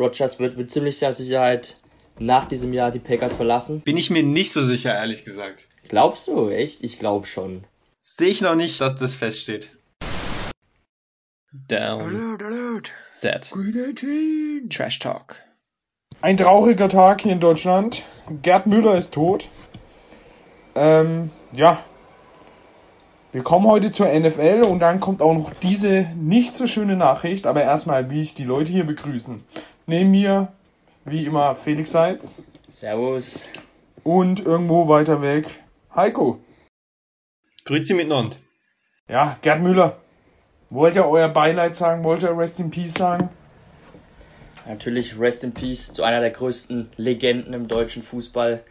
Rogers wird mit ziemlicher Sicherheit nach diesem Jahr die Packers verlassen. Bin ich mir nicht so sicher, ehrlich gesagt. Glaubst du? Echt? Ich glaube schon. Sehe ich noch nicht, dass das feststeht. Down. Alert, alert. Set. Trash Talk. Ein trauriger Tag hier in Deutschland. Gerd Müller ist tot. Ähm, ja. Wir kommen heute zur NFL und dann kommt auch noch diese nicht so schöne Nachricht. Aber erstmal will ich die Leute hier begrüßen. Neben mir, wie immer, Felix Seitz. Servus. Und irgendwo weiter weg, Heiko. Grüezi miteinander. Ja, Gerd Müller. Wollt ihr euer Beileid sagen? Wollt ihr Rest in Peace sagen? Natürlich Rest in Peace zu einer der größten Legenden im deutschen Fußball.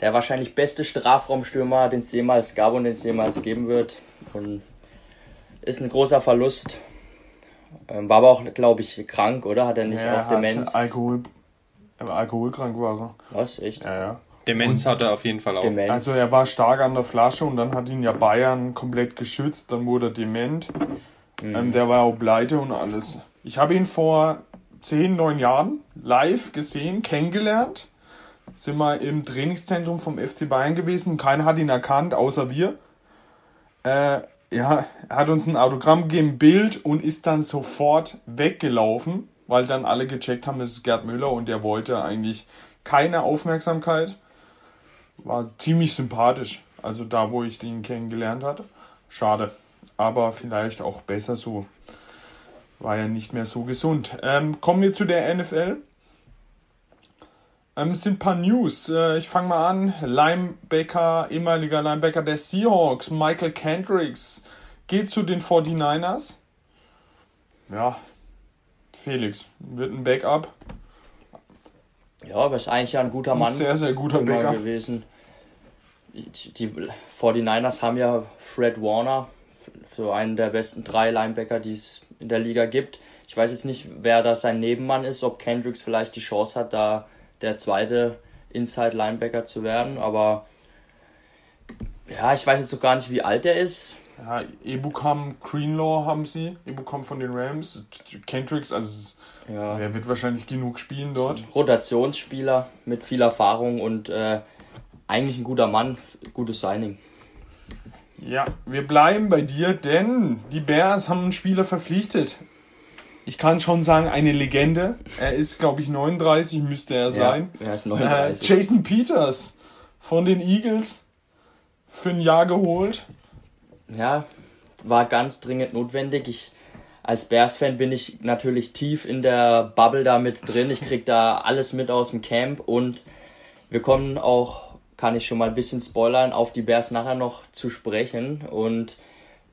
Der wahrscheinlich beste Strafraumstürmer, den es jemals gab und den es jemals geben wird. Und ist ein großer Verlust. Ähm, war aber auch, glaube ich, krank, oder? Hat er nicht Ja, auch Demenz? Alkohol, äh, alkoholkrank war er. Was? Echt? Ja, ja. Demenz hat er auf jeden Fall auch. Demenz. Also er war stark an der Flasche und dann hat ihn ja Bayern komplett geschützt, dann wurde er dement. Mhm. Ähm, der war auch pleite und alles. Ich habe ihn vor 10, 9 Jahren live gesehen, kennengelernt. Sind wir im Trainingszentrum vom FC Bayern gewesen. Keiner hat ihn erkannt, außer wir. Äh, ja, er hat uns ein Autogramm gegeben, Bild und ist dann sofort weggelaufen, weil dann alle gecheckt haben, es ist Gerd Müller und der wollte eigentlich keine Aufmerksamkeit. War ziemlich sympathisch, also da, wo ich ihn kennengelernt hatte. Schade, aber vielleicht auch besser so. War ja nicht mehr so gesund. Ähm, kommen wir zu der NFL. Ähm, es sind ein paar News. Äh, ich fange mal an. Linebacker, ehemaliger Linebacker der Seahawks, Michael Kendricks, geht zu den 49ers. Ja, Felix, wird ein Backup. Ja, aber ist eigentlich ja ein guter Ein Mann sehr, sehr guter Backup. gewesen. Die, die 49ers haben ja Fred Warner, so einen der besten drei Linebacker, die es in der Liga gibt. Ich weiß jetzt nicht, wer da sein Nebenmann ist, ob Kendricks vielleicht die Chance hat, da der zweite Inside Linebacker zu werden, aber ja, ich weiß jetzt so gar nicht, wie alt er ist. Ja, Ebukam Greenlaw haben sie. Ebukam von den Rams. Kendricks, also Ja. er wird wahrscheinlich genug spielen dort. Rotationsspieler mit viel Erfahrung und äh, eigentlich ein guter Mann, gutes Signing. Ja, wir bleiben bei dir, denn die Bears haben einen Spieler verpflichtet. Ich kann schon sagen, eine Legende. Er ist, glaube ich, 39, müsste er sein. Ja, er ist Äh, 39. Jason Peters von den Eagles für ein Jahr geholt. ja, war ganz dringend notwendig. Ich als Bears-Fan bin ich natürlich tief in der Bubble da mit drin. Ich krieg da alles mit aus dem Camp und wir kommen auch, kann ich schon mal ein bisschen spoilern, auf die Bears nachher noch zu sprechen. Und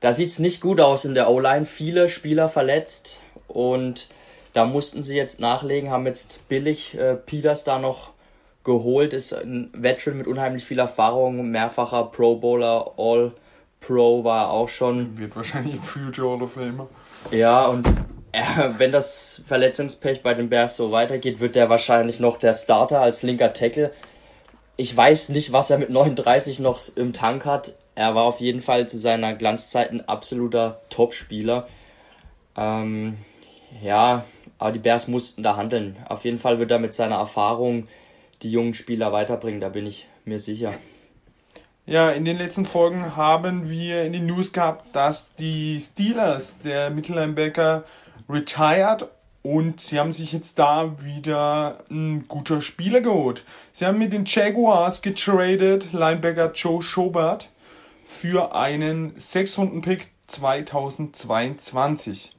da sieht's nicht gut aus in der O-Line. Viele Spieler verletzt und da mussten sie jetzt nachlegen, haben jetzt billig äh, Peters da noch geholt, ist ein Veteran mit unheimlich viel Erfahrung, mehrfacher Pro Bowler, All Pro war er auch schon. Wird wahrscheinlich ein Future Hall of Famer. Ja, und äh, wenn das Verletzungspech bei den Bears so weitergeht, wird er wahrscheinlich noch der Starter als linker Tackle. Ich weiß nicht, was er mit 39 noch im Tank hat. Er war auf jeden Fall zu seiner Glanzzeit ein absoluter Topspieler. Ähm, ja, aber die Bears mussten da handeln. Auf jeden Fall wird er mit seiner Erfahrung die jungen Spieler weiterbringen, da bin ich mir sicher. Ja, in den letzten Folgen haben wir in den News gehabt, dass die Steelers, der Mittellinebacker, retired und sie haben sich jetzt da wieder ein guter Spieler geholt. Sie haben mit den Jaguars getradet, Linebacker Joe Schobert, für einen 6-Runden-Pick 2022.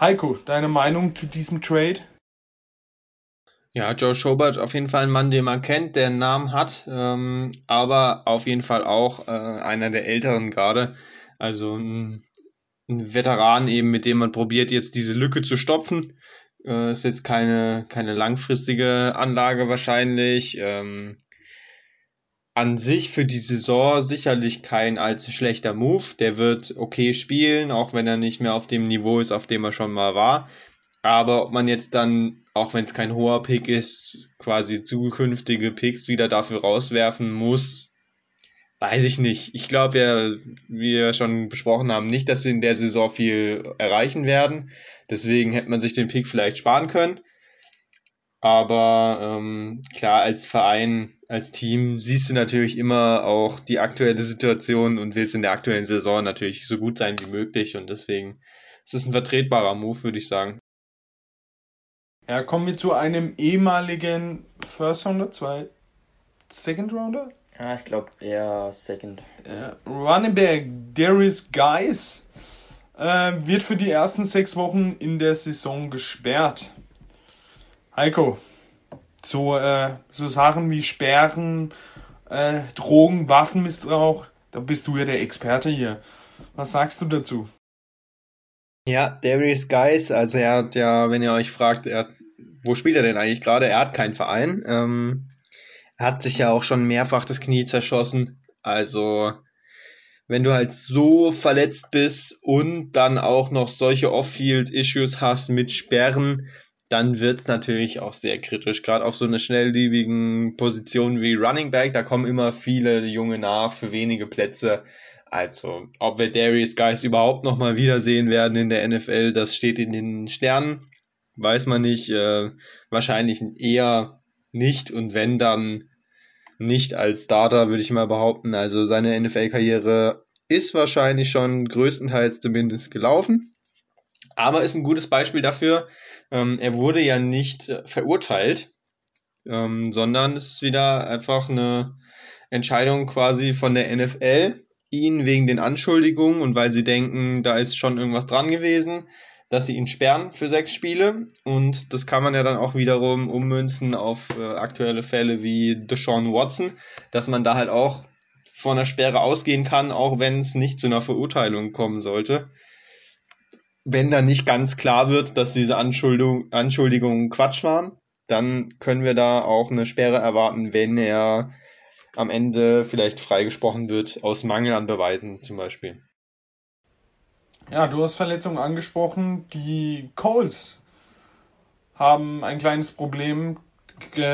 Heiko, deine Meinung zu diesem Trade? Ja, Joe Schobert auf jeden Fall ein Mann, den man kennt, der einen Namen hat, ähm, aber auf jeden Fall auch äh, einer der älteren gerade. Also ein, ein Veteran eben, mit dem man probiert, jetzt diese Lücke zu stopfen. Äh, ist jetzt keine, keine langfristige Anlage wahrscheinlich. Ähm, an sich für die Saison sicherlich kein allzu schlechter Move. Der wird okay spielen, auch wenn er nicht mehr auf dem Niveau ist, auf dem er schon mal war. Aber ob man jetzt dann, auch wenn es kein hoher Pick ist, quasi zukünftige Picks wieder dafür rauswerfen muss, weiß ich nicht. Ich glaube ja, wie wir schon besprochen haben, nicht, dass wir in der Saison viel erreichen werden. Deswegen hätte man sich den Pick vielleicht sparen können. Aber ähm, klar, als Verein, als Team siehst du natürlich immer auch die aktuelle Situation und willst in der aktuellen Saison natürlich so gut sein wie möglich. Und deswegen ist es ein vertretbarer Move, würde ich sagen. Ja, kommen wir zu einem ehemaligen First Rounder, zwei Second Rounder? Ja, ich glaube eher Second. Äh, Running Back Darius Guys äh, wird für die ersten sechs Wochen in der Saison gesperrt. Heiko, so, äh, so Sachen wie Sperren, äh, Drogen, Waffenmissbrauch, da bist du ja der Experte hier. Was sagst du dazu? Ja, Darius Guys, also er hat ja, wenn ihr euch fragt, er, wo spielt er denn eigentlich gerade? Er hat keinen Verein. Ähm, er hat sich ja auch schon mehrfach das Knie zerschossen. Also, wenn du halt so verletzt bist und dann auch noch solche Off-Field-Issues hast mit Sperren, dann wird's natürlich auch sehr kritisch. Gerade auf so einer schnelllebigen Position wie Running Back, da kommen immer viele Junge nach für wenige Plätze. Also, ob wir Darius Guys überhaupt nochmal wiedersehen werden in der NFL, das steht in den Sternen. Weiß man nicht. Äh, wahrscheinlich eher nicht. Und wenn dann nicht als Starter, würde ich mal behaupten. Also seine NFL-Karriere ist wahrscheinlich schon größtenteils zumindest gelaufen. Aber ist ein gutes Beispiel dafür. Ähm, er wurde ja nicht äh, verurteilt, ähm, sondern es ist wieder einfach eine Entscheidung quasi von der NFL, ihn wegen den Anschuldigungen und weil sie denken, da ist schon irgendwas dran gewesen, dass sie ihn sperren für sechs Spiele. Und das kann man ja dann auch wiederum ummünzen auf äh, aktuelle Fälle wie Deshaun Watson, dass man da halt auch von einer Sperre ausgehen kann, auch wenn es nicht zu einer Verurteilung kommen sollte. Wenn dann nicht ganz klar wird, dass diese Anschuldigung, Anschuldigungen Quatsch waren, dann können wir da auch eine Sperre erwarten, wenn er am Ende vielleicht freigesprochen wird aus Mangel an Beweisen zum Beispiel. Ja, du hast Verletzungen angesprochen. Die Colts haben ein kleines Problem.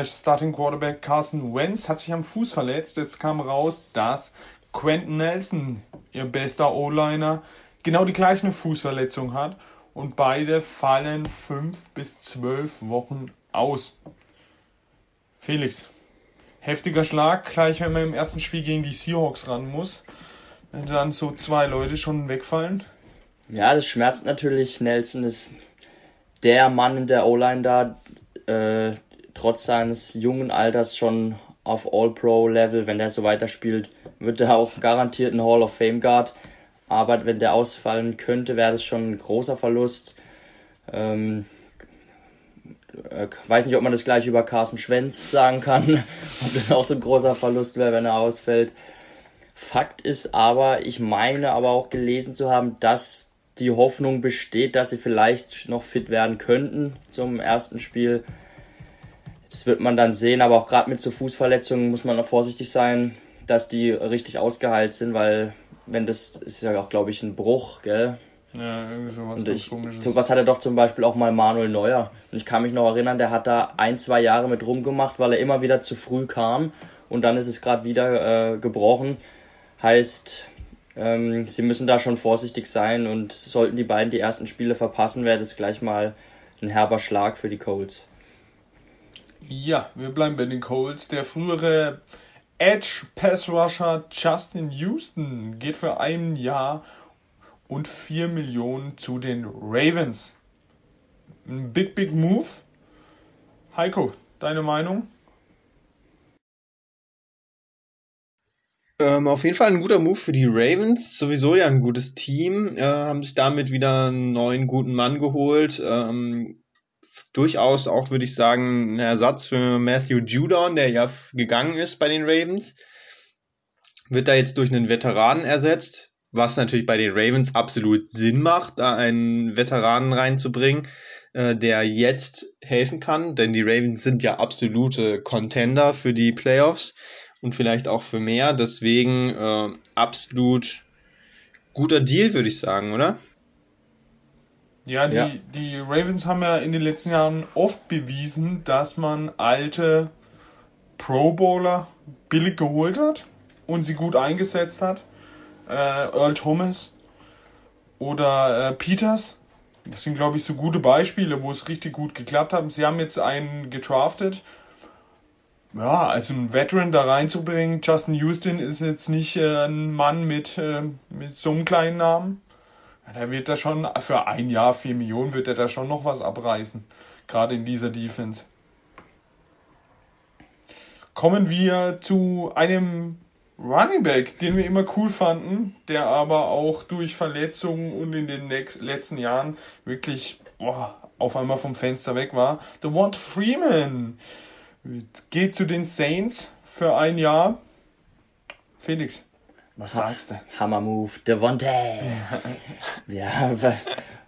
Starting Quarterback Carson Wentz hat sich am Fuß verletzt. Jetzt kam raus, dass Quentin Nelson, ihr bester O-Liner, genau die gleiche Fußverletzung hat. Und beide fallen fünf bis zwölf Wochen aus. Felix, heftiger Schlag, gleich wenn man im ersten Spiel gegen die Seahawks ran muss. Wenn dann so zwei Leute schon wegfallen. Ja, das schmerzt natürlich. Nelson ist der Mann in der O-Line da, äh, trotz seines jungen Alters schon auf All-Pro-Level. Wenn der so weiterspielt, wird er auch garantiert ein Hall of Fame Guard. Aber wenn der ausfallen könnte, wäre das schon ein großer Verlust. Ähm, äh, weiß nicht, ob man das gleich über Carsten Schwenz sagen kann, ob das auch so ein großer Verlust wäre, wenn er ausfällt. Fakt ist aber, ich meine aber auch gelesen zu haben, dass die Hoffnung besteht, dass sie vielleicht noch fit werden könnten zum ersten Spiel. Das wird man dann sehen, aber auch gerade mit so Fußverletzungen muss man noch vorsichtig sein, dass die richtig ausgeheilt sind, weil wenn das ist ja auch, glaube ich, ein Bruch, gell? Ja, irgendwie sowas. Und ich, sowas hat er doch zum Beispiel auch mal Manuel Neuer. Und ich kann mich noch erinnern, der hat da ein, zwei Jahre mit rumgemacht, weil er immer wieder zu früh kam und dann ist es gerade wieder äh, gebrochen. Heißt, ähm, sie müssen da schon vorsichtig sein und sollten die beiden die ersten Spiele verpassen, wäre das gleich mal ein herber Schlag für die Colts. Ja, wir bleiben bei den Colts. Der frühere Edge Pass Rusher Justin Houston geht für ein Jahr und 4 Millionen zu den Ravens. Ein big, big move. Heiko, deine Meinung? Ähm, auf jeden Fall ein guter Move für die Ravens. Sowieso ja ein gutes Team. Äh, haben sich damit wieder einen neuen guten Mann geholt. Ähm, durchaus auch, würde ich sagen, ein Ersatz für Matthew Judon, der ja gegangen ist bei den Ravens. Wird da jetzt durch einen Veteranen ersetzt, was natürlich bei den Ravens absolut Sinn macht, da einen Veteranen reinzubringen, äh, der jetzt helfen kann, denn die Ravens sind ja absolute Contender für die Playoffs und vielleicht auch für mehr. Deswegen äh, absolut guter Deal, würde ich sagen, oder? Ja die, ja. die Ravens haben ja in den letzten Jahren oft bewiesen, dass man alte Pro Bowler billig geholt hat und sie gut eingesetzt hat. Äh, Earl Thomas oder äh, Peters das sind, glaube ich, so gute Beispiele, wo es richtig gut geklappt hat. Sie haben jetzt einen gedraftet. Ja, also einen Veteran da reinzubringen, Justin Houston ist jetzt nicht äh, ein Mann mit, äh, mit so einem kleinen Namen. Da wird er schon, für ein Jahr, vier Millionen, wird er da schon noch was abreißen. Gerade in dieser Defense. Kommen wir zu einem Running Back, den wir immer cool fanden, der aber auch durch Verletzungen und in den letzten Jahren wirklich boah, auf einmal vom Fenster weg war. The Want Freeman geht zu den Saints für ein Jahr. Felix, was sagst du? Hammer Move, Devontae. Ja.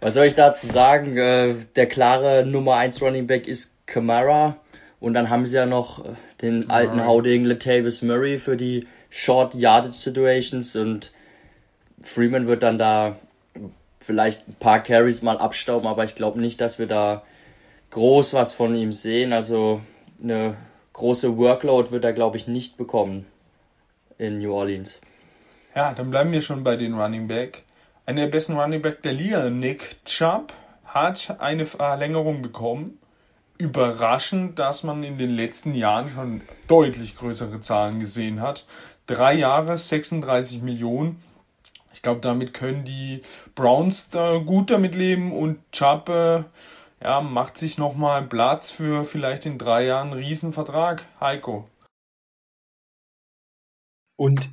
was soll ich dazu sagen? Äh, der klare Nummer 1 Running Back ist Kamara. Und dann haben sie ja noch äh, den alten Hauding Latavius Murray für die Short Yardage Situations und Freeman wird dann da vielleicht ein paar Carries mal abstauben, aber ich glaube nicht, dass wir da groß was von ihm sehen. Also eine große Workload wird er, glaube ich, nicht bekommen in New Orleans. Ja, dann bleiben wir schon bei den Running Back. Einer der besten Running Back der Liga, Nick Chubb, hat eine Verlängerung bekommen überraschend, dass man in den letzten Jahren schon deutlich größere Zahlen gesehen hat. Drei Jahre, 36 Millionen. Ich glaube, damit können die Browns da gut damit leben und Chubb äh, ja, macht sich nochmal Platz für vielleicht in drei Jahren einen Riesenvertrag. Heiko. Und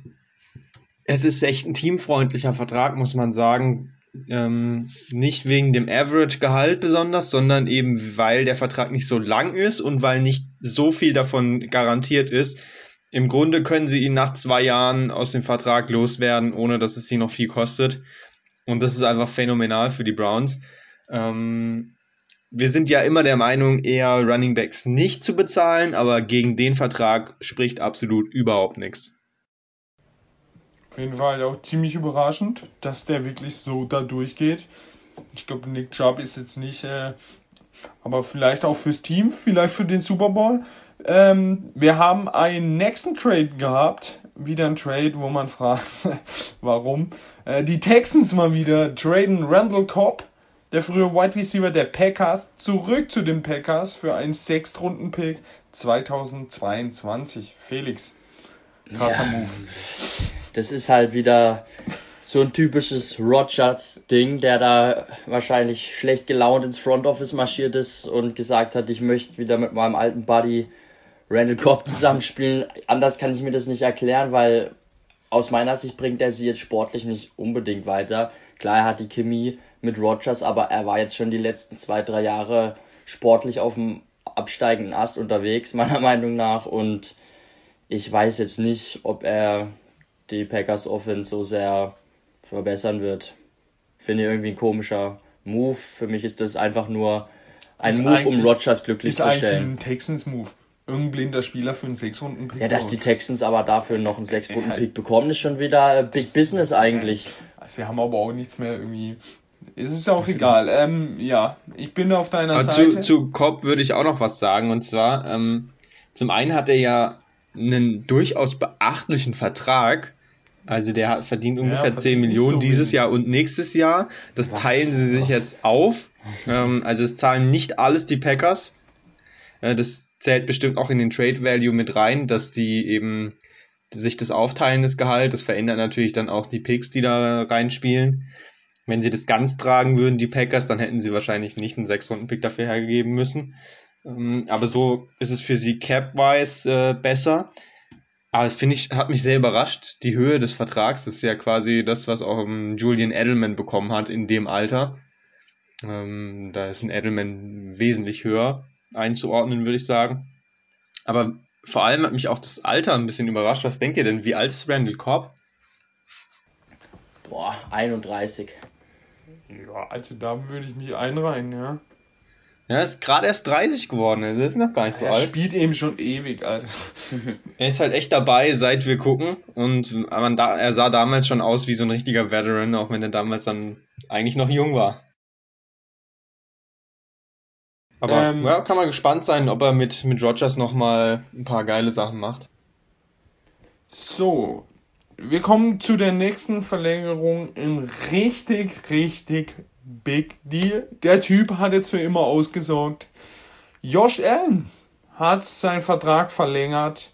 es ist echt ein teamfreundlicher Vertrag, muss man sagen. Ähm, nicht wegen dem Average-Gehalt besonders, sondern eben weil der Vertrag nicht so lang ist und weil nicht so viel davon garantiert ist. Im Grunde können sie ihn nach zwei Jahren aus dem Vertrag loswerden, ohne dass es sie noch viel kostet. Und das ist einfach phänomenal für die Browns. Ähm, wir sind ja immer der Meinung, eher Running Backs nicht zu bezahlen, aber gegen den Vertrag spricht absolut überhaupt nichts. Auf jeden Fall auch ziemlich überraschend, dass der wirklich so da durchgeht. Ich glaube, Nick Chubb ist jetzt nicht, äh, aber vielleicht auch fürs Team, vielleicht für den Super Bowl. Ähm, wir haben einen nächsten Trade gehabt. Wieder ein Trade, wo man fragt, warum. Äh, die Texans mal wieder traden Randall Cobb, der frühere Wide Receiver der Packers, zurück zu den Packers für einen Sechstrunden-Pick 2022. Felix, krasser ja. Move das ist halt wieder so ein typisches Rogers-Ding, der da wahrscheinlich schlecht gelaunt ins Front Office marschiert ist und gesagt hat, ich möchte wieder mit meinem alten Buddy Randall Cobb zusammenspielen. Anders kann ich mir das nicht erklären, weil aus meiner Sicht bringt er sie jetzt sportlich nicht unbedingt weiter. Klar, er hat die Chemie mit Rogers, aber er war jetzt schon die letzten zwei, drei Jahre sportlich auf dem absteigenden Ast unterwegs, meiner Meinung nach. Und ich weiß jetzt nicht, ob er die Packers Offense so sehr verbessern wird. Finde ich irgendwie ein komischer Move. Für mich ist das einfach nur ein ist Move, um Rodgers glücklich zu stellen. Ist eigentlich ein Texans-Move. Irgendein blinder Spieler für einen 6-Runden-Pick. Ja, dass die Texans aber dafür noch einen 6-Runden-Pick bekommen, ist schon wieder Big Business eigentlich. Sie haben aber auch nichts mehr irgendwie. Es ist auch egal. Ähm, ja, ich bin auf deiner aber Seite. Zu, zu Cobb würde ich auch noch was sagen. Und zwar, ähm, zum einen hat er ja einen durchaus beachtlichen Vertrag also der hat, verdient ungefähr ja, 10 Millionen so dieses Jahr und nächstes Jahr. Das Was? teilen sie sich jetzt auf. Ähm, also es zahlen nicht alles die Packers. Äh, das zählt bestimmt auch in den Trade Value mit rein, dass die eben sich das aufteilen, das Gehalt. Das verändert natürlich dann auch die Picks, die da reinspielen. Wenn sie das ganz tragen würden, die Packers, dann hätten sie wahrscheinlich nicht einen 6-Runden-Pick dafür hergegeben müssen. Ähm, aber so ist es für sie cap-wise äh, besser. Aber das finde ich, hat mich sehr überrascht. Die Höhe des Vertrags ist ja quasi das, was auch Julian Edelman bekommen hat in dem Alter. Ähm, da ist ein Edelman wesentlich höher einzuordnen, würde ich sagen. Aber vor allem hat mich auch das Alter ein bisschen überrascht. Was denkt ihr denn? Wie alt ist Randall Cobb? Boah, 31. Ja, also da würde ich mich einreihen, ja. Ja, ist gerade erst 30 geworden, also ist noch gar nicht so er alt. Er spielt eben schon ewig, Alter. er ist halt echt dabei, seit wir gucken. Und man da, er sah damals schon aus wie so ein richtiger Veteran, auch wenn er damals dann eigentlich noch jung war. Aber ähm, ja, kann man gespannt sein, ob er mit, mit Rogers nochmal ein paar geile Sachen macht. So, wir kommen zu der nächsten Verlängerung in richtig, richtig Big Deal. Der Typ hat jetzt für immer ausgesorgt. Josh Allen hat seinen Vertrag verlängert.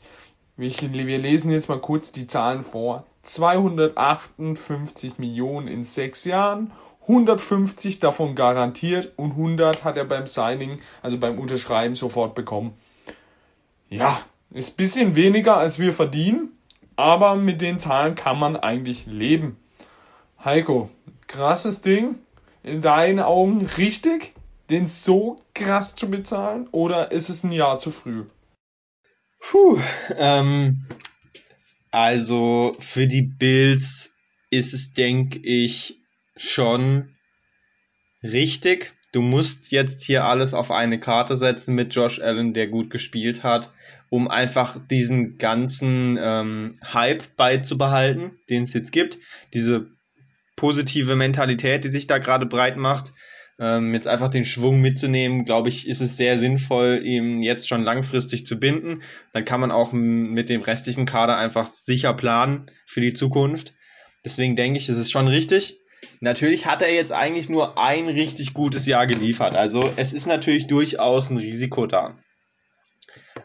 Wir lesen jetzt mal kurz die Zahlen vor. 258 Millionen in sechs Jahren, 150 davon garantiert und 100 hat er beim Signing, also beim Unterschreiben sofort bekommen. Ja, ist bisschen weniger als wir verdienen, aber mit den Zahlen kann man eigentlich leben. Heiko, krasses Ding. In deinen Augen richtig, den so krass zu bezahlen oder ist es ein Jahr zu früh? Puh, ähm, also für die Bills ist es, denke ich, schon richtig. Du musst jetzt hier alles auf eine Karte setzen mit Josh Allen, der gut gespielt hat, um einfach diesen ganzen ähm, Hype beizubehalten, den es jetzt gibt. Diese positive Mentalität, die sich da gerade breit macht ähm, jetzt einfach den Schwung mitzunehmen, glaube ich, ist es sehr sinnvoll, ihn jetzt schon langfristig zu binden. Dann kann man auch mit dem restlichen Kader einfach sicher planen für die Zukunft. Deswegen denke ich, das ist schon richtig. Natürlich hat er jetzt eigentlich nur ein richtig gutes Jahr geliefert. Also es ist natürlich durchaus ein Risiko da.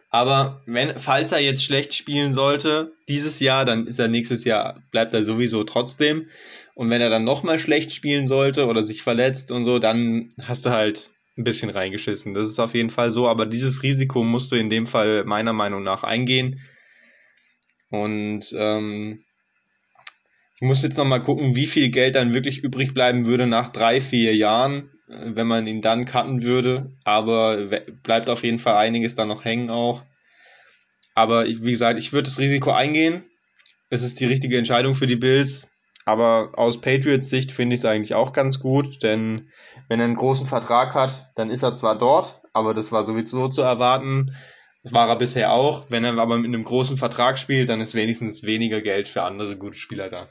Aber wenn, falls er jetzt schlecht spielen sollte, dieses Jahr, dann ist er nächstes Jahr, bleibt er sowieso trotzdem. Und wenn er dann nochmal schlecht spielen sollte oder sich verletzt und so, dann hast du halt ein bisschen reingeschissen. Das ist auf jeden Fall so, aber dieses Risiko musst du in dem Fall meiner Meinung nach eingehen. Und ähm, ich muss jetzt nochmal gucken, wie viel Geld dann wirklich übrig bleiben würde nach drei, vier Jahren, äh, wenn man ihn dann cutten würde. Aber bleibt auf jeden Fall einiges da noch hängen auch. Aber wie gesagt, ich würde das Risiko eingehen. Es ist die richtige Entscheidung für die Bills. Aber aus Patriots Sicht finde ich es eigentlich auch ganz gut, denn wenn er einen großen Vertrag hat, dann ist er zwar dort, aber das war sowieso zu erwarten. Das war er bisher auch. Wenn er aber mit einem großen Vertrag spielt, dann ist wenigstens weniger Geld für andere gute Spieler da.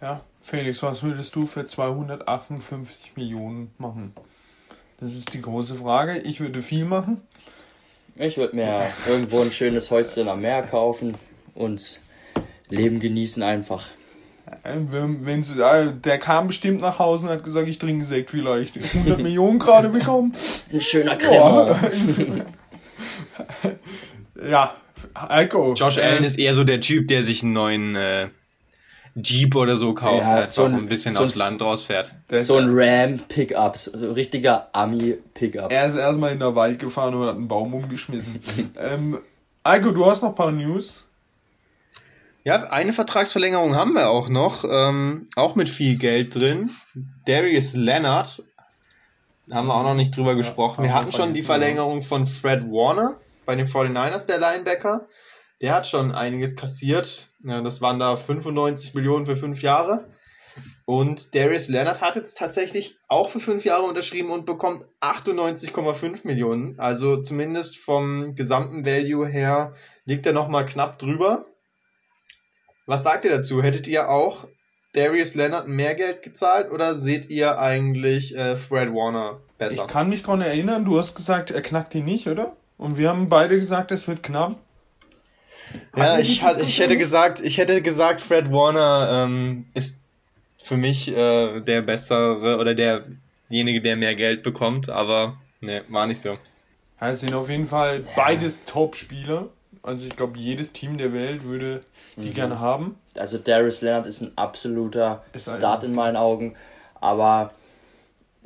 Ja, Felix, was würdest du für 258 Millionen machen? Das ist die große Frage. Ich würde viel machen. Ich würde mir irgendwo ein schönes Häuschen am Meer kaufen und Leben genießen einfach. Wenn, wenn sie, äh, der kam bestimmt nach Hause und hat gesagt, ich trinke Sekt vielleicht. 100 Millionen gerade bekommen. Ein schöner Cremant. ja, Alko. Josh äh, Allen ist eher so der Typ, der sich einen neuen äh, Jeep oder so kauft, ja, einfach so ein, ein bisschen so aufs Land rausfährt. So ein Ram-Pickup, so ein richtiger Ami-Pickup. Er ist erstmal in der Wald gefahren und hat einen Baum umgeschmissen. ähm, Alko, du hast noch ein paar News. Ja, eine Vertragsverlängerung haben wir auch noch, ähm, auch mit viel Geld drin. Darius Leonard, haben wir auch noch nicht drüber ja, gesprochen. Wir hatten schon die Verlängerung von Fred Warner bei den 49ers, der Linebacker. Der hat schon einiges kassiert. Ja, das waren da 95 Millionen für fünf Jahre. Und Darius Leonard hat jetzt tatsächlich auch für fünf Jahre unterschrieben und bekommt 98,5 Millionen. Also zumindest vom gesamten Value her liegt er nochmal knapp drüber. Was sagt ihr dazu? Hättet ihr auch Darius Leonard mehr Geld gezahlt oder seht ihr eigentlich äh, Fred Warner besser? Ich kann mich daran erinnern, du hast gesagt, er knackt ihn nicht, oder? Und wir haben beide gesagt, es wird knapp. Ja, ich, hat, ich hätte gesagt, ich hätte gesagt, Fred Warner ähm, ist für mich äh, der bessere oder derjenige, der mehr Geld bekommt, aber ne, war nicht so. Ja, es sind auf jeden Fall beides Top-Spieler. Also ich glaube, jedes Team der Welt würde die mhm. gerne haben. Also Darius Leonard ist ein absoluter ist Start in meinen Augen. Aber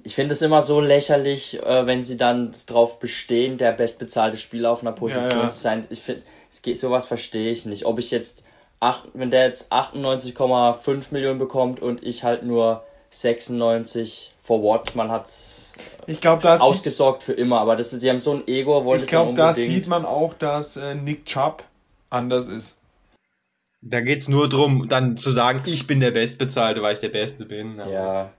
ich finde es immer so lächerlich, äh, wenn sie dann drauf bestehen, der bestbezahlte Spieler auf einer Position ja, ja. zu sein. Ich finde, sowas verstehe ich nicht. Ob ich jetzt, acht, wenn der jetzt 98,5 Millionen bekommt und ich halt nur 96 for what, man hat ich glaube, ausgesorgt für immer, aber das ist, die haben so ein Ego, wollen Ich glaube, da sieht man auch, dass äh, Nick Chubb anders ist. Da geht's nur drum, dann zu sagen, ich bin der Bestbezahlte, weil ich der Beste bin. Aber ja,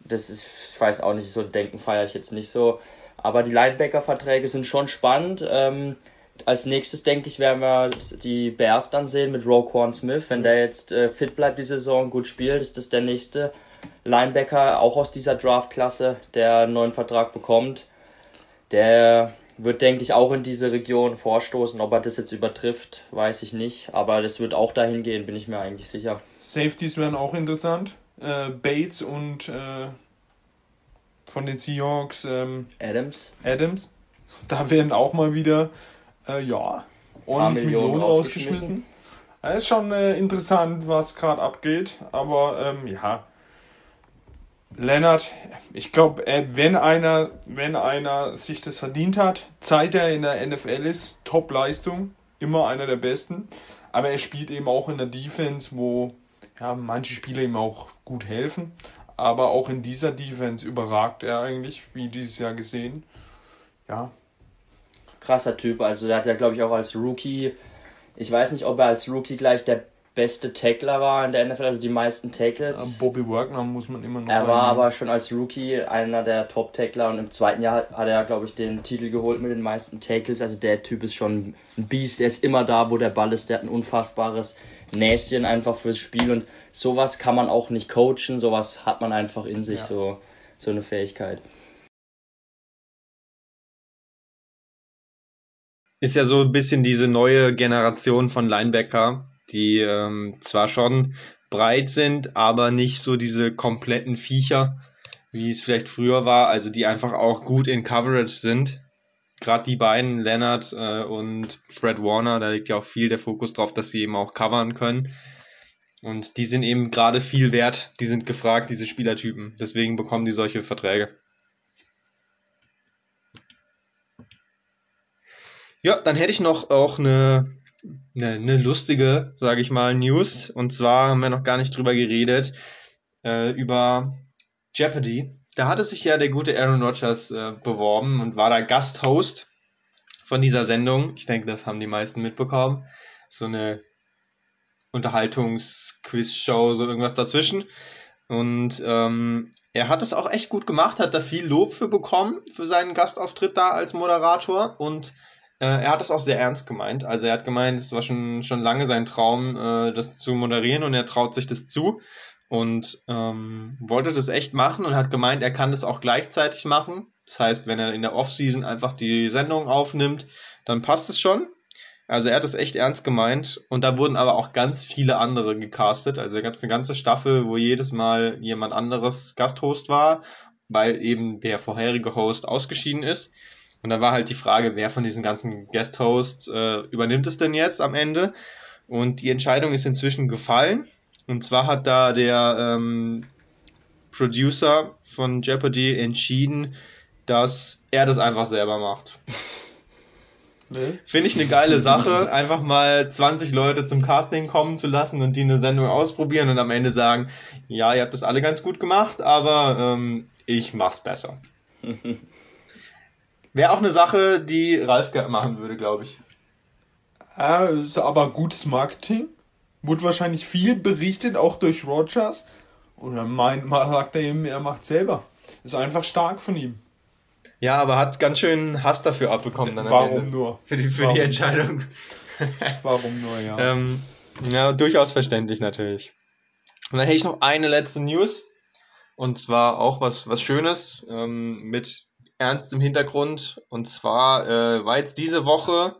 das ist, ich weiß auch nicht, so Denken feiere ich jetzt nicht so. Aber die Linebacker-Verträge sind schon spannend. Ähm, als nächstes, denke ich, werden wir die Bears dann sehen mit Roquan Smith. Wenn der jetzt äh, fit bleibt die Saison, gut spielt, ist das der nächste Linebacker, auch aus dieser Draft-Klasse, der einen neuen Vertrag bekommt. Der wird, denke ich, auch in diese Region vorstoßen. Ob er das jetzt übertrifft, weiß ich nicht. Aber das wird auch dahin gehen, bin ich mir eigentlich sicher. Safeties werden auch interessant. Äh, Bates und äh, von den Seahawks, ähm, Adams. Adams. Da werden auch mal wieder, äh, ja, ordentlich Millionen Millionen rausgeschmissen. Ja, ist schon äh, interessant, was gerade abgeht, aber ähm, ja. Lennart, ich glaube, äh, wenn einer, wenn einer sich das verdient hat, seit er in der NFL ist, Top-Leistung, immer einer der besten. Aber er spielt eben auch in der Defense, wo ja, manche Spieler ihm auch gut helfen. Aber auch in dieser Defense überragt er eigentlich, wie dieses Jahr gesehen. Ja, Krasser Typ. Also der hat ja, glaube ich, auch als Rookie, ich weiß nicht, ob er als Rookie gleich der beste Tackler war in der NFL, also die meisten Tackles. Bobby Wagner muss man immer noch Er war reinnehmen. aber schon als Rookie einer der Top-Tackler und im zweiten Jahr hat er, glaube ich, den Titel geholt mit den meisten Tackles. Also der Typ ist schon ein Biest, der ist immer da, wo der Ball ist, der hat ein unfassbares Näschen einfach fürs Spiel und sowas kann man auch nicht coachen, sowas hat man einfach in sich, Ja. so, so eine Fähigkeit. ist ja so ein bisschen diese neue Generation von Linebacker, die ähm, zwar schon breit sind, aber nicht so diese kompletten Viecher, wie es vielleicht früher war, also die einfach auch gut in Coverage sind. Gerade die beiden, Leonard äh, und Fred Warner, da liegt ja auch viel der Fokus drauf, dass sie eben auch covern können. Und die sind eben gerade viel wert, die sind gefragt, diese Spielertypen. Deswegen bekommen die solche Verträge. Ja, dann hätte ich noch auch eine, eine, eine lustige, sage ich mal, News. Und zwar haben wir noch gar nicht drüber geredet, äh, über Jeopardy. Da hatte sich ja der gute Aaron Rodgers äh, beworben und war da Gasthost von dieser Sendung. Ich denke, das haben die meisten mitbekommen. So eine Unterhaltungs-Quiz-Show, so irgendwas dazwischen. Und ähm, er hat es auch echt gut gemacht, hat da viel Lob für bekommen, für seinen Gastauftritt da als Moderator. Und er hat das auch sehr ernst gemeint. Also er hat gemeint, es war schon, schon lange sein Traum, äh, das zu moderieren und er traut sich das zu und ähm, wollte das echt machen und hat gemeint, er kann das auch gleichzeitig machen. Das heißt, wenn er in der Offseason einfach die Sendung aufnimmt, dann passt es schon. Also er hat das echt ernst gemeint und da wurden aber auch ganz viele andere gecastet. Also da gab es eine ganze Staffel, wo jedes Mal jemand anderes Gasthost war, weil eben der vorherige Host ausgeschieden ist. Und da war halt die Frage, wer von diesen ganzen Guest-Hosts äh, übernimmt es denn jetzt am Ende? Und die Entscheidung ist inzwischen gefallen. Und zwar hat da der ähm, Producer von Jeopardy entschieden, dass er das einfach selber macht. Finde ich eine geile Sache, einfach mal 20 Leute zum Casting kommen zu lassen und die eine Sendung ausprobieren und am Ende sagen, ja, ihr habt das alle ganz gut gemacht, aber ähm, ich mach's besser. Wäre auch eine Sache, die Ralf gerne machen würde, glaube ich. Ja, ist aber gutes Marketing. Wurde wahrscheinlich viel berichtet, auch durch Rogers. Dann meint, mal sagt er eben, er macht selber. Ist einfach stark von ihm. Ja, aber hat ganz schön Hass dafür abbekommen dann Warum Ende. nur? Für die, für Warum? die Entscheidung. Warum nur, ja. Ähm, ja, durchaus verständlich natürlich. Und dann hätte ich noch eine letzte News. Und zwar auch was, was Schönes ähm, mit ernstem Hintergrund. Und zwar äh, war jetzt diese Woche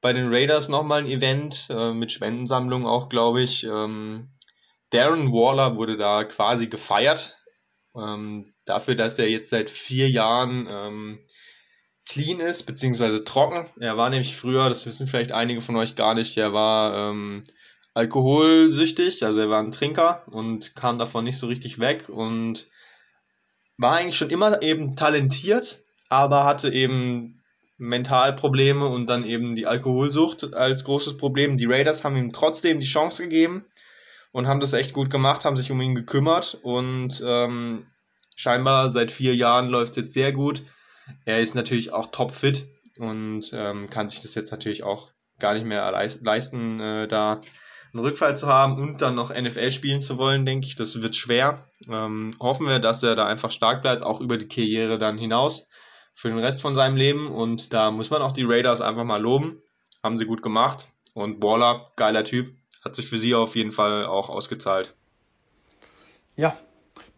bei den Raiders nochmal ein Event äh, mit Spendensammlung auch, glaube ich. Ähm, Darren Waller wurde da quasi gefeiert. Ähm, dafür, dass er jetzt seit vier Jahren ähm, clean ist, beziehungsweise trocken. Er war nämlich früher, das wissen vielleicht einige von euch gar nicht, er war ähm, alkoholsüchtig, also er war ein Trinker und kam davon nicht so richtig weg und war eigentlich schon immer eben talentiert, aber hatte eben Mentalprobleme und dann eben die Alkoholsucht als großes Problem. Die Raiders haben ihm trotzdem die Chance gegeben und haben das echt gut gemacht, haben sich um ihn gekümmert und ähm, scheinbar seit vier Jahren läuft es jetzt sehr gut. Er ist natürlich auch topfit und ähm, kann sich das jetzt natürlich auch gar nicht mehr leis- leisten, äh, da einen Rückfall zu haben und dann noch NFL spielen zu wollen, denke ich. Das wird schwer. Ähm, hoffen wir, dass er da einfach stark bleibt, auch über die Karriere dann hinaus für den Rest von seinem Leben. Und da muss man auch die Raiders einfach mal loben. Haben sie gut gemacht. Und Waller, geiler Typ, hat sich für sie auf jeden Fall auch ausgezahlt. Ja,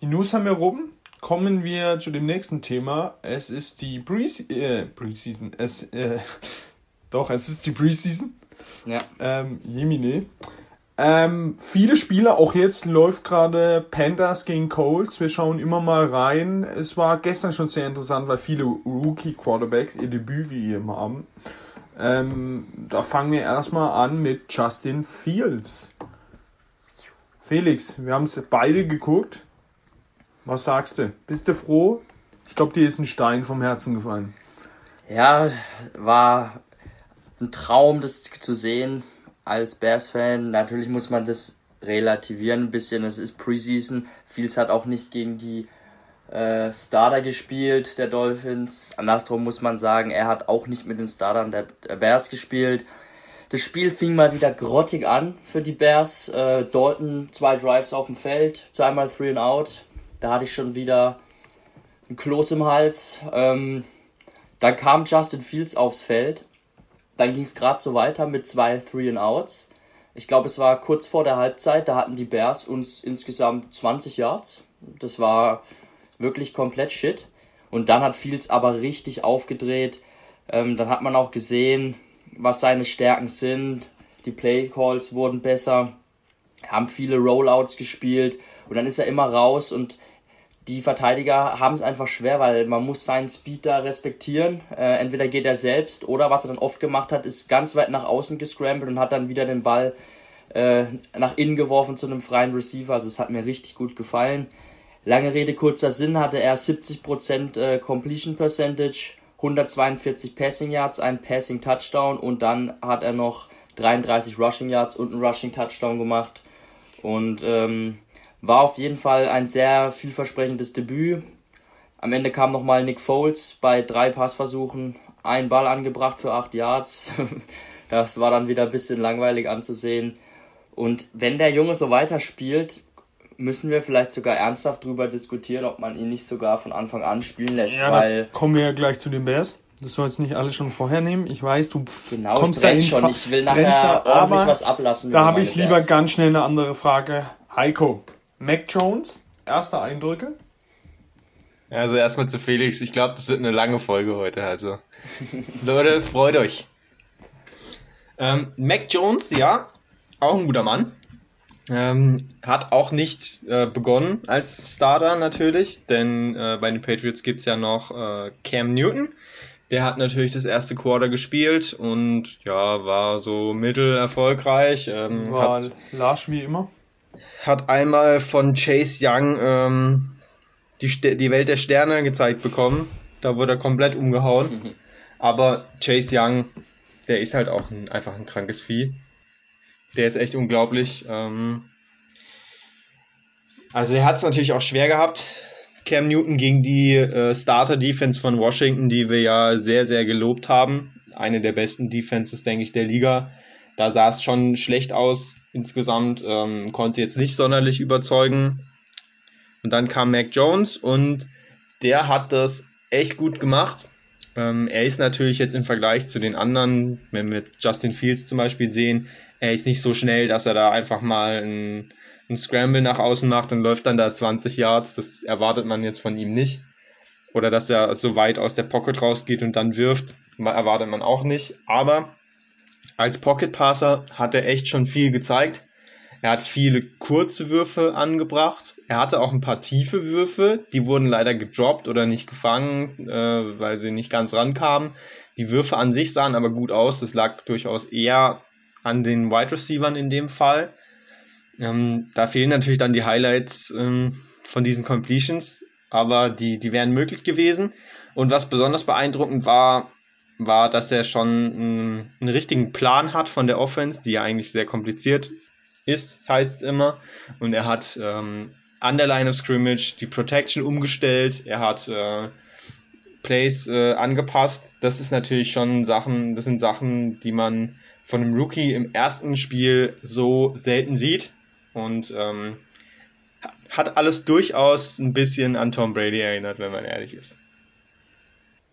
die News haben wir rum. Kommen wir zu dem nächsten Thema. Es ist die Pre äh, Preseason. Es, äh, doch, es ist die Preseason. Ja. Ähm, Jemine. Ähm, viele Spiele, auch jetzt läuft gerade Panthers gegen Colts. Wir schauen immer mal rein. Es war gestern schon sehr interessant, weil viele Rookie-Quarterbacks ihr Debüt gegeben haben. Ähm, da fangen wir erstmal an mit Justin Fields. Felix, wir haben es beide geguckt. Was sagst du? Bist du froh? Ich glaube, dir ist ein Stein vom Herzen gefallen. Ja, war ein Traum, das zu sehen als Bears-Fan. Natürlich muss man das relativieren ein bisschen. Es ist Preseason. Fields hat auch nicht gegen die äh, Starter gespielt, der Dolphins. Andersrum muss man sagen, er hat auch nicht mit den Startern der, der Bears gespielt. Das Spiel fing mal wieder grottig an für die Bears. Äh, Dalton zwei Drives auf dem Feld, zweimal Three and Out. Da hatte ich schon wieder ein Kloß im Hals. Ähm, dann kam Justin Fields aufs Feld. Dann ging es gerade so weiter mit zwei Three and Outs. Ich glaube, es war kurz vor der Halbzeit. Da hatten die Bears uns insgesamt 20 Yards. Das war wirklich komplett shit. Und dann hat Fields aber richtig aufgedreht. Ähm, dann hat man auch gesehen, was seine Stärken sind. Die Play Calls wurden besser, haben viele Rollouts gespielt und dann ist er immer raus und die Verteidiger haben es einfach schwer, weil man muss seinen Speed da respektieren. Äh, entweder geht er selbst oder was er dann oft gemacht hat, ist ganz weit nach außen gescrambled und hat dann wieder den Ball äh, nach innen geworfen zu einem freien Receiver. Also es hat mir richtig gut gefallen. Lange Rede, kurzer Sinn hatte er 70% äh, Completion Percentage, 142 Passing Yards, ein Passing Touchdown und dann hat er noch 33 Rushing Yards und einen Rushing Touchdown gemacht. Und ähm, war auf jeden Fall ein sehr vielversprechendes Debüt. Am Ende kam nochmal Nick Foles bei drei Passversuchen, ein Ball angebracht für 8 Yards. das war dann wieder ein bisschen langweilig anzusehen. Und wenn der Junge so weiterspielt, müssen wir vielleicht sogar ernsthaft drüber diskutieren, ob man ihn nicht sogar von Anfang an spielen lässt, Ja, weil kommen wir ja gleich zu den Bears. Das soll jetzt nicht alles schon vorher nehmen. Ich weiß, du genau, kommst ich da schon. Ich will nachher da, ordentlich aber was ablassen. Da habe ich lieber Bears. ganz schnell eine andere Frage. Heiko, Mac Jones, erste Eindrücke? Also erstmal zu Felix. Ich glaube, das wird eine lange Folge heute. Also, Leute, freut euch. Ähm, Mac Jones, ja, auch ein guter Mann. Ähm, hat auch nicht äh, begonnen als Starter natürlich, denn äh, bei den Patriots gibt's ja noch äh, Cam Newton. Der hat natürlich das erste Quarter gespielt und ja, war so mittel erfolgreich. Ähm, War hat, Larsch wie immer. Hat einmal von Chase Young ähm, die, die Welt der Sterne gezeigt bekommen. Da wurde er komplett umgehauen. Mhm. Aber Chase Young, der ist halt auch ein, einfach ein krankes Vieh. Der ist echt unglaublich. Ähm, also er hat es natürlich auch schwer gehabt. Cam Newton gegen die äh, Starter-Defense von Washington, die wir ja sehr, sehr gelobt haben. Eine der besten Defenses, denke ich, der Liga. Da sah es schon schlecht aus insgesamt, ähm, konnte jetzt nicht sonderlich überzeugen. Und dann kam Mac Jones und der hat das echt gut gemacht. Ähm, er ist natürlich jetzt im Vergleich zu den anderen, wenn wir jetzt Justin Fields zum Beispiel sehen, er ist nicht so schnell, dass er da einfach mal ein, ein Scramble nach außen macht und läuft dann da 20 Yards. Das erwartet man jetzt von ihm nicht. Oder dass er so weit aus der Pocket rausgeht und dann wirft, erwartet man auch nicht. Aber als Pocket Passer hat er echt schon viel gezeigt. Er hat viele kurze Würfe angebracht. Er hatte auch ein paar tiefe Würfe, die wurden leider gedroppt oder nicht gefangen, äh, weil sie nicht ganz rankamen. Die Würfe an sich sahen aber gut aus. Das lag durchaus eher an den Wide Receivern in dem Fall. Ähm, da fehlen natürlich dann die Highlights ähm, von diesen Completions, aber die, die wären möglich gewesen. Und was besonders beeindruckend war, war, dass er schon einen, richtigen Plan hat von der Offense, die ja eigentlich sehr kompliziert ist, heißt es immer. Und er hat ähm, an der Line of Scrimmage die Protection umgestellt, er hat äh, Plays äh, angepasst. Das ist natürlich schon Sachen, das sind Sachen, die man von einem Rookie im ersten Spiel so selten sieht. Und ähm, hat alles durchaus ein bisschen an Tom Brady erinnert, wenn man ehrlich ist.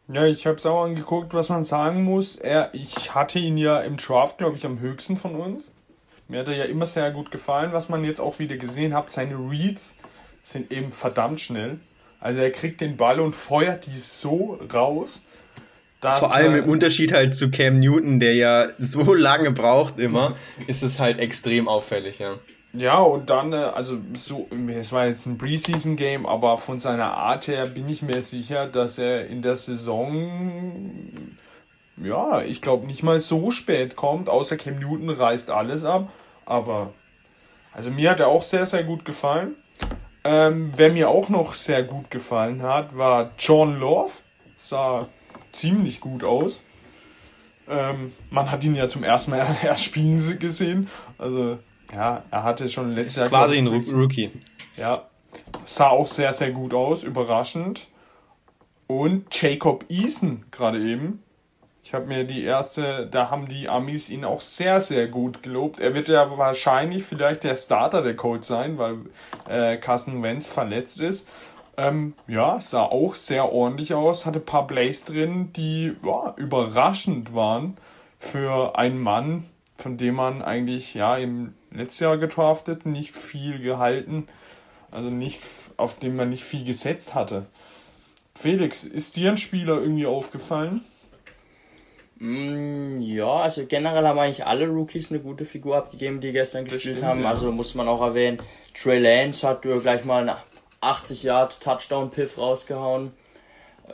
Ja, ich habe es auch angeguckt, was man sagen muss. Er, ich hatte ihn ja im Draft, glaube ich, am höchsten von uns. Mir hat er ja immer sehr gut gefallen. Was man jetzt auch wieder gesehen hat, seine Reads sind eben verdammt schnell. Also er kriegt den Ball und feuert die so raus. Das, Vor allem im Unterschied halt zu Cam Newton, der ja so lange braucht immer, ist es halt extrem auffällig, ja. Ja, und dann, äh, also so, es war jetzt ein Preseason-Game, aber von seiner Art her bin ich mir sicher, dass er in der Saison, ja, ich glaube nicht mal so spät kommt, außer Cam Newton reißt alles ab, aber, also mir hat er auch sehr, sehr gut gefallen. Ähm, wer mir auch noch sehr gut gefallen hat, war John Love. Sah ziemlich gut aus. Ähm, man hat ihn ja zum ersten Mal erst spielen gesehen. Also, ja, er hatte schon letztes Jahr. Quasi ein Rookie. Ja. Sah auch sehr, sehr gut aus. Überraschend. Und Jacob Eason gerade eben. Ich habe mir die erste, da haben die Amis ihn auch sehr, sehr gut gelobt. Er wird ja wahrscheinlich vielleicht der Starter der Coach sein, weil äh, Carson Wentz verletzt ist. Ähm, ja, sah auch sehr ordentlich aus, hatte paar Plays drin, die ja, überraschend waren für einen Mann, von dem man eigentlich ja im letzten Jahr getraftet, nicht viel gehalten, also nicht, auf dem man nicht viel gesetzt hatte. Felix, ist dir ein Spieler irgendwie aufgefallen? Mm, ja, also generell haben eigentlich alle Rookies eine gute Figur abgegeben, die gestern gespielt haben. Ja. Also muss man auch erwähnen, Trey Lance hat gleich mal einen 80 Yard Touchdown Piff rausgehauen.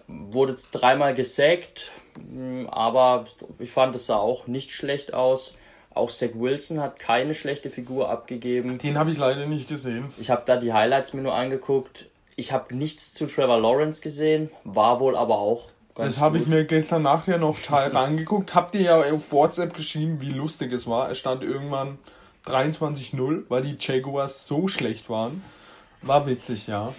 Wurde dreimal gesackt, mm, aber ich fand es sah auch nicht schlecht aus. Auch Zach Wilson hat keine schlechte Figur abgegeben. Den habe ich leider nicht gesehen. Ich habe da die Highlights mir nur angeguckt. Ich habe nichts zu Trevor Lawrence gesehen, war wohl aber auch das habe ich mir gestern nachher noch Teil reingeguckt. Habt ihr ja auf WhatsApp geschrieben, wie lustig es war. Es stand irgendwann 23-0, weil die Jaguars so schlecht waren. War witzig, ja.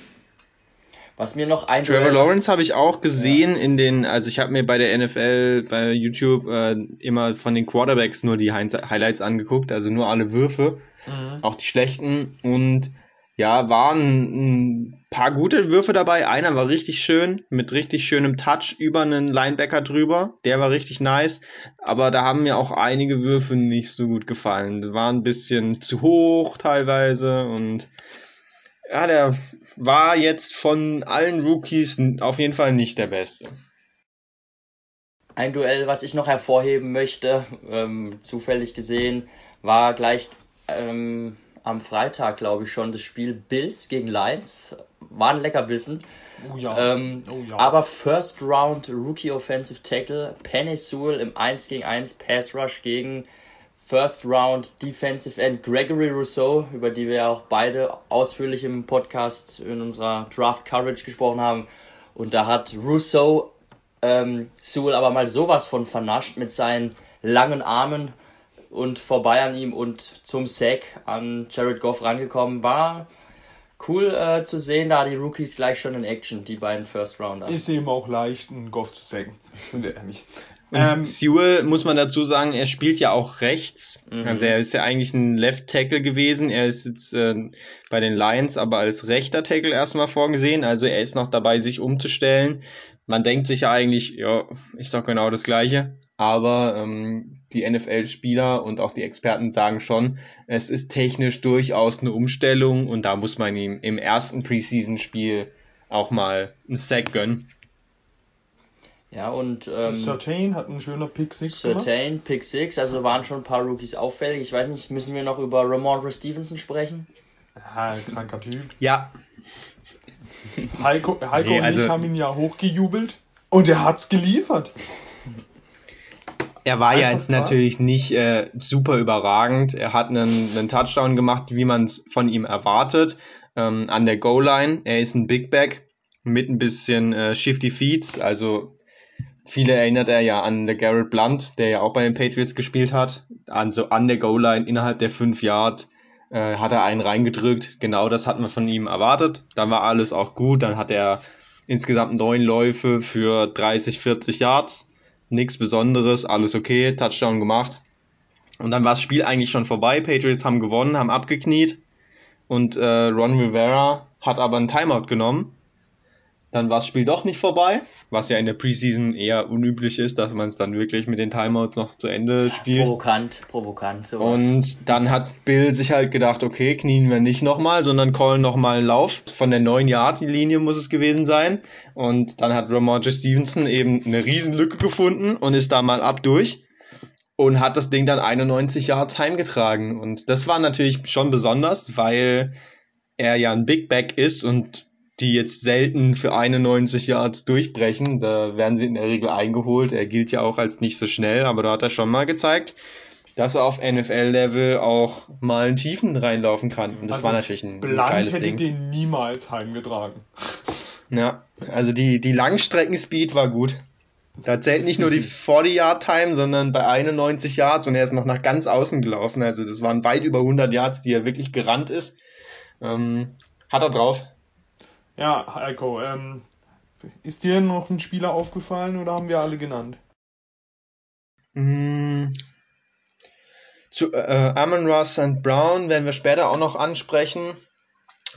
Was mir noch ein Trevor Lawrence habe ich auch gesehen ja. in den, also ich habe mir bei der NFL bei YouTube äh, immer von den Quarterbacks nur die Highlights angeguckt, also nur alle Würfe, mhm. auch die schlechten und ja, waren ein paar gute Würfe dabei. Einer war richtig schön, mit richtig schönem Touch über einen Linebacker drüber. Der war richtig nice. Aber da haben mir auch einige Würfe nicht so gut gefallen. Waren ein bisschen zu hoch teilweise und ja, der war jetzt von allen Rookies auf jeden Fall nicht der beste. Ein Duell, was ich noch hervorheben möchte, ähm, zufällig gesehen, war gleich ähm, am Freitag, glaube ich, schon das Spiel Bills gegen Lions. War ein Leckerbissen. Oh ja. Ähm, oh ja. Aber First Round Rookie Offensive Tackle Penny Sewell im 1 gegen 1 Pass Rush gegen First Round Defensive End Gregory Rousseau, über die wir auch beide ausführlich im Podcast in unserer Draft Coverage gesprochen haben. Und da hat Rousseau ähm, Sewell aber mal sowas von vernascht mit seinen langen Armen und vorbei an ihm und zum Sack an Jared Goff rangekommen. War cool äh, zu sehen, da die Rookies gleich schon in Action, die beiden First Rounder. Ist eben auch leicht, einen Goff zu sacken, finde ich ehrlich. Ähm, Sewell muss man dazu sagen, er spielt ja auch rechts. Mhm. Also er ist ja eigentlich ein Left Tackle gewesen. Er ist jetzt äh, bei den Lions aber als rechter Tackle erstmal vorgesehen. Also er ist noch dabei, sich umzustellen. Man denkt sich ja eigentlich, ja, ist doch genau das Gleiche aber ähm, die NFL-Spieler und auch die Experten sagen schon, es ist technisch durchaus eine Umstellung und da muss man ihm im ersten Preseason-Spiel auch mal einen Sack gönnen. Ja, und ähm, Certain hat einen schöner Pick 6 Certain, Pick 6, also waren schon ein paar Rookies auffällig. Ich weiß nicht, müssen wir noch über Ramondre Stevenson sprechen? Ja, kranker Typ. Ja. Heiko, Heiko nee, also, und ich haben ihn ja hochgejubelt und er hat's geliefert. Er war ja jetzt natürlich nicht äh, super überragend. Er hat einen, einen Touchdown gemacht, wie man es von ihm erwartet, ähm, an der Goal-Line. Er ist ein Big Back mit ein bisschen äh, Shifty Feeds. Also viele erinnert er ja an der Garrett Blunt, der ja auch bei den Patriots gespielt hat. Also an der Goal-Line innerhalb der 5 Yard äh, hat er einen reingedrückt. Genau das hatten wir von ihm erwartet. Dann war alles auch gut. Dann hat er insgesamt neun Läufe für 30, 40 Yards nichts Besonderes, alles okay, Touchdown gemacht. Und dann war das Spiel eigentlich schon vorbei. Patriots haben gewonnen, haben abgekniet und äh, Ron Rivera hat aber einen Timeout genommen. Dann war das Spiel doch nicht vorbei, was ja in der Preseason eher unüblich ist, dass man es dann wirklich mit den Timeouts noch zu Ende spielt. Provokant, provokant. Sowas. Und dann hat Bill sich halt gedacht, okay, knien wir nicht nochmal, sondern callen nochmal einen Lauf. Von der 9-Yard-Linie muss es gewesen sein. Und dann hat Ramondre Stevenson eben eine Riesenlücke gefunden und ist da mal ab durch und hat das Ding dann 91 Yards heimgetragen. Und das war natürlich schon besonders, weil er ja ein Big Back ist und die jetzt selten für 91 Yards durchbrechen. Da werden sie in der Regel eingeholt. Er gilt ja auch als nicht so schnell, aber da hat er schon mal gezeigt, dass er auf NFL-Level auch mal in Tiefen reinlaufen kann. Und das Also war natürlich ein, Blank geiles hätte Ding. den niemals heimgetragen. Ja, also die, die Langstreckenspeed war gut. Da zählt nicht nur die 40-Yard-Time, sondern bei 91 Yards und er ist noch nach ganz außen gelaufen. Also das waren weit über 100 Yards, die er wirklich gerannt ist. Ähm, hat er drauf. Ja, Heiko, ähm, ist dir noch ein Spieler aufgefallen oder haben wir alle genannt? Mm, Zu äh, Amon Ross St. Brown werden wir später auch noch ansprechen.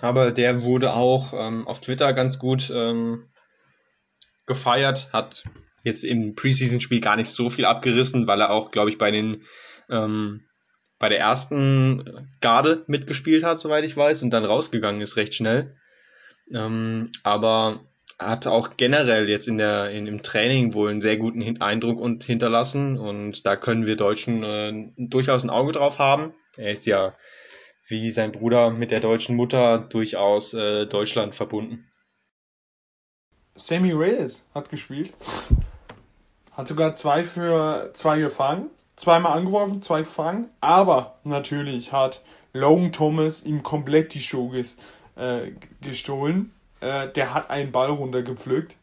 Aber der wurde auch ähm, auf Twitter ganz gut ähm, gefeiert, hat jetzt im Preseason-Spiel gar nicht so viel abgerissen, weil er auch, glaube ich, bei den ähm, bei der ersten Garde mitgespielt hat, soweit ich weiß, und dann rausgegangen ist recht schnell. Ähm, aber hat auch generell jetzt in der in, im Training wohl einen sehr guten Eindruck und hinterlassen und da können wir Deutschen äh, durchaus ein Auge drauf haben. Er ist ja wie sein Bruder mit der deutschen Mutter durchaus äh, Deutschland verbunden. Sammy Reyes hat gespielt. Hat sogar zwei für zwei gefangen. Zweimal angeworfen, zwei gefangen. Aber natürlich hat Logan Thomas ihm komplett die Show äh, gestohlen. Äh, der hat einen Ball runtergepflückt.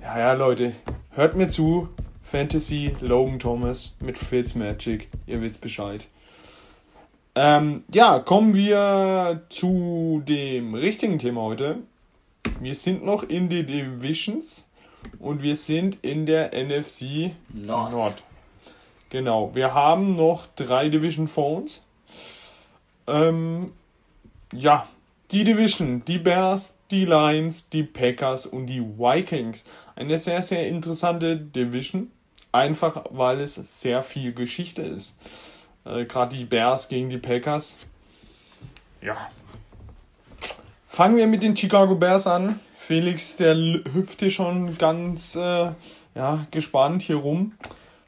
Ja, ja, Leute, hört mir zu. Fantasy Logan Thomas mit Fitzmagic. Ihr wisst Bescheid. Ähm, ja, kommen wir zu dem richtigen Thema heute. Wir sind noch in den Divisions und wir sind in der NFC North. Nord. Genau, wir haben noch drei Division Phones. Ähm, ja, die Division, die Bears, die Lions, die Packers und die Vikings. Eine sehr, sehr interessante Division. Einfach weil es sehr viel Geschichte ist. Äh, Gerade die Bears gegen die Packers. Ja. Fangen wir mit den Chicago Bears an. Felix, der hüpfte schon ganz äh, ja, gespannt hier rum.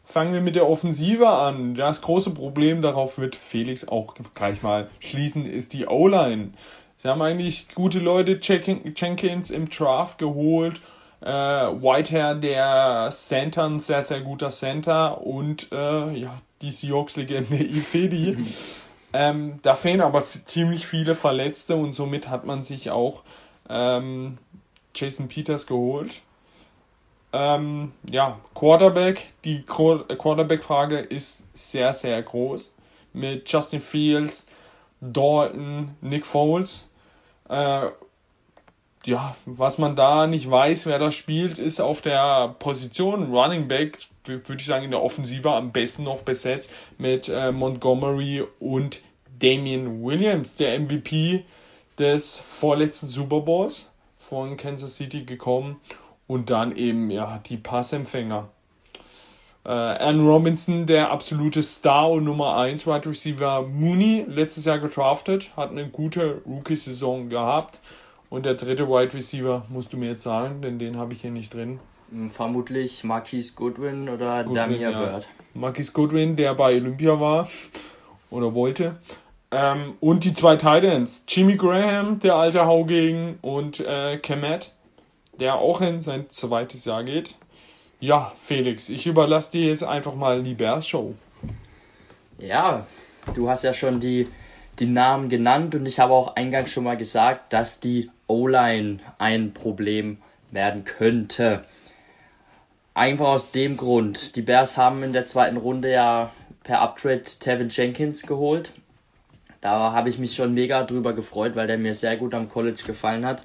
Fangen wir mit der Offensive an. Das große Problem, darauf wird Felix auch gleich mal schließen, ist die O-Line. Sie haben eigentlich gute Leute, Jen- Jenkins im Draft geholt, äh, Whitehair, der Center, ein sehr, sehr guter Center und äh, ja, die Seahawks-Legende Ifedi. Ähm, da fehlen aber ziemlich viele Verletzte und somit hat man sich auch ähm, Jason Peters geholt. Ähm, ja, Quarterback. Die Qu- Quarterback-Frage ist sehr, sehr groß. Mit Justin Fields, Dalton, Nick Foles. Äh, ja, was man da nicht weiß, wer das spielt, ist auf der Position Running Back, würde ich sagen, in der Offensive am besten noch besetzt mit äh, Montgomery und Damian Williams, der MVP des vorletzten Super Bowls von Kansas City gekommen und dann eben ja die Passempfänger. Äh, Aaron Robinson, der absolute Star und Nummer 1 Wide Receiver Mooney, letztes Jahr gedraftet, hat eine gute Rookie-Saison gehabt. Und der dritte Wide Receiver musst du mir jetzt sagen, denn den habe ich hier nicht drin. Hm, Vermutlich Marquise Goodwin oder Goodwin, Damir ja. Bird. Marquis Goodwin, der bei Olympia war oder wollte. Ähm, und die zwei Titans, Jimmy Graham, der alte Haugegen und äh, Kemet, der auch in sein zweites Jahr geht. Ja, Felix, ich überlasse dir jetzt einfach mal die Bears Show. Ja, du hast ja schon die, die Namen genannt und ich habe auch eingangs schon mal gesagt, dass die O-Line ein Problem werden könnte. Einfach aus dem Grund. Die Bears haben in der zweiten Runde ja per Uptrade Tevin Jenkins geholt. Da habe ich mich schon mega drüber gefreut, weil der mir sehr gut am College gefallen hat.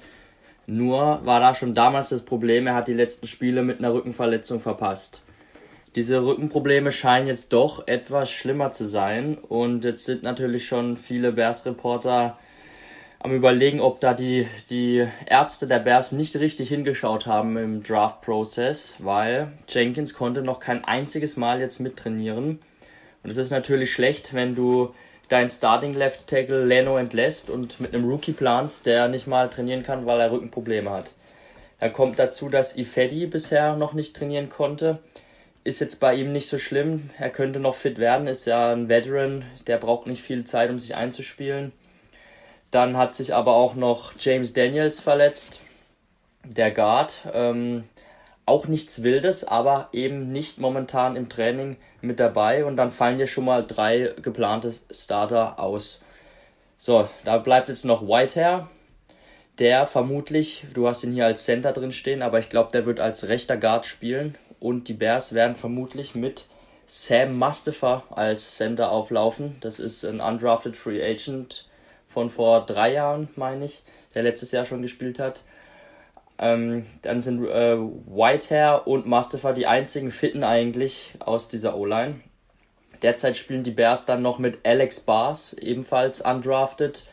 Nur war da schon damals das Problem, er hat die letzten Spiele mit einer Rückenverletzung verpasst. Diese Rückenprobleme scheinen jetzt doch etwas schlimmer zu sein und jetzt sind natürlich schon viele Bears-Reporter am überlegen, ob da die, die Ärzte der Bears nicht richtig hingeschaut haben im Draft-Prozess, weil Jenkins konnte noch kein einziges Mal jetzt mittrainieren. Und es ist natürlich schlecht, wenn du dein Starting Left Tackle Leno entlässt und mit einem Rookie planst, der nicht mal trainieren kann, weil er Rückenprobleme hat. Dann kommt dazu, dass Ifedi bisher noch nicht trainieren konnte. Ist jetzt bei ihm nicht so schlimm. Er könnte noch fit werden, ist ja ein Veteran, der braucht nicht viel Zeit, um sich einzuspielen. Dann hat sich aber auch noch James Daniels verletzt, der Guard. Ähm, auch nichts Wildes, aber eben nicht momentan im Training mit dabei. Und dann fallen hier schon mal drei geplante Starter aus. So, da bleibt jetzt noch Whitehair. Der vermutlich, du hast ihn hier als Center drin stehen, aber ich glaube, der wird als rechter Guard spielen. Und die Bears werden vermutlich mit Sam Mustafa als Center auflaufen. Das ist ein undrafted Free Agent von vor drei Jahren, meine ich, der letztes Jahr schon gespielt hat. Ähm, dann sind äh, Whitehair und Mustafa die einzigen Fitten eigentlich aus dieser O-Line. Derzeit spielen die Bears dann noch mit Alex Bars, ebenfalls undrafted,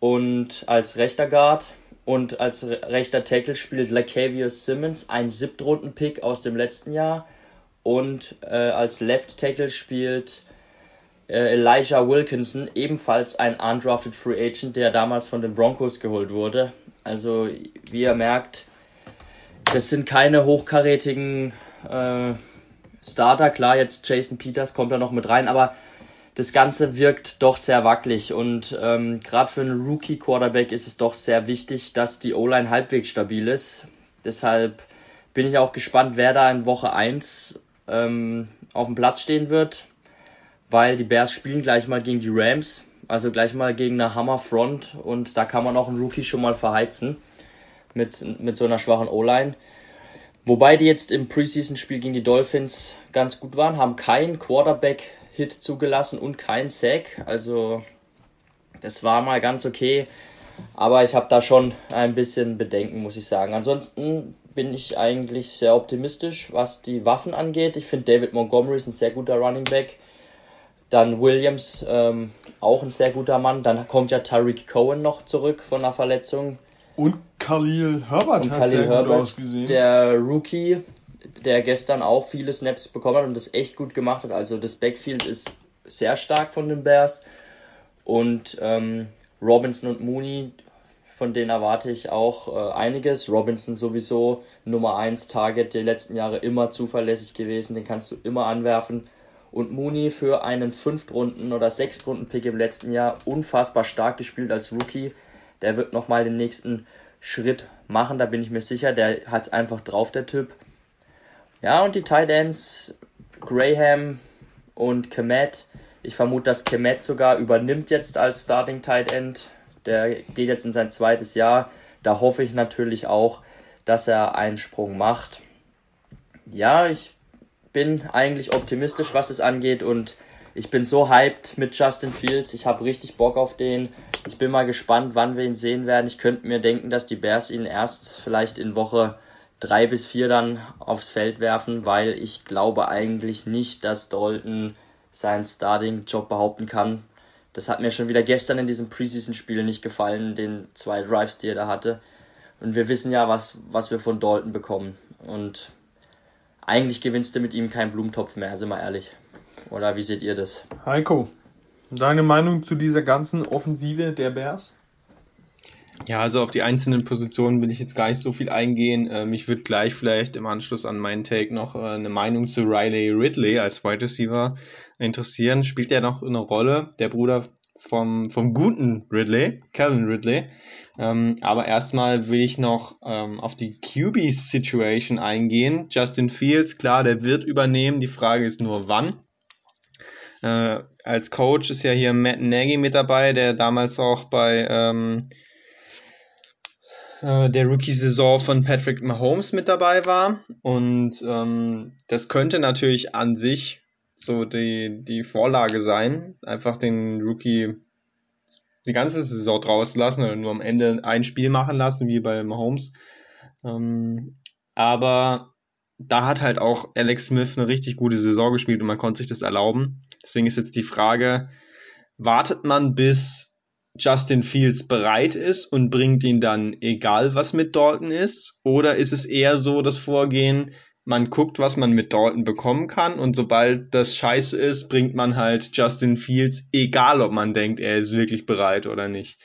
und als rechter Guard. Und als rechter Tackle spielt Lacavius Simmons, ein Siebtrunden-Pick aus dem letzten Jahr. Und äh, als Left Tackle spielt Elijah Wilkinson, ebenfalls ein undrafted Free Agent, der damals von den Broncos geholt wurde. Also wie ihr merkt, das sind keine hochkarätigen äh, Starter. Klar, jetzt Jason Peters kommt da noch mit rein, aber das Ganze wirkt doch sehr wackelig und ähm, gerade für einen Rookie-Quarterback ist es doch sehr wichtig, dass die O-Line halbwegs stabil ist. Deshalb bin ich auch gespannt, wer da in Woche 1 ähm, auf dem Platz stehen wird weil die Bears spielen gleich mal gegen die Rams, also gleich mal gegen eine Hammerfront und da kann man auch einen Rookie schon mal verheizen mit, mit so einer schwachen O-Line. Wobei die jetzt im Preseason-Spiel gegen die Dolphins ganz gut waren, haben keinen Quarterback-Hit zugelassen und keinen Sack. Also das war mal ganz okay. Aber ich habe da schon ein bisschen Bedenken, muss ich sagen. Ansonsten bin ich eigentlich sehr optimistisch, was die Waffen angeht. Ich finde David Montgomery ist ein sehr guter Running Back. Dann Williams, ähm, auch ein sehr guter Mann. Dann kommt ja Tariq Cohen noch zurück von einer Verletzung. Und Khalil Herbert und hat Khalil sehr Herbert, gut ausgesehen. Der Rookie, der gestern auch viele Snaps bekommen hat und das echt gut gemacht hat. Also das Backfield ist sehr stark von den Bears. Und ähm, Robinson und Mooney, von denen erwarte ich auch äh, einiges. Robinson sowieso Nummer 1 Target der letzten Jahre immer zuverlässig gewesen, den kannst du immer anwerfen und Mooney für einen Fünftrunden- oder Sechstrunden-Pick im letzten Jahr unfassbar stark gespielt als Rookie. Der wird nochmal den nächsten Schritt machen, da bin ich mir sicher. Der hat es einfach drauf, der Typ. Ja, und die Tight Ends, Graham und Kemet. Ich vermute, dass Kemet sogar übernimmt jetzt als Starting Tight End. Der geht jetzt in sein zweites Jahr. Da hoffe ich natürlich auch, dass er einen Sprung macht. Ja, ich bin eigentlich optimistisch, was es angeht und ich bin so hyped mit Justin Fields. Ich habe richtig Bock auf den. Ich bin mal gespannt, wann wir ihn sehen werden. Ich könnte mir denken, dass die Bears ihn erst vielleicht in Woche drei bis vier dann aufs Feld werfen, weil ich glaube eigentlich nicht, dass Dalton seinen Starting-Job behaupten kann. Das hat mir schon wieder gestern in diesem Preseason-Spiel nicht gefallen, den zwei Drives, die er da hatte. Und wir wissen ja, was, was wir von Dalton bekommen. Und eigentlich gewinnst du mit ihm keinen Blumentopf mehr, sind wir ehrlich. Oder wie seht ihr das? Heiko, deine Meinung zu dieser ganzen Offensive der Bears? Ja, also auf die einzelnen Positionen will ich jetzt gar nicht so viel eingehen. Äh, mich würde gleich vielleicht im Anschluss an meinen Take noch äh, eine Meinung zu Riley Ridley als Wide Receiver interessieren. Spielt er noch eine Rolle? Der Bruder vom, vom guten Ridley, Calvin Ridley. Ähm, aber erstmal will ich noch ähm, auf die QB-Situation eingehen. Justin Fields, klar, der wird übernehmen. Die Frage ist nur, wann. Äh, als Coach ist ja hier Matt Nagy mit dabei, der damals auch bei ähm, äh, der Rookie-Saison von Patrick Mahomes mit dabei war. Und ähm, das könnte natürlich an sich so die, die Vorlage sein, einfach den Rookie die ganze Saison draußen lassen oder nur am Ende ein Spiel machen lassen, wie bei Mahomes. Ähm, aber da hat halt auch Alex Smith eine richtig gute Saison gespielt und man konnte sich das erlauben. Deswegen ist jetzt die Frage, wartet man bis Justin Fields bereit ist und bringt ihn dann egal, was mit Dalton ist? Oder ist es eher so das Vorgehen, man guckt, was man mit Dalton bekommen kann und sobald das scheiße ist, bringt man halt Justin Fields, egal ob man denkt, er ist wirklich bereit oder nicht.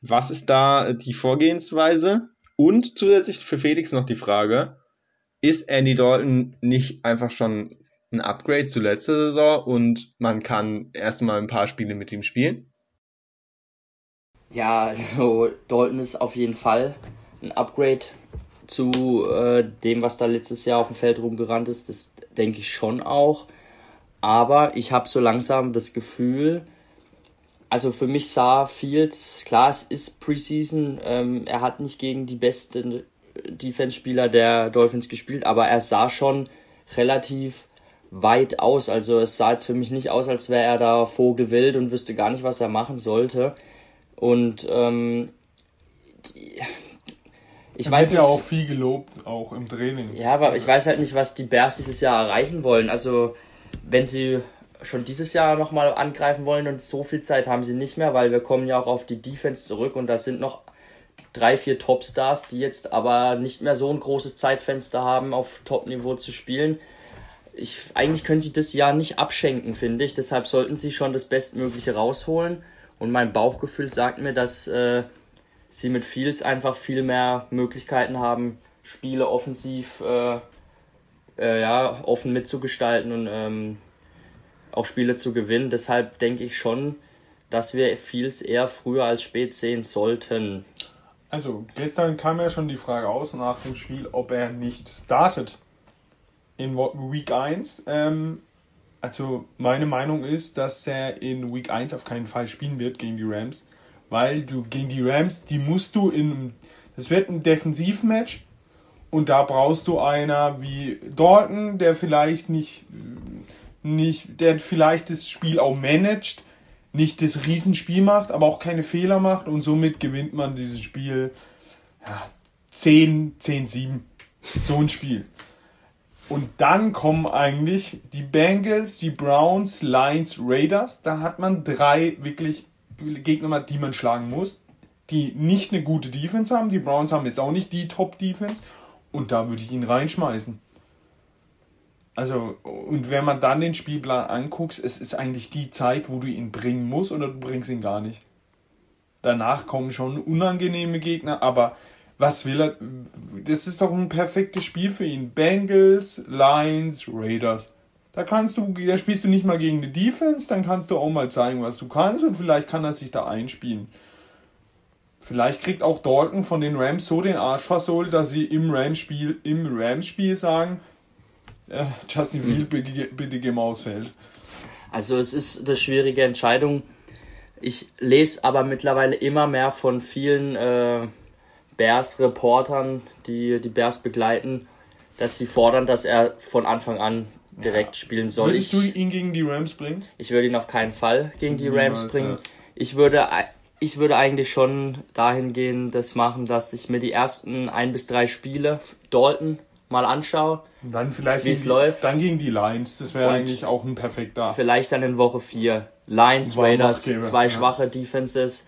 Was ist da die Vorgehensweise? Und zusätzlich für Felix noch die Frage, ist Andy Dalton nicht einfach schon ein Upgrade zu letzter Saison und man kann erstmal ein paar Spiele mit ihm spielen? Ja, also Dalton ist auf jeden Fall ein Upgrade zu äh, dem, was da letztes Jahr auf dem Feld rumgerannt ist. Das denke ich schon auch. Aber ich habe so langsam das Gefühl, also für mich sah Fields, klar, es ist Preseason, ähm, er hat nicht gegen die besten Defense-Spieler der Dolphins gespielt, aber er sah schon relativ weit aus. Also es sah jetzt für mich nicht aus, als wäre er da vogelwild und wüsste gar nicht, was er machen sollte. Und ähm, ich weiß ja auch viel gelobt, auch im Training. Ja, aber ich weiß halt nicht, was die Bears dieses Jahr erreichen wollen. Also wenn sie schon dieses Jahr nochmal angreifen wollen und so viel Zeit haben sie nicht mehr, weil wir kommen ja auch auf die Defense zurück und da sind noch drei, vier Topstars, die jetzt aber nicht mehr so ein großes Zeitfenster haben, auf Top-Niveau zu spielen. Ich, eigentlich können sie das Jahr nicht abschenken, finde ich. Deshalb sollten sie schon das Bestmögliche rausholen. Und mein Bauchgefühl sagt mir, dass äh, sie mit Fields einfach viel mehr Möglichkeiten haben, Spiele offensiv äh, äh, ja, offen mitzugestalten und ähm, auch Spiele zu gewinnen. Deshalb denke ich schon, dass wir Fields eher früher als spät sehen sollten. Also, gestern kam ja schon die Frage aus nach dem Spiel, ob er nicht startet in Week 1. Ähm, also, meine Meinung ist, dass er in Week 1 auf keinen Fall spielen wird gegen die Rams, weil du gegen die Rams, die musst du in. Das wird ein Defensivmatch und da brauchst du einer wie Dalton, der vielleicht nicht nicht, der vielleicht das Spiel auch managt, nicht das Riesenspiel macht, aber auch keine Fehler macht und somit gewinnt man dieses Spiel ja, 10, 10, 7. So ein Spiel. Und dann kommen eigentlich die Bengals, die Browns, Lions, Raiders. Da hat man drei wirklich Gegner, die man schlagen muss, die nicht eine gute Defense haben. Die Browns haben jetzt auch nicht die Top-Defense. Und da würde ich ihn reinschmeißen. Also, und wenn man dann den Spielplan anguckt, es ist eigentlich die Zeit, wo du ihn bringen musst oder du bringst ihn gar nicht. Danach kommen schon unangenehme Gegner, aber was will er? Das ist doch ein perfektes Spiel für ihn. Bengals, Lions, Raiders. Da kannst du, da spielst du nicht mal gegen die Defense, dann kannst du auch mal zeigen, was du kannst und vielleicht kann er sich da einspielen. Vielleicht kriegt auch Dalton von den Rams so den Arsch versohlt, dass sie im Rams-Spiel, im Rams-Spiel sagen, äh, Justin hm. Field bitte, bitte geh mal aufs Feld. Also es ist eine schwierige Entscheidung. Ich lese aber mittlerweile immer mehr von vielen äh, Bears-Reportern, die die Bears begleiten, dass sie fordern, dass er von Anfang an direkt ja. spielen soll. Würdest ich, du ihn gegen die Rams bringen? Ich würde ihn auf keinen Fall gegen die Niemals, Rams bringen. Ja. Ich würde ich würde eigentlich schon dahingehend das machen, dass ich mir die ersten ein bis drei Spiele Dalton mal anschaue. Und dann vielleicht wie es läuft. Dann gegen die Lions, das wäre eigentlich auch ein perfekter. Vielleicht dann in Woche 4. Lions, Raiders, zwei ja. schwache Defenses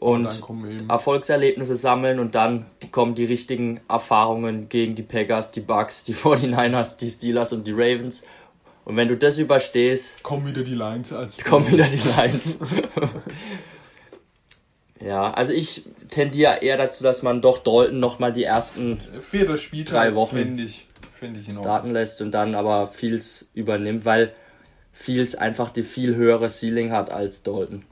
und, und Erfolgserlebnisse sammeln und dann kommen die richtigen Erfahrungen gegen die Packers, die Bucks, die 49ers, die Steelers und die Ravens. Und wenn du das überstehst, kommen wieder die Lions als kommen wieder die Lions. Ja, also ich tendiere eher dazu, dass man doch Dalton nochmal die ersten drei Wochen finde ich, find ich starten lässt und dann aber Fields übernimmt, weil Fields einfach die viel höhere Ceiling hat als Dalton.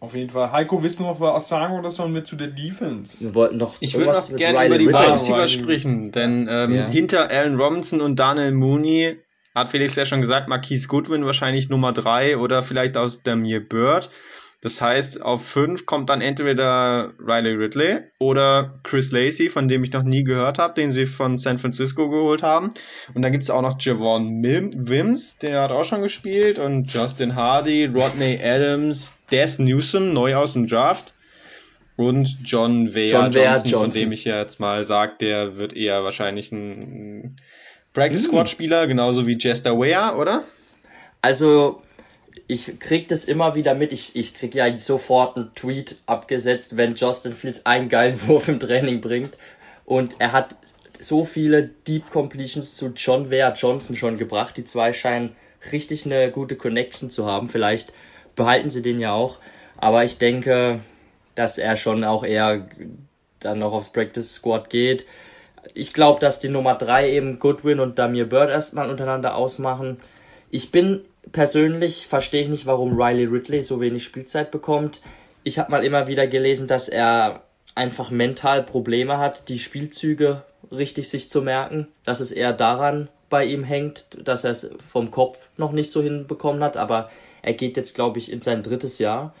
Auf jeden Fall. Heiko, willst du noch was sagen oder sollen wir zu der Defense? Wir wollten noch Ich würde noch gerne über die Wide Receiver sprechen, denn ähm, ja. hinter Allen Robinson und Daniel Mooney hat Felix ja schon gesagt, Marquise Goodwin wahrscheinlich Nummer 3 oder vielleicht auch der Mir Bird. Das heißt, auf 5 kommt dann entweder Riley Ridley oder Chris Lacey, von dem ich noch nie gehört habe, den sie von San Francisco geholt haben. Und dann gibt es auch noch Javon Wims, der hat auch schon gespielt, und Justin Hardy, Rodney Adams, Des Newsom, neu aus dem Draft. Und John Weah John Johnson, Johnson, von dem ich jetzt mal sage, der wird eher wahrscheinlich ein Practice Squad Spieler, genauso wie Jester Weah, oder? Also ich krieg das immer wieder mit. Ich, ich krieg ja sofort einen Tweet abgesetzt, wenn Justin Fields einen geilen Wurf im Training bringt. Und er hat so viele Deep Completions zu John Ware Johnson schon gebracht. Die zwei scheinen richtig eine gute Connection zu haben. Vielleicht behalten sie den ja auch. Aber ich denke, dass er schon auch eher dann noch aufs Practice Squad geht. Ich glaube, dass die Nummer 3 eben Goodwin und Damir Bird erstmal untereinander ausmachen. Ich bin persönlich verstehe ich nicht, warum Riley Ridley so wenig Spielzeit bekommt. Ich habe mal immer wieder gelesen, dass er einfach mental Probleme hat, die Spielzüge richtig sich zu merken, dass es eher daran bei ihm hängt, dass er es vom Kopf noch nicht so hinbekommen hat, aber er geht jetzt, glaube ich, in sein drittes Jahr.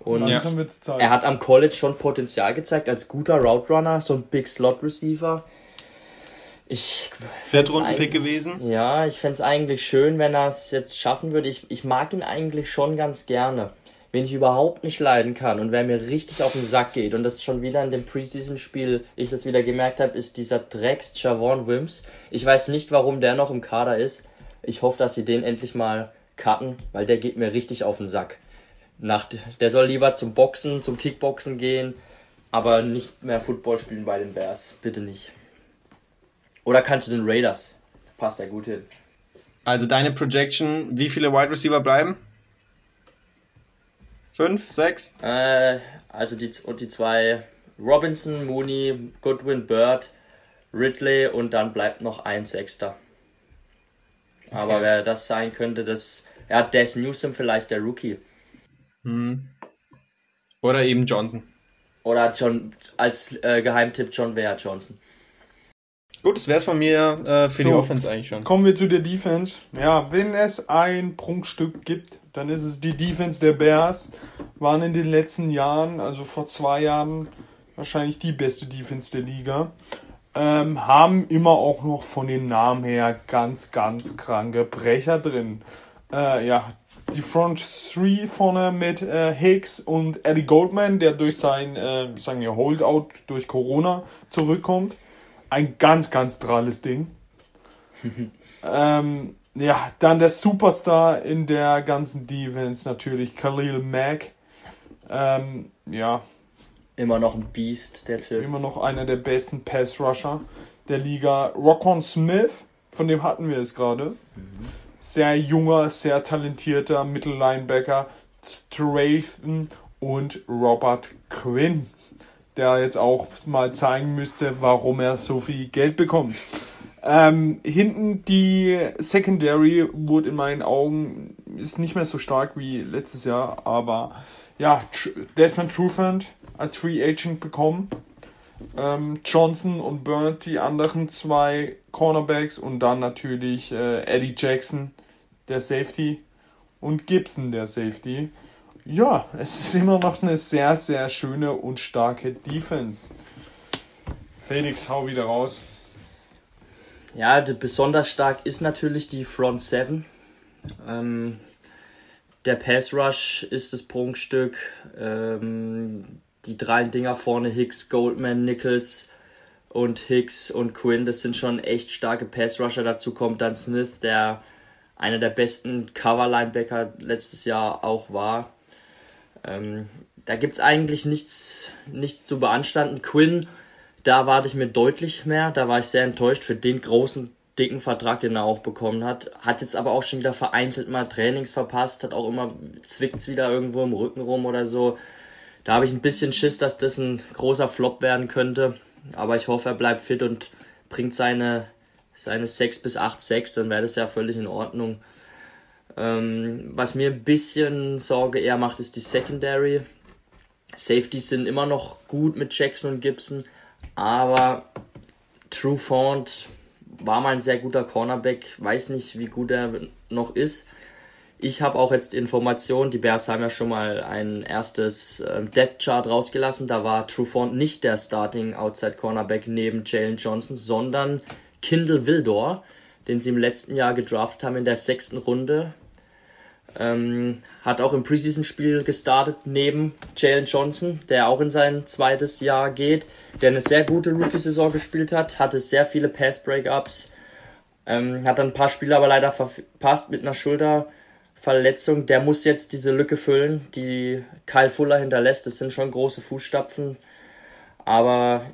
Und ja. er hat am College schon Potenzial gezeigt als guter Route Runner, so ein Big Slot Receiver. Ich Viertrunden-Pick gewesen? Ja, ich fände es eigentlich schön, wenn er es jetzt schaffen würde. Ich, ich mag ihn eigentlich schon ganz gerne. Wen ich überhaupt nicht leiden kann und wer mir richtig auf den Sack geht, und das schon wieder in dem Preseason-Spiel ich das wieder gemerkt habe, ist dieser Drecks Javon Wims. Ich weiß nicht, warum der noch im Kader ist. Ich hoffe, dass sie den endlich mal cutten, weil der geht mir richtig auf den Sack. Nach, der soll lieber zum Boxen, zum Kickboxen gehen, aber nicht mehr Football spielen bei den Bears. Bitte nicht. Oder kannst du den Raiders? Passt ja gut hin. Also deine Projection, wie viele Wide Receiver bleiben? Fünf, sechs? Äh, also die und die zwei Robinson, Mooney, Goodwin, Bird, Ridley und dann bleibt noch ein Sechster. Okay. Aber wer das sein könnte, das. Ja, Des Newsom vielleicht der Rookie. Hm. Oder eben Johnson. Oder John als äh, Geheimtipp John Ware Johnson. Gut, das wäre es von mir äh, für so, die Offense eigentlich schon. Kommen wir zu der Defense. Ja, wenn es ein Prunkstück gibt, dann ist es die Defense der Bears. Waren in den letzten Jahren, also vor zwei Jahren, wahrscheinlich die beste Defense der Liga. Ähm, haben immer auch noch von den Namen her ganz, ganz kranke Brecher drin. Äh, ja, die Front 3 vorne mit äh, Hicks und Eddie Goldman, der durch sein, äh, sagen wir, Holdout durch Corona zurückkommt ein ganz, ganz dralles Ding. ähm, ja, dann der Superstar in der ganzen Defense natürlich Khalil Mack. Ähm, ja. Immer noch ein Beast, der Typ. Immer noch einer der besten Pass-Rusher der Liga. Rockon Smith, von dem hatten wir es gerade. Mhm. Sehr junger, sehr talentierter Mittellinebacker. Strafen und Robert Quinn der jetzt auch mal zeigen müsste, warum er so viel Geld bekommt. Ähm, hinten die Secondary wurde in meinen Augen ist nicht mehr so stark wie letztes Jahr, aber ja, Desmond Trufant als Free Agent bekommen. Ähm, Johnson und Burnt die anderen zwei Cornerbacks und dann natürlich äh, Eddie Jackson, der Safety und Gibson, der Safety. Ja, es ist immer noch eine sehr, sehr schöne und starke Defense. Felix, hau wieder raus. Ja, besonders stark ist natürlich die Front 7. Ähm, der Pass Rush ist das Prunkstück. Ähm, die drei Dinger vorne, Hicks, Goldman, Nichols und Hicks und Quinn, das sind schon echt starke Pass Rusher. Dazu kommt dann Smith, der einer der besten Cover Linebacker letztes Jahr auch war. Ähm, da gibt es eigentlich nichts, nichts zu beanstanden. Quinn, da warte ich mir deutlich mehr. Da war ich sehr enttäuscht für den großen, dicken Vertrag, den er auch bekommen hat. Hat jetzt aber auch schon wieder vereinzelt mal Trainings verpasst, hat auch immer, zwickt's wieder irgendwo im Rücken rum oder so. Da habe ich ein bisschen Schiss, dass das ein großer Flop werden könnte. Aber ich hoffe, er bleibt fit und bringt seine, seine 6 bis 8 6, dann wäre das ja völlig in Ordnung. Ähm, was mir ein bisschen Sorge eher macht, ist die Secondary. Safeties sind immer noch gut mit Jackson und Gibson, aber True Font war mal ein sehr guter Cornerback, weiß nicht, wie gut er noch ist. Ich habe auch jetzt Informationen, die Bears haben ja schon mal ein erstes ähm, Depth Chart rausgelassen, da war Trufant nicht der Starting Outside Cornerback neben Jalen Johnson, sondern Kindle Wildor, den sie im letzten Jahr gedraft haben in der sechsten Runde ähm, hat auch im Preseason-Spiel gestartet neben Jalen Johnson, der auch in sein zweites Jahr geht, der eine sehr gute Rookie-Saison gespielt hat, hatte sehr viele Pass-Breakups, ähm, hat dann ein paar Spiele aber leider verpasst mit einer Schulter Verletzung, der muss jetzt diese Lücke füllen, die Kyle Fuller hinterlässt. Das sind schon große Fußstapfen. Aber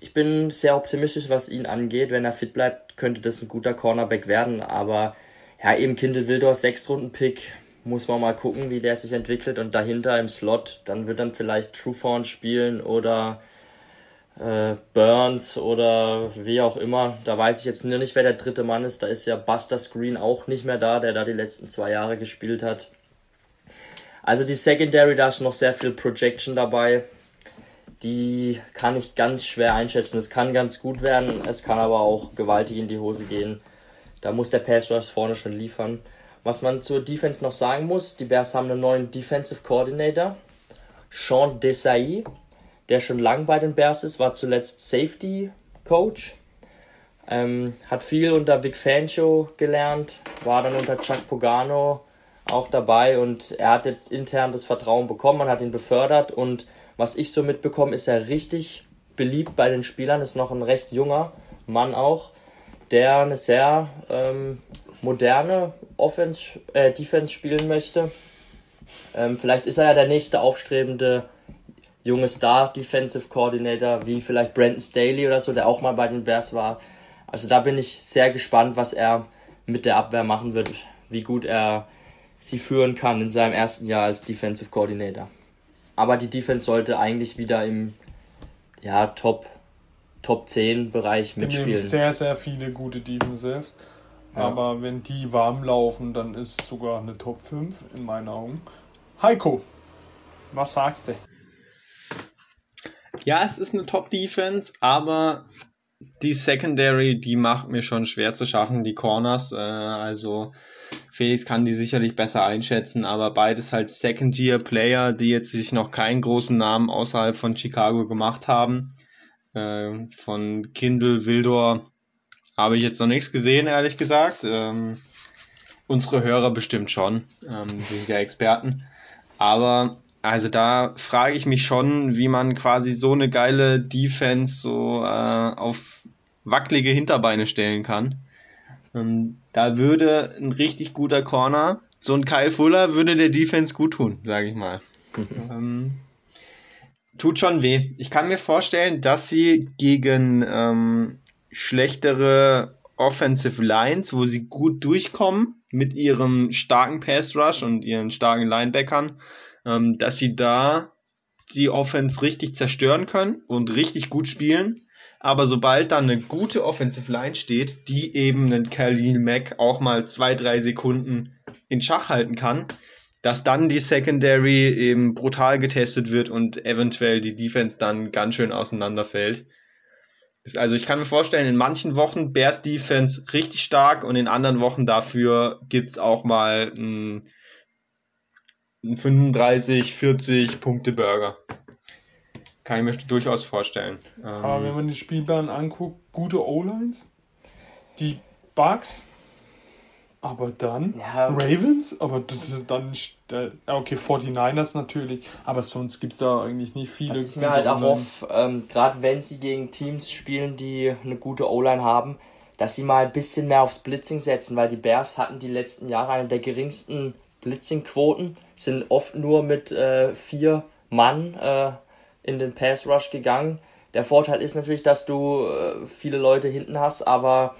ich bin sehr optimistisch, was ihn angeht. Wenn er fit bleibt, könnte das ein guter Cornerback werden. Aber ja, eben Kindle Wildor, Sechstrunden-Pick, muss man mal gucken, wie der sich entwickelt. Und dahinter im Slot, dann wird dann vielleicht Truefawn spielen oder äh, Burns oder wie auch immer. Da weiß ich jetzt nur nicht, wer der dritte Mann ist. Da ist ja Buster Screen auch nicht mehr da, der da die letzten zwei Jahre gespielt hat. Also die Secondary, da ist noch sehr viel Projection dabei. Die kann ich ganz schwer einschätzen. Es kann ganz gut werden, es kann aber auch gewaltig in die Hose gehen. Da muss der Pass Rush vorne schon liefern. Was man zur Defense noch sagen muss, die Bears haben einen neuen Defensive Coordinator, Sean Desai, der schon lang bei den Bears ist, war zuletzt Safety Coach, ähm, hat viel unter Vic Fancho gelernt, war dann unter Chuck Pogano auch dabei und er hat jetzt intern das Vertrauen bekommen, man hat ihn befördert und was ich so mitbekomme, ist er richtig beliebt bei den Spielern, ist noch ein recht junger Mann auch, der eine sehr ähm, moderne Offense, äh, Defense spielen möchte. Ähm, vielleicht ist er ja der nächste aufstrebende junge Star Defensive Coordinator, wie vielleicht Brandon Staley oder so, der auch mal bei den Bears war. Also da bin ich sehr gespannt, was er mit der Abwehr machen wird, wie gut er sie führen kann in seinem ersten Jahr als Defensive Coordinator. Aber die Defense sollte eigentlich wieder im ja, Top, Top 10 Bereich mitspielen. Es sehr, sehr viele gute Defensives. Ja. Aber wenn die warm laufen, dann ist es sogar eine Top 5 in meinen Augen. Heiko, was sagst du? Ja, es ist eine Top-Defense, aber die Secondary, die macht mir schon schwer zu schaffen, die Corners. Äh, also Felix kann die sicherlich besser einschätzen, aber beides halt Second-Year-Player, die jetzt sich noch keinen großen Namen außerhalb von Chicago gemacht haben. Äh, von Kindle, Wildor habe ich jetzt noch nichts gesehen, ehrlich gesagt. Ähm, unsere Hörer bestimmt schon. Ähm, die sind ja Experten. Aber also da frage ich mich schon, wie man quasi so eine geile Defense so äh, auf wackelige Hinterbeine stellen kann. Ähm, da würde ein richtig guter Corner, so ein Kyle Fuller, würde der Defense gut tun, sage ich mal. ähm, tut schon weh. Ich kann mir vorstellen, dass sie gegen ähm, schlechtere Offensive Lines, wo sie gut durchkommen mit ihrem starken Pass Rush und ihren starken Linebackern, ähm, dass sie da die Offense richtig zerstören können und richtig gut spielen. Aber sobald dann eine gute Offensive Line steht, die eben einen Khalil Mack auch mal zwei, drei Sekunden in Schach halten kann, dass dann die Secondary eben brutal getestet wird und eventuell die Defense dann ganz schön auseinanderfällt. Also ich kann mir vorstellen, in manchen Wochen Bears Defense richtig stark und in anderen Wochen dafür gibt's auch mal ein 35, 40 Punkte Burger. Kann ich mir durchaus vorstellen. Aber ähm, wenn man die Spielplan anguckt, gute O-Lines, die Bugs, aber dann ja. Ravens, aber das dann okay 49ers natürlich, aber sonst gibt es da eigentlich nicht viele. Was ich mir halt auch hoffe, ähm, gerade wenn sie gegen Teams spielen, die eine gute O-Line haben, dass sie mal ein bisschen mehr aufs Blitzing setzen, weil die Bears hatten die letzten Jahre eine der geringsten Blitzing-Quoten, sind oft nur mit äh, vier Mann äh, in den Pass Rush gegangen. Der Vorteil ist natürlich, dass du äh, viele Leute hinten hast, aber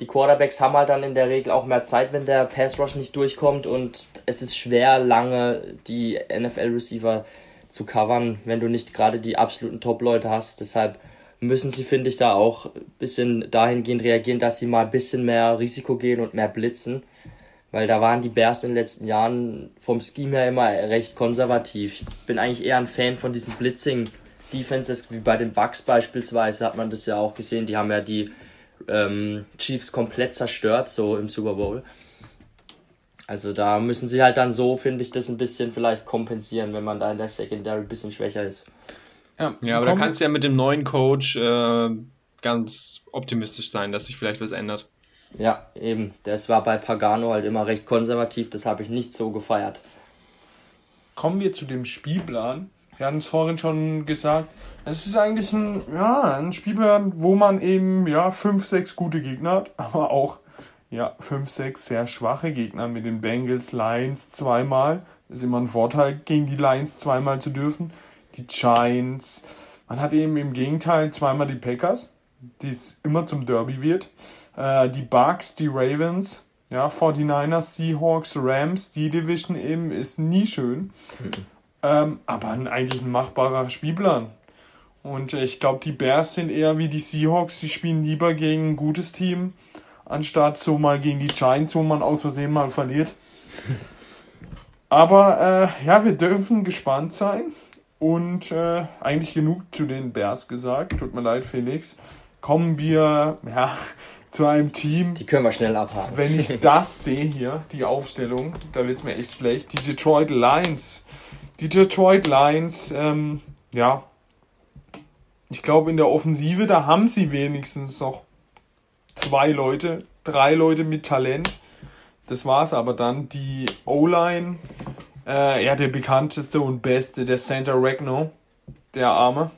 die Quarterbacks haben halt dann in der Regel auch mehr Zeit, wenn der Pass Rush nicht durchkommt und es ist schwer, lange die NFL-Receiver zu covern, wenn du nicht gerade die absoluten Top-Leute hast. Deshalb müssen sie, finde ich, da auch ein bisschen dahingehend reagieren, dass sie mal ein bisschen mehr Risiko gehen und mehr blitzen. Weil da waren die Bears in den letzten Jahren vom Scheme her immer recht konservativ. Ich bin eigentlich eher ein Fan von diesen Blitzing-Defenses, wie bei den Bucks beispielsweise, hat man das ja auch gesehen. Die haben ja die ähm, Chiefs komplett zerstört, so im Super Bowl. Also da müssen sie halt dann so, finde ich, das ein bisschen vielleicht kompensieren, wenn man da in der Secondary ein bisschen schwächer ist. Ja, ja aber da kannst du ja mit dem neuen Coach äh, ganz optimistisch sein, dass sich vielleicht was ändert. Ja, eben. Das war bei Pagano halt immer recht konservativ, das habe ich nicht so gefeiert. Kommen wir zu dem Spielplan. Wir hatten es vorhin schon gesagt. Es ist eigentlich ein, ja, ein Spielplan, wo man eben ja fünf, sechs gute Gegner hat, aber auch ja, 5, 6 sehr schwache Gegner mit den Bengals, Lions zweimal. Ist immer ein Vorteil, gegen die Lions zweimal zu dürfen. Die Giants. Man hat eben im Gegenteil zweimal die Packers, die es immer zum Derby wird. Äh, die Bucks, die Ravens, ja, 49ers, Seahawks, Rams, die Division eben ist nie schön. Mhm. Ähm, aber eigentlich ein machbarer Spielplan. Und ich glaube, die Bears sind eher wie die Seahawks, die spielen lieber gegen ein gutes Team, anstatt so mal gegen die Giants, wo man aus Versehen mal verliert. Aber äh, ja, wir dürfen gespannt sein. Und äh, eigentlich genug zu den Bears gesagt. Tut mir leid, Felix. Kommen wir ja, zu einem Team. Die können wir schnell abhaken. Wenn ich das sehe hier, die Aufstellung, da wird es mir echt schlecht. Die Detroit Lions. Die Detroit Lions, ähm, ja, ich glaube in der Offensive, da haben sie wenigstens noch zwei Leute, drei Leute mit Talent. Das war's aber dann. Die O-Line, äh, ja, der bekannteste und beste, der Santa Regno, der Arme.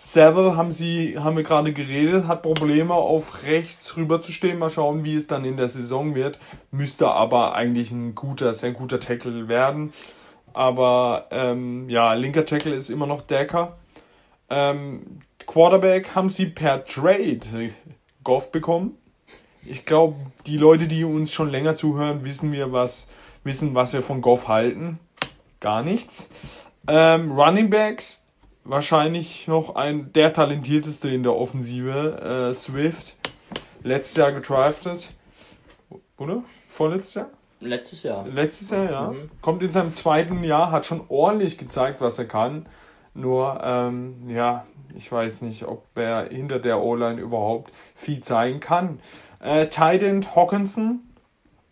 Seville haben sie, haben wir gerade geredet, hat Probleme auf rechts rüber zu stehen. Mal schauen, wie es dann in der Saison wird. Müsste aber eigentlich ein guter, sehr guter Tackle werden. Aber ähm, ja, linker Tackle ist immer noch Decker. Ähm, Quarterback haben sie per Trade Goff bekommen. Ich glaube, die Leute, die uns schon länger zuhören, wissen wir, was, wissen, was wir von Goff halten. Gar nichts. Ähm, Running Backs wahrscheinlich noch ein der talentierteste in der Offensive, äh, Swift, letztes Jahr gedraftet, oder? Vorletztes Jahr? Letztes Jahr. Letztes Jahr, ja. Mhm. Kommt in seinem zweiten Jahr, hat schon ordentlich gezeigt, was er kann. Nur, ähm, ja, ich weiß nicht, ob er hinter der O-Line überhaupt viel zeigen kann. Äh, Titan Hawkinson,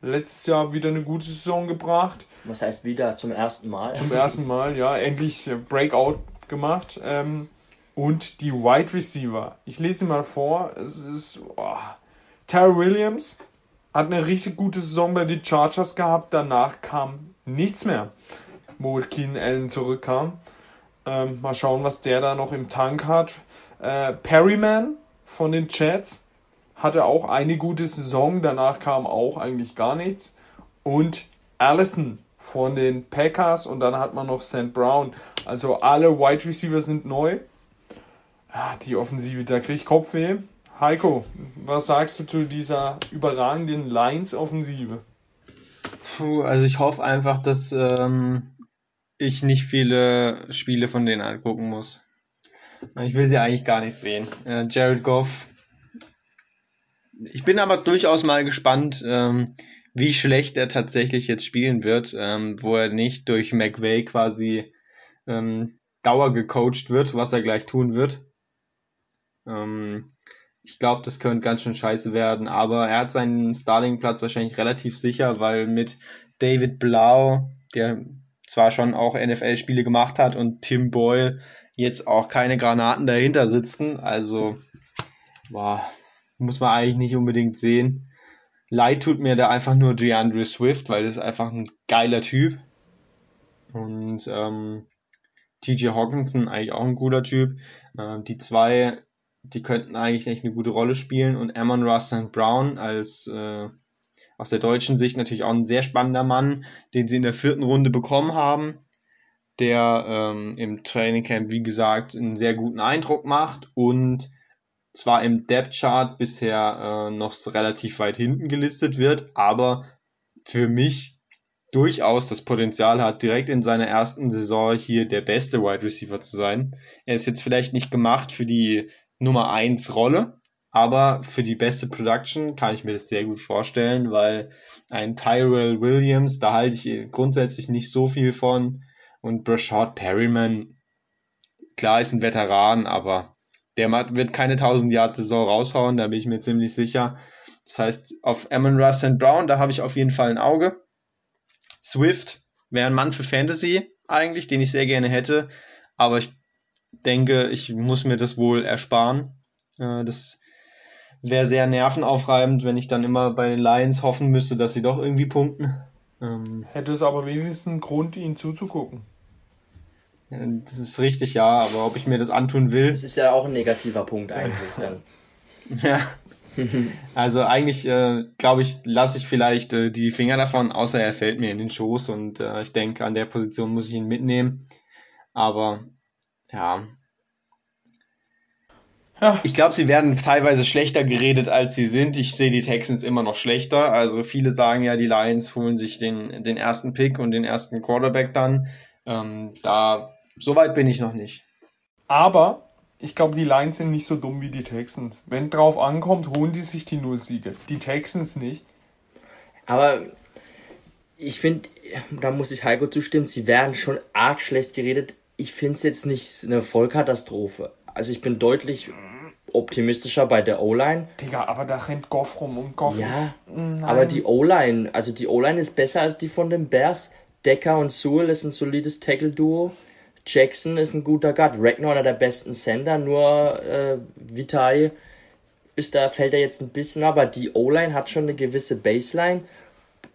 letztes Jahr wieder eine gute Saison gebracht. Was heißt wieder zum ersten Mal? Zum ersten Mal, ja. Endlich Breakout gemacht. Ähm, und die Wide Receiver. Ich lese sie mal vor. Es ist oh, Terry Williams hat eine richtig gute Saison bei den Chargers gehabt. Danach kam nichts mehr, wo Keenan Allen zurückkam. Ähm, mal schauen, was der da noch im Tank hat. Äh, Perryman von den Jets hatte auch eine gute Saison. Danach kam auch eigentlich gar nichts. Und Allison von den Packers und dann hat man noch St. Brown. Also alle Wide Receiver sind neu. Ah, die Offensive, da kriege ich Kopfweh. Heiko, was sagst du zu dieser überragenden Lions-Offensive? Puh, also ich hoffe einfach, dass ähm, ich nicht viele Spiele von denen angucken muss. Ich will sie eigentlich gar nicht sehen. Äh, Jared Goff. Ich bin aber durchaus mal gespannt, ähm, wie schlecht er tatsächlich jetzt spielen wird, ähm, wo er nicht durch McVay quasi ähm, Dauer gecoacht wird, was er gleich tun wird. Ähm, ich glaube, das könnte ganz schön scheiße werden, aber er hat seinen Starling-Platz wahrscheinlich relativ sicher, weil mit David Blau, der zwar schon auch NFL-Spiele gemacht hat, und Tim Boyle jetzt auch keine Granaten dahinter sitzen. Also, boah, muss man eigentlich nicht unbedingt sehen. Leid tut mir da einfach nur DeAndre Swift, weil das ist einfach ein geiler Typ. Und ähm, TJ Hawkinson eigentlich auch ein cooler Typ. Äh, die zwei, die könnten eigentlich echt eine gute Rolle spielen. Und Amon Ross St. Brown als äh, aus der deutschen Sicht natürlich auch ein sehr spannender Mann, den sie in der vierten Runde bekommen haben, der ähm, im Training Camp, wie gesagt, einen sehr guten Eindruck macht und zwar im Depth Chart bisher äh, noch relativ weit hinten gelistet wird, aber für mich durchaus das Potenzial hat, direkt in seiner ersten Saison hier der beste Wide Receiver zu sein. Er ist jetzt vielleicht nicht gemacht für die Nummer 1 Rolle, aber für die beste Production kann ich mir das sehr gut vorstellen, weil ein Tyrell Williams, da halte ich grundsätzlich nicht so viel von und Brashard Perryman, klar ist ein Veteran, aber der wird keine 1000 Yard Saison raushauen, da bin ich mir ziemlich sicher. Das heißt, auf Amon Russ and Brown, da habe ich auf jeden Fall ein Auge. Swift wäre ein Mann für Fantasy eigentlich, den ich sehr gerne hätte, aber ich denke, ich muss mir das wohl ersparen. Äh, das wäre sehr nervenaufreibend, wenn ich dann immer bei den Lions hoffen müsste, dass sie doch irgendwie punkten. Ähm, Hätte es aber wenigstens einen Grund, ihnen zuzugucken. Das ist richtig, ja, aber ob ich mir das antun will. Das ist ja auch ein negativer Punkt eigentlich dann. ja. also eigentlich, äh, glaube ich, lasse ich vielleicht äh, die Finger davon, außer er fällt mir in den Schoß und äh, ich denke, an der Position muss ich ihn mitnehmen. Aber ja. ja. Ich glaube, sie werden teilweise schlechter geredet, als sie sind. Ich sehe die Texans immer noch schlechter. Also viele sagen ja, die Lions holen sich den, den ersten Pick und den ersten Quarterback dann. Ähm, da, so weit bin ich noch nicht. Aber ich glaube, die Lions sind nicht so dumm wie die Texans. Wenn drauf ankommt, holen die sich die Nullsiege. Die Texans nicht. Aber ich finde, da muss ich Heiko zustimmen, sie werden schon arg schlecht geredet. Ich finde es jetzt nicht eine Vollkatastrophe. Also ich bin deutlich optimistischer bei der O-Line. Digga, aber da rennt Goff rum und Goff ja, ist. Nein. Aber die O-Line, also die O-Line ist besser als die von den Bears. Decker und Sewell ist ein solides Tackle-Duo. Jackson ist ein guter Guard. Ragnar einer der besten Sender, nur äh, Vitae ist da, fällt er jetzt ein bisschen, aber die O-Line hat schon eine gewisse Baseline.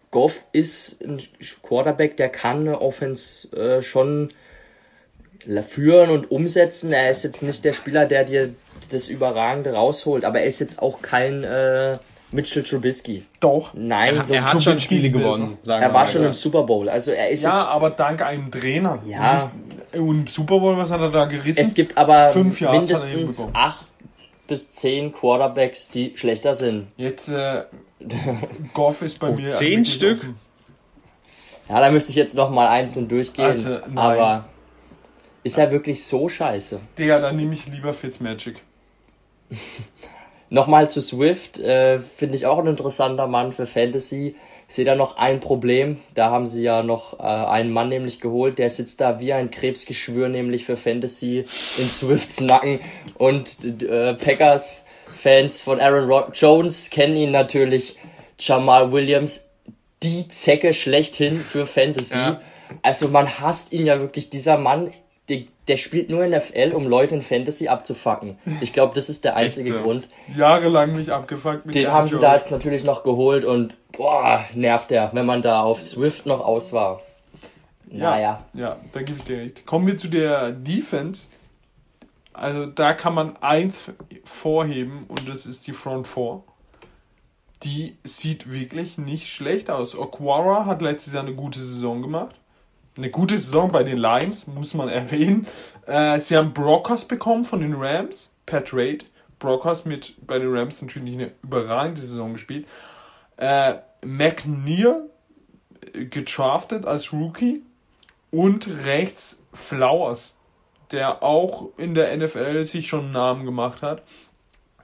Goff ist ein Quarterback, der kann eine Offense äh, schon führen und umsetzen. Er ist jetzt nicht der Spieler, der dir das Überragende rausholt, aber er ist jetzt auch kein äh, Mitchell Trubisky. Doch. Nein, er, so er hat schon Spiele gewonnen. er war schon im Super Bowl. Also er ist ja, jetzt, aber dank einem Trainer. Ja. Und Super Bowl, was hat er da gerissen? Es gibt aber Fünf mindestens acht bis zehn Quarterbacks, die schlechter sind. Jetzt äh, Goff ist bei oh, mir zehn Stück. Ja, da müsste ich jetzt noch mal einzeln durchgehen. Also, aber ist er wirklich so scheiße? Digga, dann nehme ich lieber Fitzmagic. Nochmal zu Swift, äh, finde ich auch ein interessanter Mann für Fantasy. Ich sehe da noch ein Problem. Da haben sie ja noch äh, einen Mann nämlich geholt, der sitzt da wie ein Krebsgeschwür, nämlich für Fantasy in Swifts Nacken. Und äh, Packers-Fans von Aaron Rod Jones kennen ihn natürlich. Jamal Williams, die Zecke schlechthin für Fantasy. Ja. Also man hasst ihn ja wirklich. Dieser Mann der, der spielt nur in FL, um Leute in Fantasy abzufacken. Ich glaube, das ist der einzige. Grund. Jahrelang mich abgefuckt mit Den haben sie da jetzt natürlich noch geholt und boah, nervt der, wenn man da auf Swift noch aus war. Naja. Ja, ja da gebe ich dir recht. Kommen wir zu der Defense. Also da kann man eins vorheben und das ist die Front 4. Die sieht wirklich nicht schlecht aus. Okwara hat letztes Jahr eine gute Saison gemacht eine gute Saison bei den Lions, muss man erwähnen. Äh, sie haben Brockers bekommen von den Rams, per Trade. Brockers mit bei den Rams natürlich eine überragende Saison gespielt. Äh, McNear getraftet als Rookie und rechts Flowers, der auch in der NFL sich schon einen Namen gemacht hat.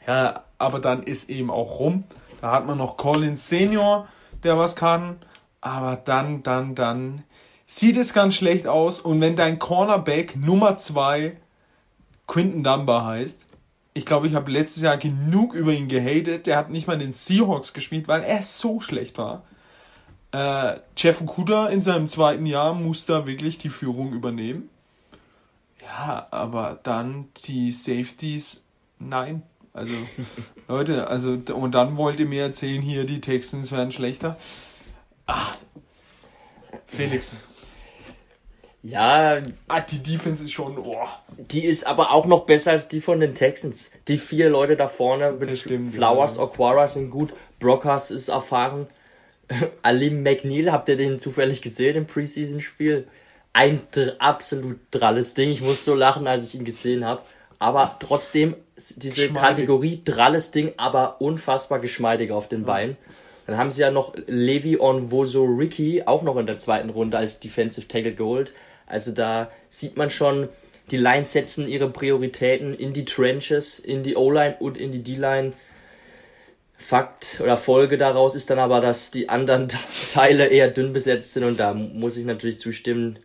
Ja, aber dann ist eben auch rum. Da hat man noch Collins Senior, der was kann. Aber dann, dann, dann sieht es ganz schlecht aus. Und wenn dein Cornerback Nummer 2 Quinton Dunbar heißt, ich glaube, ich habe letztes Jahr genug über ihn gehatet. Der hat nicht mal den Seahawks gespielt, weil er so schlecht war. Äh, Jeff Okuda in seinem zweiten Jahr muss da wirklich die Führung übernehmen. Ja, aber dann die Safeties, nein. Also, Leute, also, und dann wollt ihr mir erzählen, hier die Texans werden schlechter. Ah, Felix, ja. Ah, die Defense ist schon, oh. Die ist aber auch noch besser als die von den Texans. Die vier Leute da vorne mit stimmt, Flowers, ja. Okwara sind gut, Brockers ist erfahren. Alim McNeil, habt ihr den zufällig gesehen im Preseason-Spiel? Ein absolut dralles Ding. Ich muss so lachen, als ich ihn gesehen habe. Aber trotzdem, diese Kategorie dralles Ding, aber unfassbar geschmeidig auf den Beinen. Dann haben sie ja noch Levi Onwoso Ricky auch noch in der zweiten Runde als Defensive Tackle geholt. Also da sieht man schon, die Lines setzen ihre Prioritäten in die Trenches, in die O-Line und in die D-Line. Fakt oder Folge daraus ist dann aber, dass die anderen Teile eher dünn besetzt sind und da muss ich natürlich zustimmen.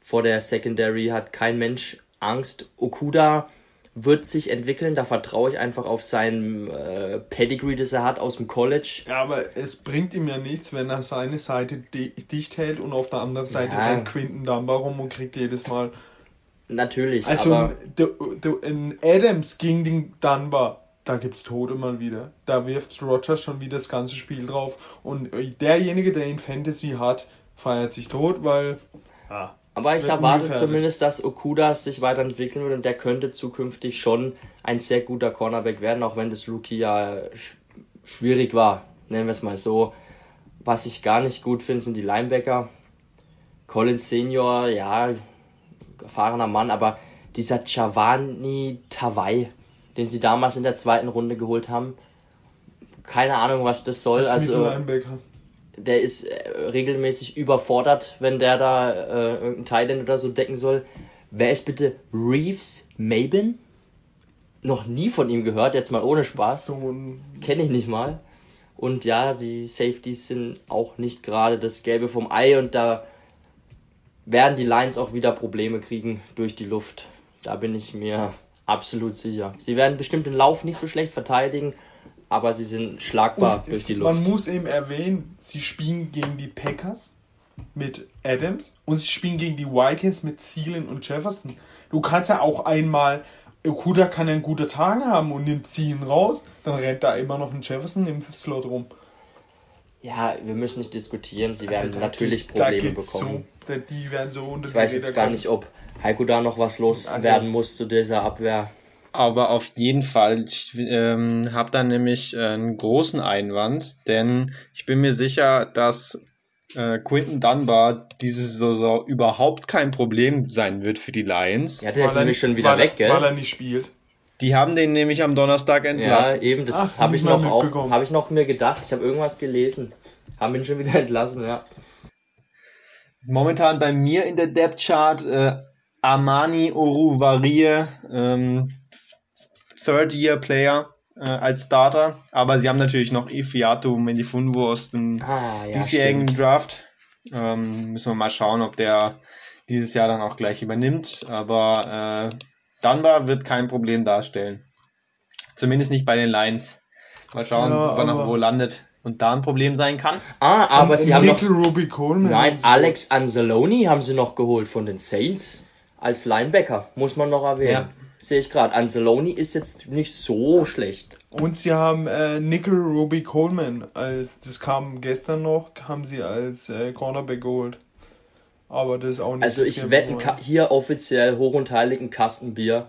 Vor der Secondary hat kein Mensch Angst. Okuda wird sich entwickeln. Da vertraue ich einfach auf sein äh, Pedigree, das er hat aus dem College. Ja, aber es bringt ihm ja nichts, wenn er seine Seite dicht hält und auf der anderen Seite ja. rennt Quinton Dunbar rum und kriegt jedes Mal. Natürlich. Also aber in Adams gegen den Dunbar, da gibt's Tote mal wieder. Da wirft Rogers schon wieder das ganze Spiel drauf und derjenige, der ihn Fantasy hat, feiert sich tot, weil. Ah. Aber ich erwarte zumindest, dass Okuda sich weiterentwickeln wird und der könnte zukünftig schon ein sehr guter Cornerback werden, auch wenn das Rookie ja sch schwierig war. Nennen wir es mal so. Was ich gar nicht gut finde, sind die Linebacker. Collins Senior, ja, erfahrener Mann, aber dieser Giovanni Tavai, den sie damals in der zweiten Runde geholt haben, keine Ahnung, was das soll. Als Also, Mittellinebacker. Der ist äh, regelmäßig überfordert, wenn der da äh, irgendein Thailand oder so decken soll. Wer ist bitte Reeves Mabin? Noch nie von ihm gehört, jetzt mal ohne Spaß. So Kenne ich nicht mal. Und ja, die Safeties sind auch nicht gerade das Gelbe vom Ei und da werden die Lions auch wieder Probleme kriegen durch die Luft. Da bin ich mir absolut sicher. Sie werden bestimmt den Lauf nicht so schlecht verteidigen, aber sie sind schlagbar Und durch die Luft. man muss eben erwähnen, sie spielen gegen die Packers mit Adams und sie spielen gegen die Vikings mit Thielen und Jefferson. Du kannst ja auch einmal, Okuda kann ja einen guten Tag haben und nimmt Thielen raus, dann rennt da immer noch ein Jefferson im Slot rum. Ja, wir müssen nicht diskutieren. Sie werden Also natürlich geht- da Probleme bekommen. So, die werden so unter Ich weiß jetzt gar nicht, ob Heiko da noch was loswerden Also- muss zu dieser Abwehr. Aber auf jeden Fall, ich ähm, habe da nämlich äh, einen großen Einwand, denn ich bin mir sicher, dass äh, Quinton Dunbar diese Saison überhaupt kein Problem sein wird für die Lions. Ja, der ist nämlich nicht- schon wieder weil, weg, Weil er gell? nicht spielt. Die haben den nämlich am Donnerstag Ja, entlassen. eben, das habe ich noch auch, habe ich noch mir gedacht. Ich habe irgendwas gelesen. Haben ihn schon wieder entlassen, ja. Momentan bei mir in der Depth Chart äh, Armani Oruvarie, ähm, Third Year Player äh, als Starter, aber sie haben natürlich noch Ifiatu Melifunwo aus dem Ah, ja. diesjährigen stimmt. Draft. Ähm, müssen wir mal schauen, ob der dieses Jahr dann auch gleich übernimmt. Aber äh, Dunbar wird kein Problem darstellen. Zumindest nicht bei den Lions. Mal schauen, Ja, ob er noch wo landet und da ein Problem sein kann. Ah, aber Und sie haben noch. Ruby Coleman. Nein. Alex Anzalone haben sie noch geholt von den Saints. Als Linebacker, muss man noch erwähnen. Ja. Sehe ich gerade. Anzalone ist jetzt nicht so schlecht. Und sie haben äh, Nickel Ruby Coleman als das kam gestern noch, haben sie als äh, Cornerback geholt. Aber das ist auch nicht Also ich wette hier offiziell hoch und heilig ein Kastenbier,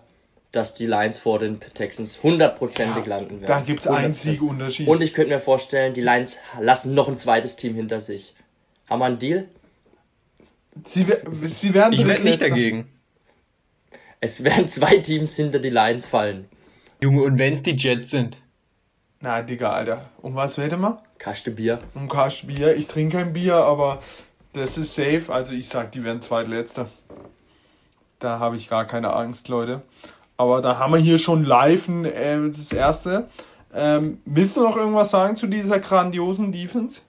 dass die Lions vor den Texans hundertprozentig landen werden. Da gibt's einen 100%. Siegunterschied. Und ich könnte mir vorstellen, die Lions lassen noch ein zweites Team hinter sich. Haben wir einen Deal? sie, sie werden Ich wette nicht dagegen. Es werden zwei Teams hinter die Lions fallen. Junge, und wenn's die Jets sind? Na, Digga, Alter. Um was wette mal? Kaste Bier. Um Kasten Bier. Ich trinke kein Bier, aber das ist safe. Also ich sag, die werden Zweitletzter. Da habe ich gar keine Angst, Leute. Aber da haben wir hier schon live ein, äh, das erste. Ähm, willst du noch irgendwas sagen zu dieser grandiosen Defense?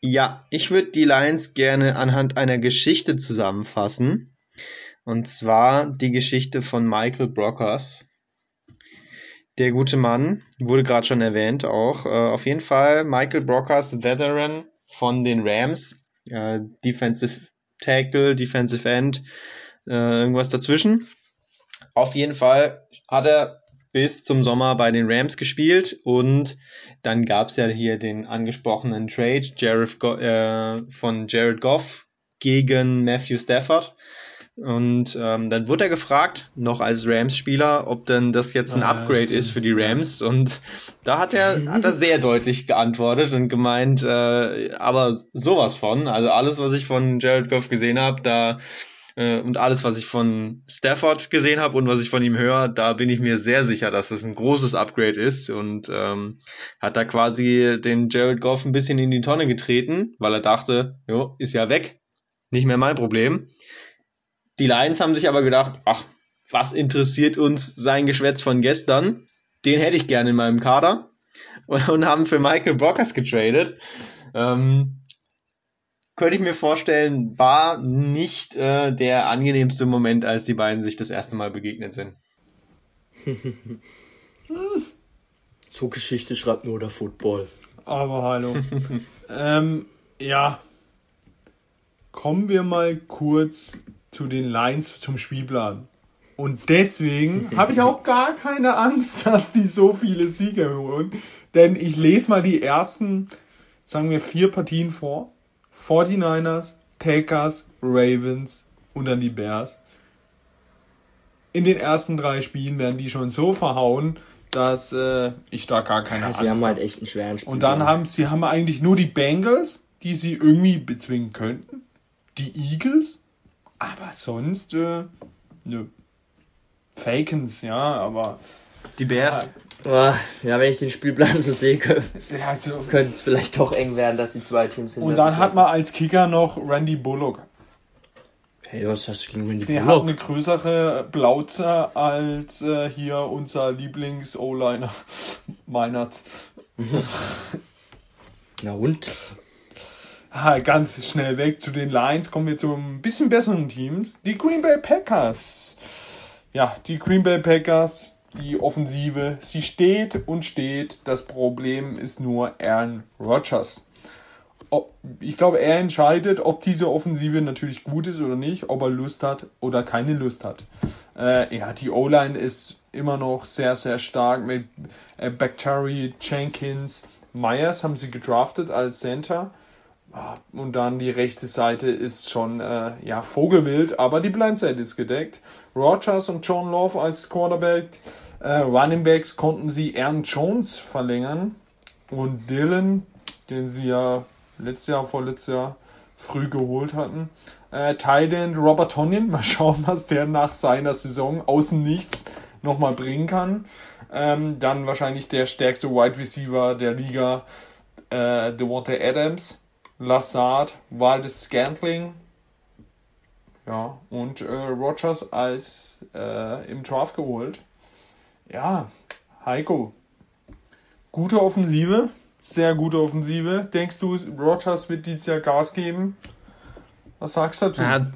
Ja, ich würde die Lions gerne anhand einer Geschichte zusammenfassen. Und zwar die Geschichte von Michael Brockers. Der gute Mann, wurde gerade schon erwähnt auch. Äh, auf jeden Fall Michael Brockers, Veteran von den Rams. Äh, Defensive Tackle, Defensive End, äh, irgendwas dazwischen. Auf jeden Fall hat er bis zum Sommer bei den Rams gespielt und dann gab's ja hier den angesprochenen Trade Jared Go äh, von Jared Goff gegen Matthew Stafford. Und ähm, dann wurde er gefragt, noch als Rams-Spieler, ob denn das jetzt ein Ah, Upgrade stimmt. ist für die Rams. Und da hat er, hat er sehr deutlich geantwortet und gemeint, äh, aber sowas von. Also alles, was ich von Jared Goff gesehen habe, da äh, und alles, was ich von Stafford gesehen habe und was ich von ihm höre, da bin ich mir sehr sicher, dass es ein großes Upgrade ist und ähm, hat da quasi den Jared Goff ein bisschen in die Tonne getreten, weil er dachte, jo, ist ja weg, nicht mehr mein Problem. Die Lions haben sich aber gedacht, ach, was interessiert uns sein Geschwätz von gestern? Den hätte ich gerne in meinem Kader und, und haben für Michael Brockers getradet. Ähm, könnte ich mir vorstellen, war nicht äh, der angenehmste Moment, als die beiden sich das erste Mal begegnet sind. So Geschichte schreibt nur der Football. Aber hallo. ähm, ja. Kommen wir mal kurz zu den Lines zum Spielplan. Und deswegen habe ich auch gar keine Angst, dass die so viele Siege holen. Denn ich lese mal die ersten, sagen wir, vier Partien vor. 49ers, Packers, Ravens, und dann die Bears. In den ersten drei Spielen werden die schon so verhauen, dass äh, ich da gar keine Ja, Angst sie haben halt habe. echt einen schweren Spiel. Und dann haben sie haben eigentlich nur die Bengals, die sie irgendwie bezwingen könnten. Die Eagles, aber sonst äh, nö. Falcons, ja, aber Die Bears. Ah, Ja, wenn ich den Spielplan so sehe, ja, so, könnte es vielleicht doch eng werden, dass die zwei Teams sind. und dann hat man als Kicker noch Randy Bullock. Hey, was hast du gegen Randy Der hat Bullock? eine größere Blauze als äh, hier unser Lieblings-O-Liner Meinert. Na und? Ah, ganz schnell weg zu den Lions kommen wir zu ein bisschen besseren Teams. Die Green Bay Packers. Ja, die Green Bay Packers, die Offensive, sie steht und steht. Das Problem ist nur Aaron Rodgers. Ob, ich glaube, er entscheidet, ob diese Offensive natürlich gut ist oder nicht, ob er Lust hat oder keine Lust hat. Äh, ja, die O-Line ist immer noch sehr, sehr stark mit äh, Bactery, Jenkins, Myers haben sie gedraftet als Center. Ah, Und dann die rechte Seite ist schon äh, ja Vogelwild, aber die Blindside ist gedeckt. Rogers und John Love als Quarterback. Äh, Running Backs konnten sie Aaron Jones verlängern. Und Dylan, den sie ja letztes Jahr, vorletztes Jahr früh geholt hatten. Äh, Tight End Robert Tonyan, mal schauen, was der nach seiner Saison außen nichts nochmal bringen kann. Ähm, dann wahrscheinlich der stärkste Wide Receiver der Liga, äh, Devontae Adams. Lassard, Waldes Scantling, ja, und äh, Rogers als äh, im Draft geholt. Ja, Heiko, gute Offensive, sehr gute Offensive. Denkst du, Rogers wird dieses Jahr Gas geben? Was sagst du dazu? Ja,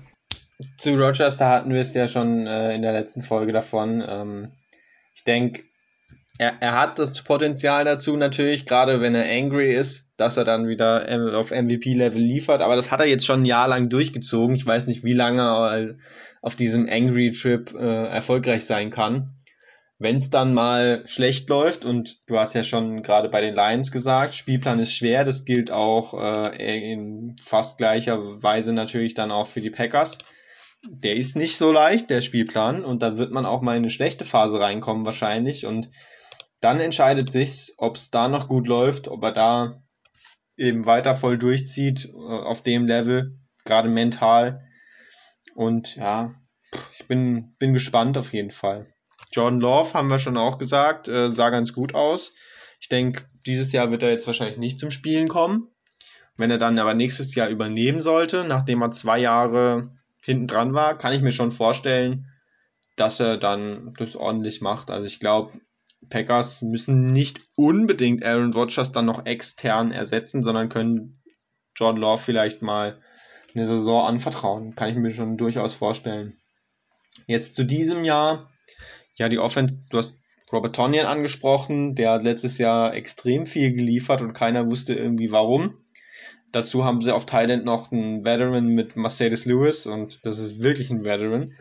zu Rogers, da hatten wir es ja schon äh, in der letzten Folge davon. Ähm, ich denke, er, er hat das Potenzial dazu natürlich, gerade wenn er angry ist, dass er dann wieder auf MVP-Level liefert. Aber das hat er jetzt schon ein Jahr lang durchgezogen. Ich weiß nicht, wie lange er auf diesem Angry-Trip äh, erfolgreich sein kann. Wenn es dann mal schlecht läuft, und du hast ja schon gerade bei den Lions gesagt, Spielplan ist schwer, das gilt auch äh, in fast gleicher Weise natürlich dann auch für die Packers. Der ist nicht so leicht, der Spielplan, und da wird man auch mal in eine schlechte Phase reinkommen wahrscheinlich. Und dann entscheidet sich's, ob es da noch gut läuft, ob er da eben weiter voll durchzieht äh, auf dem Level, gerade mental. Und ja, ich bin, bin gespannt auf jeden Fall. Jordan Love haben wir schon auch gesagt, äh, sah ganz gut aus. Ich denke, dieses Jahr wird er jetzt wahrscheinlich nicht zum Spielen kommen. Wenn er dann aber nächstes Jahr übernehmen sollte, nachdem er zwei Jahre hinten dran war, kann ich mir schon vorstellen, dass er dann das ordentlich macht. Also ich glaube, Packers müssen nicht unbedingt Aaron Rodgers dann noch extern ersetzen, sondern können Jordan Love vielleicht mal eine Saison anvertrauen. Kann ich mir schon durchaus vorstellen. Jetzt zu diesem Jahr, ja, die Offense, du hast Robert Tonyan angesprochen, der hat letztes Jahr extrem viel geliefert und keiner wusste irgendwie warum. Dazu haben sie auf Thailand noch einen Veteran mit Mercedes Lewis und das ist wirklich ein Veteran.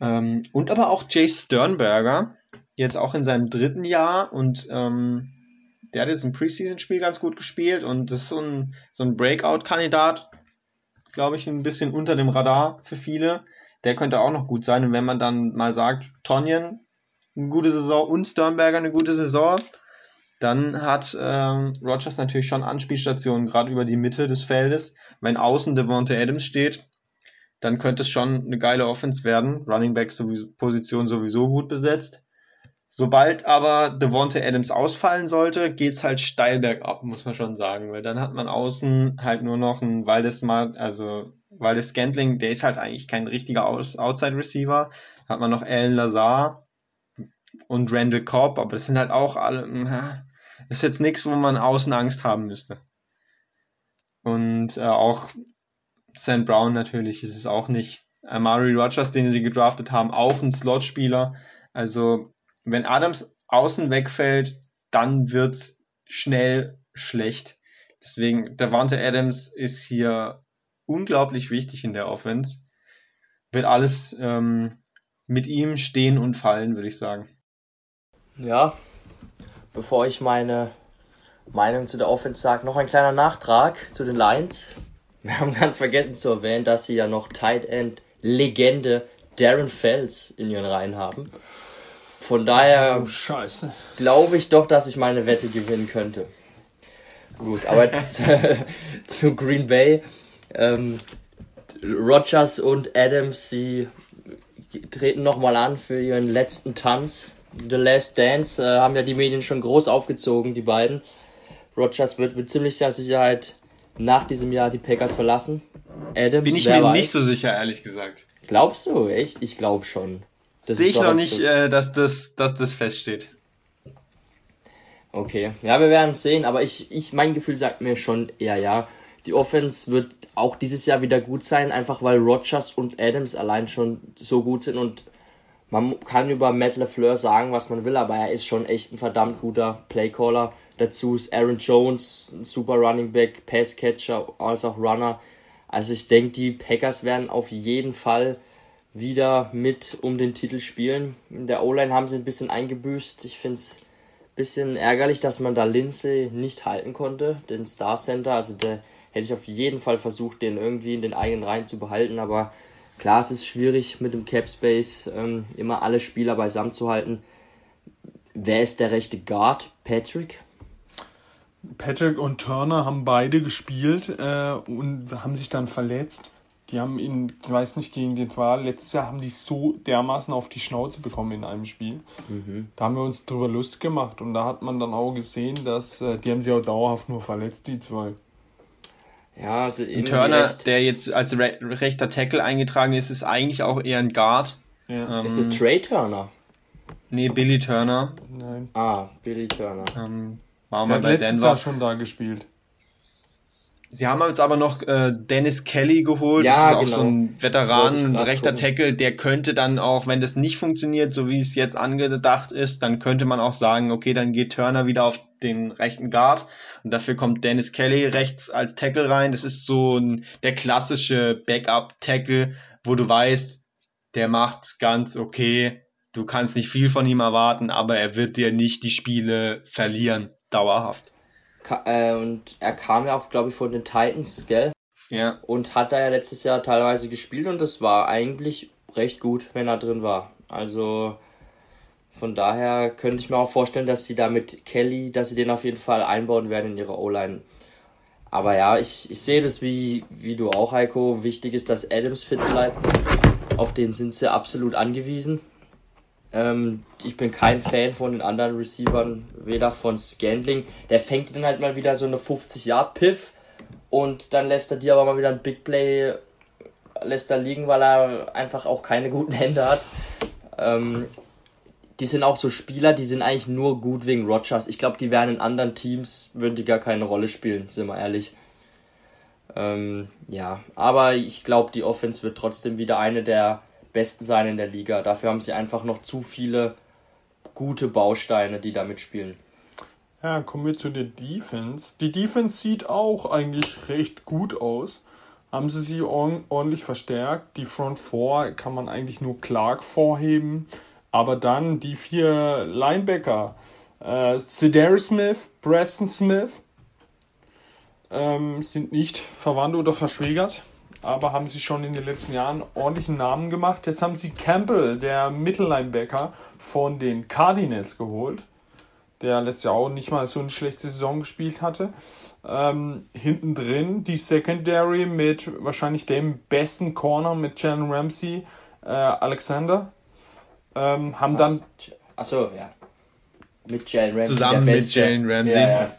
Ähm, und aber auch Jay Sternberger, jetzt auch in seinem dritten Jahr und ähm, der hat jetzt ein Preseason-Spiel ganz gut gespielt und das ist so ein, so ein Breakout-Kandidat, glaube ich, ein bisschen unter dem Radar für viele. Der könnte auch noch gut sein. Und wenn man dann mal sagt, Tonyan, eine gute Saison und Sternberger eine gute Saison, dann hat ähm, Rogers natürlich schon Anspielstationen, gerade über die Mitte des Feldes. Wenn außen Devonta Adams steht, dann könnte es schon eine geile Offense werden. Running Back sowieso, Position sowieso gut besetzt. Sobald aber Devonta Adams ausfallen sollte, geht's halt steil bergab, muss man schon sagen, weil dann hat man außen halt nur noch einen Waldes also Waldes Scantling, der ist halt eigentlich kein richtiger Outside Receiver. Hat man noch Alan Lazar und Randall Cobb, aber das sind halt auch alle, ist jetzt nichts, wo man außen Angst haben müsste. Und äh, auch Sam Brown natürlich ist es auch nicht. Amari Rogers, den sie gedraftet haben, auch ein Slot-Spieler. Also wenn Adams außen wegfällt, dann wird's schnell schlecht. Deswegen, Davante Adams ist hier unglaublich wichtig in der Offense. Wird alles ähm, mit ihm stehen und fallen, würde ich sagen. Ja, bevor ich meine Meinung zu der Offense sage, noch ein kleiner Nachtrag zu den Lions. Wir haben ganz vergessen zu erwähnen, dass sie ja noch Tight End Legende Darren Fells in ihren Reihen haben. Von daher Oh, glaube ich doch, dass ich meine Wette gewinnen könnte. Gut, aber jetzt äh, zu Green Bay. Ähm, Rogers und Adams, sie treten nochmal an für ihren letzten Tanz. The Last Dance äh, haben ja die Medien schon groß aufgezogen, die beiden. Rogers wird mit ziemlicher Sicherheit nach diesem Jahr die Packers verlassen. Adams, Bin ich mir weiß. nicht so sicher, ehrlich gesagt. Glaubst du? Echt? Ich glaube schon. Das Sehe ich noch nicht, äh, dass, das, dass das feststeht. Okay, ja, wir werden es sehen, aber ich, ich, mein Gefühl sagt mir schon eher ja. Die Offense wird auch dieses Jahr wieder gut sein, einfach weil Rogers und Adams allein schon so gut sind und man kann über Matt LeFleur sagen, was man will, aber er ist schon echt ein verdammt guter Playcaller. Dazu ist Aaron Jones ein super Running Back, Passcatcher, als auch Runner. Also ich denke, die Packers werden auf jeden Fall wieder mit um den Titel spielen. In der O-Line haben sie ein bisschen eingebüßt. Ich finde es bisschen ärgerlich, dass man da Lindsay nicht halten konnte, den Star Center. Also der hätte ich auf jeden Fall versucht, den irgendwie in den eigenen Reihen zu behalten. Aber klar, es ist schwierig mit dem Cap Space ähm, immer alle Spieler beisammen zu halten. Wer ist der rechte Guard? Patrick? Patrick und Turner haben beide gespielt äh, und haben sich dann verletzt. Die haben in, ich weiß nicht, gegen den war, letztes Jahr haben die so dermaßen auf die Schnauze bekommen in einem Spiel. Mhm. Da haben wir uns drüber Lust gemacht und da hat man dann auch gesehen, dass äh, die haben sich auch dauerhaft nur verletzt, die zwei. Ja, also irgendwie Turner, der jetzt als re rechter Tackle eingetragen ist, ist eigentlich auch eher ein Guard. Ja. Ähm, Ist es Trey Turner? nee, Billy Turner. Nein. Ah, Billy Turner. Ähm, war mal bei Denver. Jahr schon da gespielt. Sie haben jetzt aber noch äh, Dennis Kelly geholt. Ja, das ist auch genau. so ein Veteran, rechter gucken. Tackle. Der könnte dann auch, wenn das nicht funktioniert, so wie es jetzt angedacht ist, dann könnte man auch sagen, okay, dann geht Turner wieder auf den rechten Guard und dafür kommt Dennis Kelly rechts als Tackle rein. Das ist so ein, der klassische Backup-Tackle, wo du weißt, der macht's ganz okay. Du kannst nicht viel von ihm erwarten, aber er wird dir nicht die Spiele verlieren, dauerhaft. Äh, und er kam ja auch, glaube ich, von den Titans, gell? Ja, und hat da ja letztes Jahr teilweise gespielt und das war eigentlich recht gut, wenn er drin war. Also von daher könnte ich mir auch vorstellen, dass sie da mit Kelly, dass sie den auf jeden Fall einbauen werden in ihre O-Line. Aber ja, ich, ich sehe das wie, wie du auch, Heiko. Wichtig ist, dass Adams fit bleibt. Auf den sind sie absolut angewiesen. Ähm, ich bin kein Fan von den anderen Receivern, weder von Scandling. Der fängt dann halt mal wieder so eine 50 Yard Piff und dann lässt er dir aber mal wieder ein Big Play lässt er liegen, weil er einfach auch keine guten Hände hat. Ähm, die sind auch so Spieler, die sind eigentlich nur gut wegen Rogers. Ich glaube, die wären in anderen Teams, würden die gar keine Rolle spielen, sind wir ehrlich. Ähm, ja, aber ich glaube, die Offense wird trotzdem wieder eine der besten sein in der Liga. Dafür haben sie einfach noch zu viele gute Bausteine, die da mitspielen. Ja, kommen wir zu der Defense. Die Defense sieht auch eigentlich recht gut aus. Haben sie sie ord- ordentlich verstärkt. Die Front 4 kann man eigentlich nur Clark vorheben. Aber dann die vier Linebacker. Äh, Smith, Preston Smith ähm, sind nicht verwandt oder verschwägert. Aber haben sie schon in den letzten Jahren ordentlichen Namen gemacht. Jetzt haben sie Campbell, der Mittellinebacker von den Cardinals geholt der letztes Jahr auch nicht mal so eine schlechte Saison gespielt hatte. Ähm, hinten drin die Secondary mit wahrscheinlich dem besten Corner mit Jalen Ramsey, äh, Alexander. Ähm, haben dann Achso, ja. Mit Jalen Ramsey. Zusammen der mit. Jalen Ramsey. Ja, ja.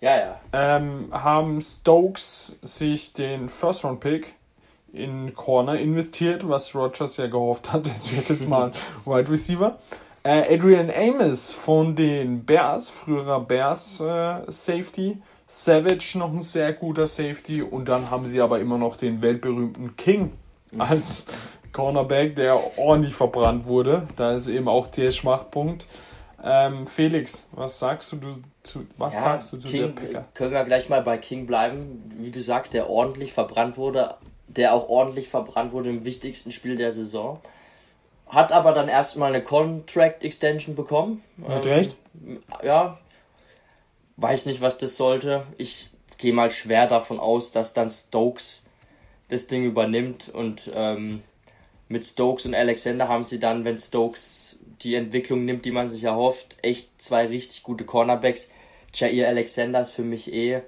Ja, ja. ähm, haben Stokes sich den First Round Pick in Corner investiert, was Rogers ja gehofft hat, es wird jetzt mal Wide Receiver. Äh, Adrian Amos von den Bears, früherer Bears äh, Safety. Savage noch ein sehr guter Safety und dann haben sie aber immer noch den weltberühmten King als Cornerback, der ordentlich verbrannt wurde. Da ist eben auch der Schwachpunkt. Ähm, Felix, was sagst du, du zu, was ja, sagst du zu King, Picker? können wir gleich mal bei King bleiben. Wie du sagst, der ordentlich verbrannt wurde, der auch ordentlich verbrannt wurde im wichtigsten Spiel der Saison. Hat aber dann erstmal eine Contract Extension bekommen. Mit Ähm, Recht? Ja. Weiß nicht, was das sollte. Ich gehe mal schwer davon aus, dass dann Stokes das Ding übernimmt und ähm, mit Stokes und Alexander haben sie dann, wenn Stokes die Entwicklung nimmt, die man sich erhofft, echt zwei richtig gute Cornerbacks. Jair Alexander ist für mich eh,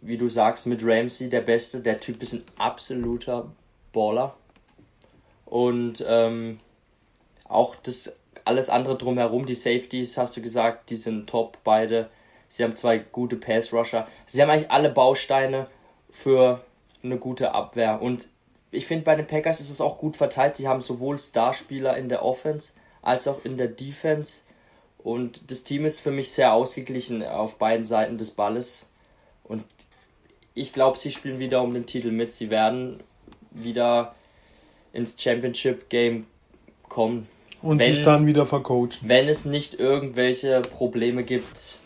wie du sagst, mit Ramsey der Beste. Der Typ ist ein absoluter Baller. Und ähm, auch das alles andere drumherum, die Safeties, hast du gesagt, die sind top beide. Sie haben zwei gute Pass-Rusher. Sie haben eigentlich alle Bausteine für eine gute Abwehr. Und ich finde, bei den Packers ist es auch gut verteilt. Sie haben sowohl Starspieler in der Offense als auch in der Defense. Und das Team ist für mich sehr ausgeglichen auf beiden Seiten des Balles. Und ich glaube, sie spielen wieder um den Titel mit. Sie werden wieder ins Championship Game kommen. Und sich dann wieder vercoachen. Wenn es nicht irgendwelche Probleme gibt,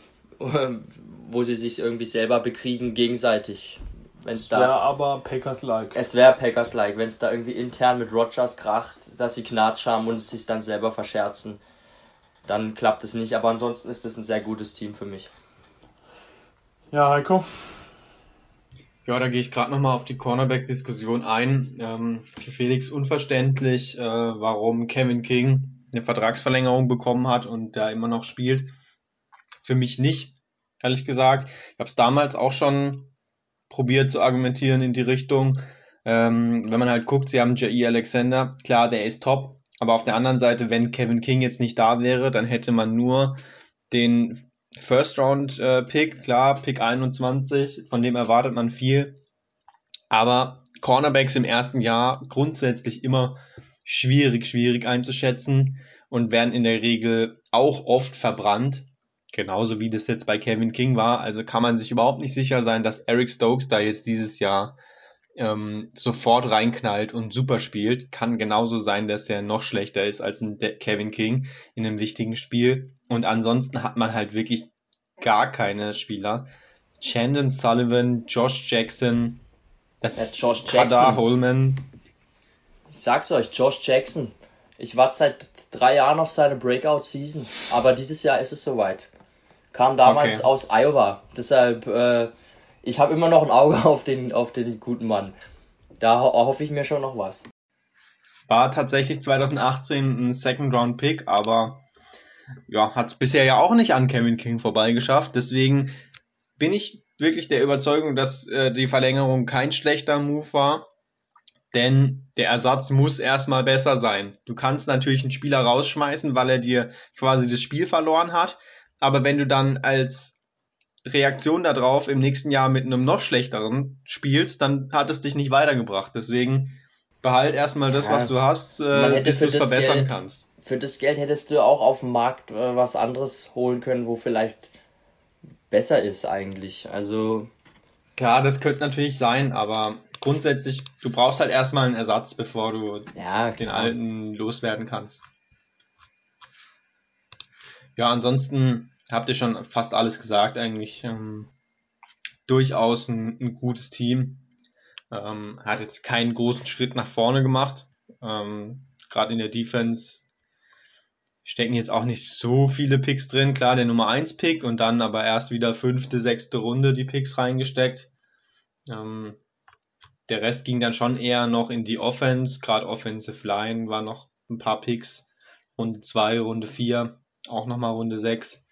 wo sie sich irgendwie selber bekriegen gegenseitig. Wenn's es wäre aber Packers-like. Es wäre Packers-like, wenn es da irgendwie intern mit Rogers kracht, dass sie Knatsch haben und es sich dann selber verscherzen. Dann klappt es nicht, aber ansonsten ist es ein sehr gutes Team für mich. Ja, Heiko? Ja, da gehe ich gerade nochmal auf die Cornerback-Diskussion ein. Ähm, für Felix unverständlich, äh, warum Kevin King eine Vertragsverlängerung bekommen hat und da immer noch spielt. Für mich nicht, ehrlich gesagt. Ich habe es damals auch schon probiert zu argumentieren in die Richtung. Ähm, wenn man halt guckt, sie haben J.E. Alexander, klar, der ist top, aber auf der anderen Seite, wenn Kevin King jetzt nicht da wäre, dann hätte man nur den First Round äh, Pick, klar, Pick 21, von dem erwartet man viel, aber Cornerbacks im ersten Jahr grundsätzlich immer schwierig, schwierig einzuschätzen und werden in der Regel auch oft verbrannt. Genauso wie das jetzt bei Kevin King war. Also kann man sich überhaupt nicht sicher sein, dass Eric Stokes da jetzt dieses Jahr ähm, sofort reinknallt und super spielt. Kann genauso sein, dass er noch schlechter ist als ein Kevin King in einem wichtigen Spiel. Und ansonsten hat man halt wirklich gar keine Spieler. Chandon Sullivan, Josh Jackson, das ja, Josh Jackson. Holman. Ich sag's euch, Josh Jackson. Ich warte seit drei Jahren auf seine Breakout-Season, aber dieses Jahr ist es soweit. Kam damals okay. aus Iowa. Deshalb, äh, ich habe immer noch ein Auge auf den, auf den guten Mann. Da hoffe ich mir schon noch was. War tatsächlich 2018 ein Second-Round-Pick, aber ja, hat es bisher ja auch nicht an Kevin King vorbeigeschafft. Deswegen bin ich wirklich der Überzeugung, dass äh, die Verlängerung kein schlechter Move war. Denn der Ersatz muss erstmal besser sein. Du kannst natürlich einen Spieler rausschmeißen, weil er dir quasi das Spiel verloren hat. Aber wenn du dann als Reaktion darauf im nächsten Jahr mit einem noch schlechteren spielst, dann hat es dich nicht weitergebracht. Deswegen behalt erstmal das, ja, was du hast, äh, bis du es verbessern Geld, kannst. Für das Geld hättest du auch auf dem Markt äh, was anderes holen können, wo vielleicht besser ist eigentlich. Also klar, das könnte natürlich sein, aber grundsätzlich, du brauchst halt erstmal einen Ersatz, bevor du ja, den alten loswerden kannst. Ja, ansonsten habt ihr schon fast alles gesagt eigentlich. Ähm, durchaus ein, ein, gutes Team. Ähm, hat jetzt keinen großen Schritt nach vorne gemacht. Ähm, Gerade in der Defense stecken jetzt auch nicht so viele Picks drin. Klar, der Nummer 1 Pick und dann aber erst wieder fünfte, sechste Runde die Picks reingesteckt. Ähm, der Rest ging dann schon eher noch in die Offense. Gerade Offensive Line war noch ein paar Picks. Runde 2, Runde 4, auch nochmal Runde 6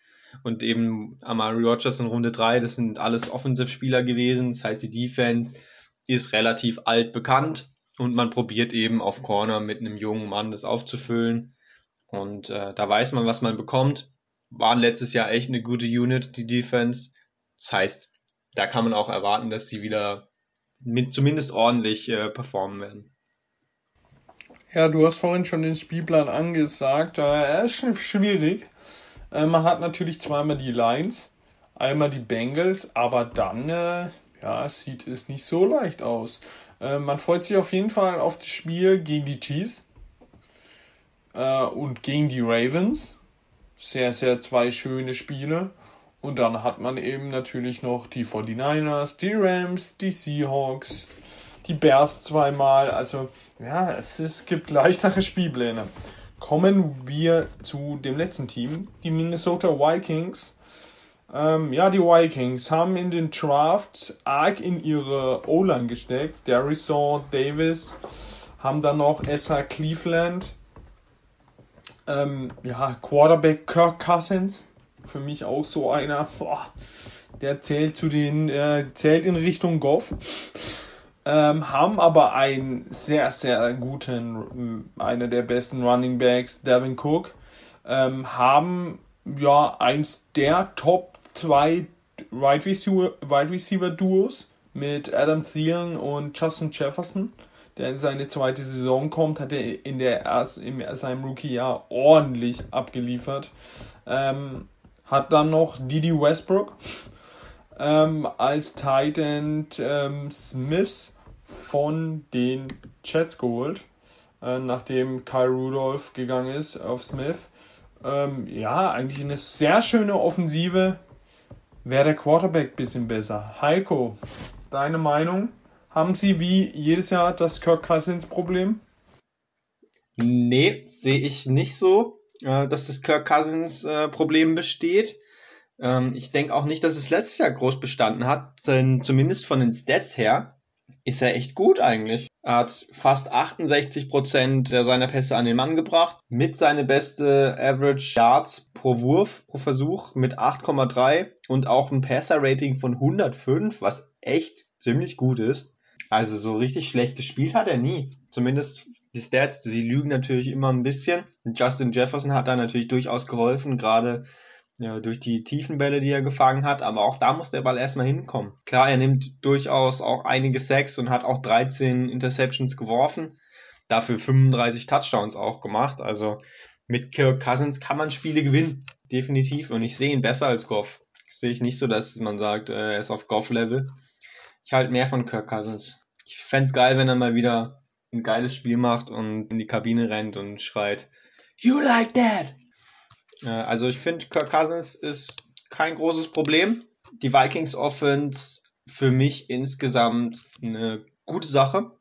und eben Amari Rogers in Runde 3, das sind alles Offensivspieler gewesen. Das heißt, die Defense ist relativ alt bekannt und man probiert eben auf Corner mit einem jungen Mann das aufzufüllen. Und äh, da weiß man, was man bekommt. Waren letztes Jahr echt eine gute Unit, die Defense. Das heißt, da kann man auch erwarten, dass sie wieder mit zumindest ordentlich äh, performen werden. Ja, du hast vorhin schon den Spielplan angesagt. Äh, er ist schwierig. Äh, man hat natürlich zweimal die Lions, einmal die Bengals, aber dann äh, ja, sieht es nicht so leicht aus. Äh, man freut sich auf jeden Fall auf das Spiel gegen die Chiefs äh, und gegen die Ravens. Sehr, sehr zwei schöne Spiele. Und dann hat man eben natürlich noch die 49ers, die Rams, die Seahawks, die Bears zweimal. Also ja, es, es gibt leichtere Spielpläne. Kommen wir zu dem letzten Team, die Minnesota Vikings. Ähm, ja, die Vikings haben in den Draft arg in ihre O-Line gesteckt. Darrison Davis haben dann noch Essa Cleveland, ähm, ja, Quarterback Kirk Cousins, für mich auch so einer, boah, der zählt zu den, äh, zählt in Richtung Goff. Ähm, haben aber einen sehr, sehr guten, einer der besten Running Backs, Devin Cook, ähm, haben ja eins der Top 2 Wide Receiver, Receiver Duos mit Adam Thielen und Justin Jefferson, der in seine zweite Saison kommt, hat er in der erst in seinem Rookie-Jahr ordentlich abgeliefert. Ähm, hat dann noch Didi Westbrook ähm, als Titan ähm, Smiths von den Jets geholt, äh, nachdem Kyle Rudolph gegangen ist auf Smith. Ähm, ja, eigentlich eine sehr schöne Offensive. Wäre der Quarterback bisschen besser. Heiko, deine Meinung? Haben sie wie jedes Jahr das Kirk Cousins Problem? Nee, sehe ich nicht so, äh, dass das Kirk Cousins äh, Problem besteht. Ähm, ich denke auch nicht, dass es letztes Jahr groß bestanden hat, denn zumindest von den Stats her ist er echt gut eigentlich. Er hat fast 68% seiner Pässe an den Mann gebracht, mit seine beste Average Yards pro Wurf, pro Versuch mit 8,3 und auch ein Passer-Rating von 105, was echt ziemlich gut ist. Also so richtig schlecht gespielt hat er nie. Zumindest die Stats, die lügen natürlich immer ein bisschen. Justin Jefferson hat da natürlich durchaus geholfen, gerade ja, durch die tiefen Bälle, die er gefangen hat, aber auch da muss der Ball erstmal hinkommen. Klar, er nimmt durchaus auch einige Sacks und hat auch 13 Interceptions geworfen, dafür 35 Touchdowns auch gemacht. Also mit Kirk Cousins kann man Spiele gewinnen, definitiv. Und ich sehe ihn besser als Goff. sehe ich nicht so, dass man sagt, äh, er ist auf Goff-Level. Ich halte mehr von Kirk Cousins. Ich fände geil, wenn er mal wieder ein geiles Spiel macht und in die Kabine rennt und schreit, You like that! Äh, also ich finde, Kirk Cousins ist kein großes Problem. Die Vikings Offense für mich insgesamt eine gute Sache.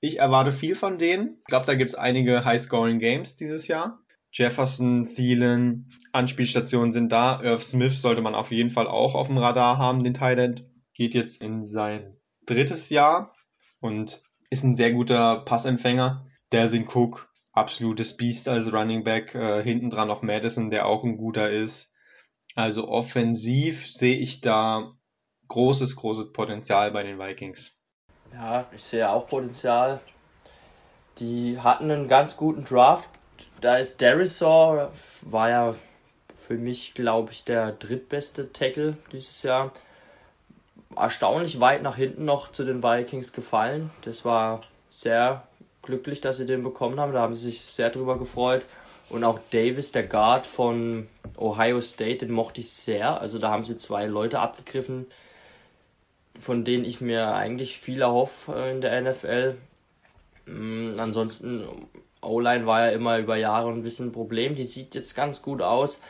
Ich erwarte viel von denen. Ich glaube, da gibt es einige High-Scoring Games dieses Jahr. Jefferson, Thielen, Anspielstationen sind da. Irv Smith sollte man auf jeden Fall auch auf dem Radar haben, den Thailand. Geht jetzt in sein drittes Jahr und ist ein sehr guter Passempfänger. Delvin Cook absolutes Biest als Running Back. Äh, hinten dran noch Madison, der auch ein guter ist. Also offensiv sehe ich da großes, großes Potenzial bei den Vikings. Ja, ich sehe auch Potenzial. Die hatten einen ganz guten Draft. Da ist Darisaw, war ja für mich, glaube ich, der drittbeste Tackle dieses Jahr. Erstaunlich weit nach hinten noch zu den Vikings gefallen. Das war sehr glücklich, dass sie den bekommen haben. Da haben sie sich sehr drüber gefreut. Und auch Davis, der Guard von Ohio State, den mochte ich sehr. Also da haben sie zwei Leute abgegriffen, von denen ich mir eigentlich viel erhoffe äh, in der NFL. Mm, ansonsten, O-Line war ja immer über Jahre ein bisschen ein Problem. Die sieht jetzt ganz gut aus.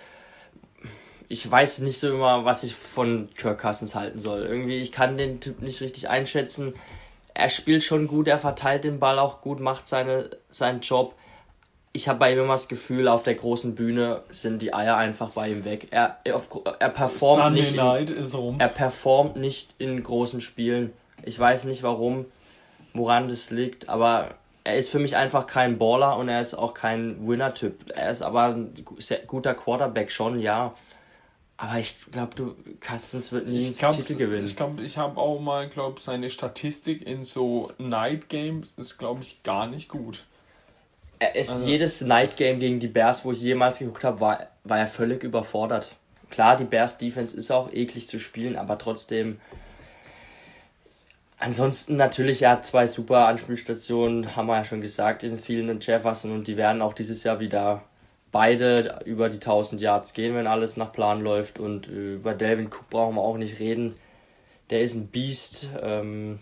Ich weiß nicht so immer, was ich von Kirk Cousins halten soll. Irgendwie, ich kann den Typ nicht richtig einschätzen er spielt schon gut, er verteilt den Ball auch gut, macht seine, seinen Job. Ich habe bei ihm immer das Gefühl, auf der großen Bühne sind die Eier einfach bei ihm weg. Er, er, er performt nicht. In, er performt nicht in großen Spielen. Ich weiß nicht warum, woran das liegt, aber er ist für mich einfach kein Baller und er ist auch kein Winner-Typ. Er ist aber ein guter Quarterback schon, ja. Aber ich glaube, du Castens wird nie den Titel gewinnen. Ich glaube, ich habe auch mal, glaube seine Statistik in so Night Games ist, glaube ich, gar nicht gut. Er ist also, jedes Night Game gegen die Bears, wo ich jemals geguckt habe, war, war er völlig überfordert. Klar, die Bears Defense ist auch eklig zu spielen, aber trotzdem. Ansonsten natürlich, er hat zwei super Anspielstationen, haben wir ja schon gesagt, in vielen und Jefferson und die werden auch dieses Jahr wieder beide über die 1000 Yards gehen, wenn alles nach Plan läuft. Und äh, über Delvin Cook brauchen wir auch nicht reden. Der ist ein Beast. Ähm,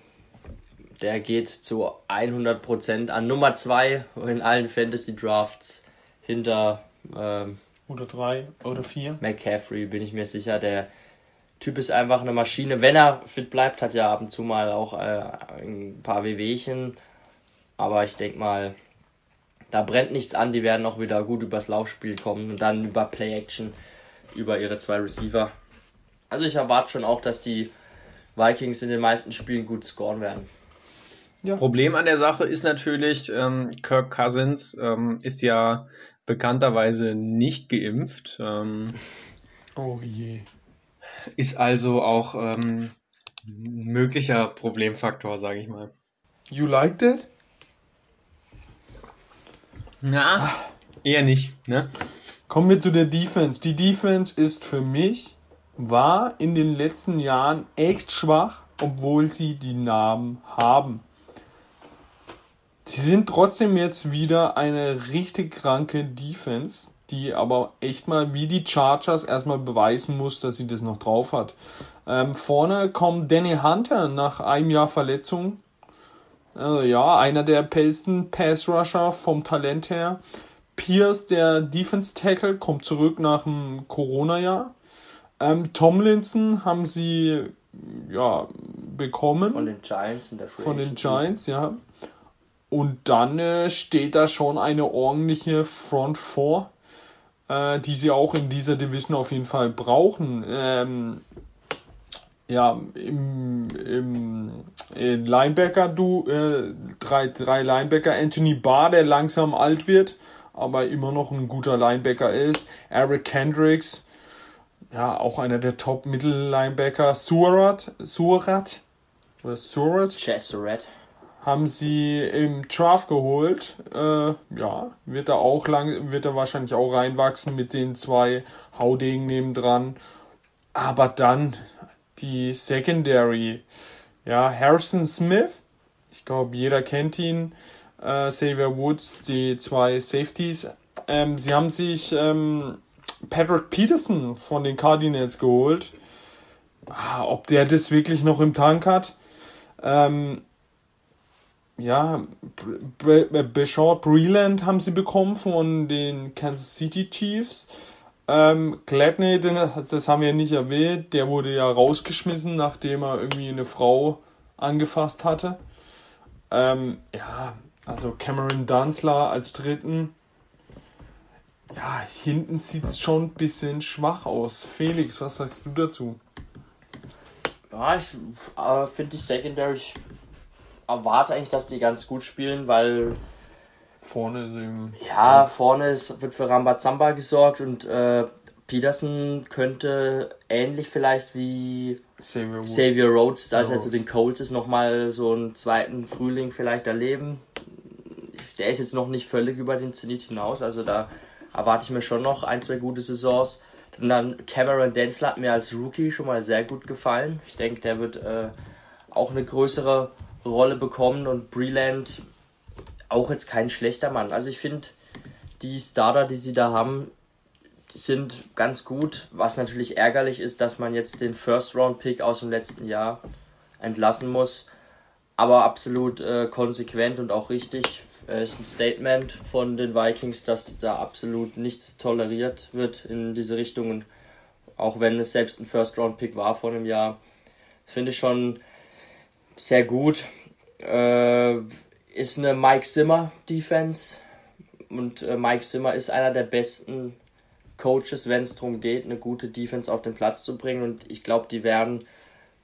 der geht zu 100% an Nummer 2 in allen Fantasy Drafts hinter ähm, oder 3 oder 4. McCaffrey, bin ich mir sicher. Der Typ ist einfach eine Maschine. Wenn er fit bleibt, hat er ab und zu mal auch äh, ein paar Wehwehchen. Aber ich denke mal, da brennt nichts an, die werden auch wieder gut übers Laufspiel kommen und dann über Play-Action, über ihre zwei Receiver. Also ich erwarte schon auch, dass die Vikings in den meisten Spielen gut scoren werden. Ja. Problem an der Sache ist natürlich, ähm, Kirk Cousins ähm, ist ja bekannterweise nicht geimpft. Ähm, oh je. Ist also auch ähm, ein möglicher Problemfaktor, sage ich mal. You like that? Na, eher nicht, ne? Kommen wir zu der Defense. Die Defense ist für mich, war in den letzten Jahren echt schwach, obwohl sie die Namen haben. Sie sind trotzdem jetzt wieder eine richtig kranke Defense, die aber echt mal wie die Chargers erstmal beweisen muss, dass sie das noch drauf hat. Ähm, vorne kommt Danny Hunter nach einem Jahr Verletzung. Äh, ja, einer der besten Pass Rusher vom Talent her. Pierce, der Defense Tackle, kommt zurück nach dem Corona-Jahr. Ähm, Tomlinson haben sie ja bekommen. Von den Giants in der Free Von den Giants, ja. Und dann äh, steht da schon eine ordentliche Front vor, äh, die sie auch in dieser Division auf jeden Fall brauchen. Ähm, ja, im, im im Linebacker, du, äh, drei, drei Linebacker, Anthony Barr, der langsam alt wird, aber immer noch ein guter Linebacker ist. Eric Kendricks, ja, auch einer der Top-Mittel-Linebacker. Surat, Surat, oder Surat? Chesserat haben sie im Draft geholt. Äh, ja, wird er auch lang, wird er wahrscheinlich auch reinwachsen mit den zwei Haudegen nebendran. Aber dann die Secondary. Ja, Harrison Smith. Ich glaube, jeder kennt ihn. Äh, Xavier Woods, die zwei Safeties. Ähm, sie haben sich ähm, Patrick Peterson von den Cardinals geholt. Ah, ob der das wirklich noch im Tank hat. Ähm, ja, Bashard Breland haben sie bekommen von den Kansas City Chiefs. Ähm, Gladney, das haben wir nicht erwähnt, der wurde ja rausgeschmissen, nachdem er irgendwie eine Frau angefasst hatte. Ähm, ja, also Cameron Dunsler als dritten. Ja, hinten sieht es schon ein bisschen schwach aus. Felix, was sagst du dazu? Ja, ich äh, finde die Secondary erwarte eigentlich, dass die ganz gut spielen, weil vorne ist eben. Ja, vorne ist, wird für Rambazamba gesorgt und äh, Peterson könnte ähnlich vielleicht wie Xavier, Xavier Rhodes, als er zu den Colts ist, nochmal so einen zweiten Frühling vielleicht erleben. Der ist jetzt noch nicht völlig über den Zenit hinaus, also da erwarte ich mir schon noch ein, zwei gute Saisons. Und dann Cameron Densler hat mir als Rookie schon mal sehr gut gefallen. Ich denke, der wird äh, auch eine größere Rolle bekommen und Breland auch jetzt kein schlechter Mann. Also ich finde, die Starter, die sie da haben, sind ganz gut. Was natürlich ärgerlich ist, dass man jetzt den First-Round-Pick aus dem letzten Jahr entlassen muss. Aber absolut äh, konsequent und auch richtig. Äh, ist ein Statement von den Vikings, dass da absolut nichts toleriert wird in diese Richtung. Und auch wenn es selbst ein First-Round-Pick war vor einem Jahr, finde ich schon sehr gut. Äh, ist eine Mike Zimmer Defense und äh, Mike Zimmer ist einer der besten Coaches, wenn es darum geht, eine gute Defense auf den Platz zu bringen und ich glaube, die werden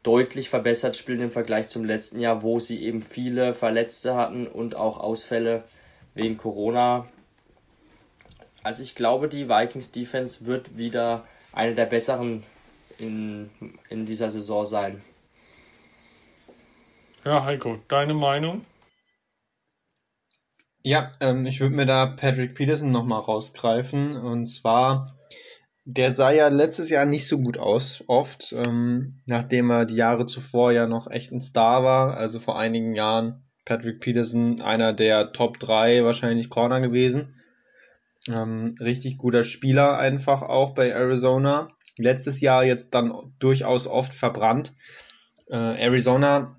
deutlich verbessert spielen im Vergleich zum letzten Jahr, wo sie eben viele Verletzte hatten und auch Ausfälle wegen Corona. Also ich glaube, die Vikings Defense wird wieder eine der besseren in, in dieser Saison sein. Ja, Heiko, deine Meinung? Ja, ähm, ich würde mir da Patrick Peterson nochmal rausgreifen. Und zwar, der sah ja letztes Jahr nicht so gut aus, oft, ähm, nachdem er die Jahre zuvor ja noch echt ein Star war. Also vor einigen Jahren Patrick Peterson, einer der Top 3 wahrscheinlich Corner gewesen. Ähm, richtig guter Spieler einfach auch bei Arizona. Letztes Jahr jetzt dann durchaus oft verbrannt. Äh, Arizona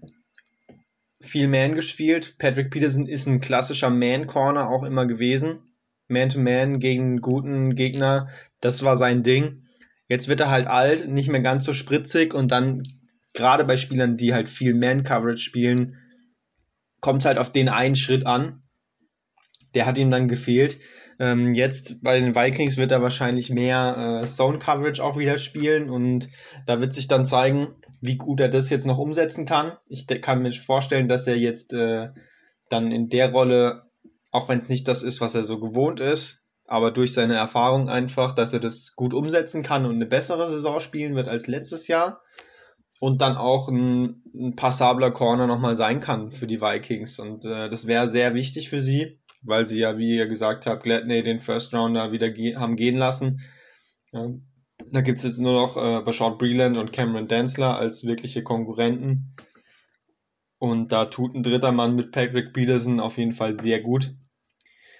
viel Man gespielt. Patrick Peterson ist ein klassischer Man-Corner auch immer gewesen. Man-to-Man -Man gegen guten Gegner, das war sein Ding. Jetzt wird er halt alt, nicht mehr ganz so spritzig und dann gerade bei Spielern, die halt viel Man-Coverage spielen, kommt es halt auf den einen Schritt an. Der hat ihm dann gefehlt. Ähm, jetzt bei den Vikings wird er wahrscheinlich mehr äh, Zone Coverage auch wieder spielen und da wird sich dann zeigen, wie gut er das jetzt noch umsetzen kann. Ich kann mir vorstellen, dass er jetzt äh, dann in der Rolle, auch wenn es nicht das ist, was er so gewohnt ist, aber durch seine Erfahrung einfach, dass er das gut umsetzen kann und eine bessere Saison spielen wird als letztes Jahr und dann auch ein, ein passabler Corner nochmal sein kann für die Vikings. Und äh, das wäre sehr wichtig für sie, weil sie ja, wie ihr gesagt habt, Gladney den First Rounder wieder ge haben gehen lassen. Ja, da gibt's jetzt nur noch äh, Bashard Breland und Cameron Densler als wirkliche Konkurrenten. Und da tut ein dritter Mann mit Patrick Peterson auf jeden Fall sehr gut.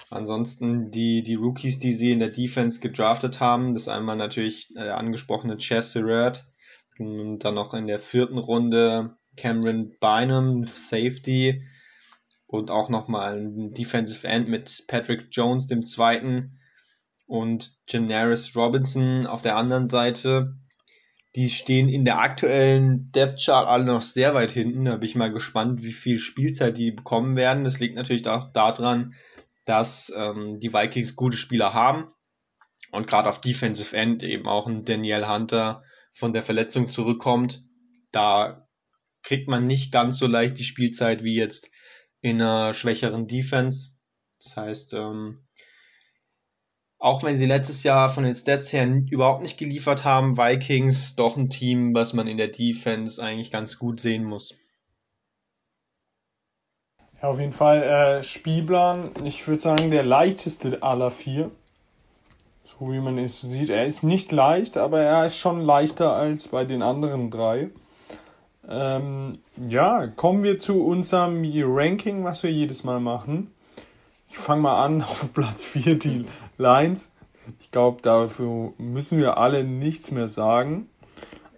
Ansonsten die, die Rookies, die sie in der Defense gedraftet haben, das ist einmal natürlich äh, angesprochene Chess Surratt, und dann noch in der vierten Runde Cameron Bynum, Safety. Und auch nochmal ein Defensive End mit Patrick Jones, dem zweiten. Und Janaris Robinson auf der anderen Seite. Die stehen in der aktuellen Depth Chart alle noch sehr weit hinten. Da bin ich mal gespannt, wie viel Spielzeit die bekommen werden. Das liegt natürlich auch daran, dass ähm, die Vikings gute Spieler haben. Und gerade auf Defensive End eben auch ein Daniel Hunter von der Verletzung zurückkommt, da kriegt man nicht ganz so leicht die Spielzeit wie jetzt in einer schwächeren Defense. Das heißt, ähm, auch wenn sie letztes Jahr von den Stats her überhaupt nicht geliefert haben, Vikings doch ein Team, was man in der Defense eigentlich ganz gut sehen muss. Ja, auf jeden Fall äh, Spielplan, ich würde sagen, der leichteste aller vier so wie man es sieht. Er ist nicht leicht, aber er ist schon leichter als bei den anderen drei. Ähm, ja, kommen wir zu unserem Ranking, was wir jedes Mal machen. Ich fange mal an auf Platz 4, die Lines. Ich glaube, dafür müssen wir alle nichts mehr sagen.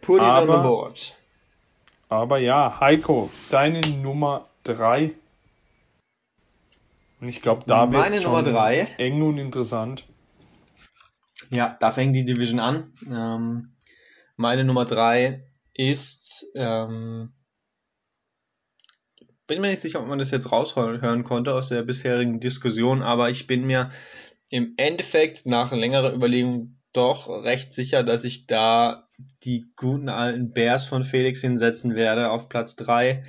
Put it aber, on the board. Aber ja, Heiko, deine Nummer 3. Und ich glaube, da wird es eng und interessant. Ja, da fängt die Division an. Ähm, meine Nummer drei ist, ähm, bin mir nicht sicher, ob man das jetzt raushören konnte aus der bisherigen Diskussion, aber ich bin mir im Endeffekt nach längerer Überlegung doch recht sicher, dass ich da die guten alten Bears von Felix hinsetzen werde auf Platz drei.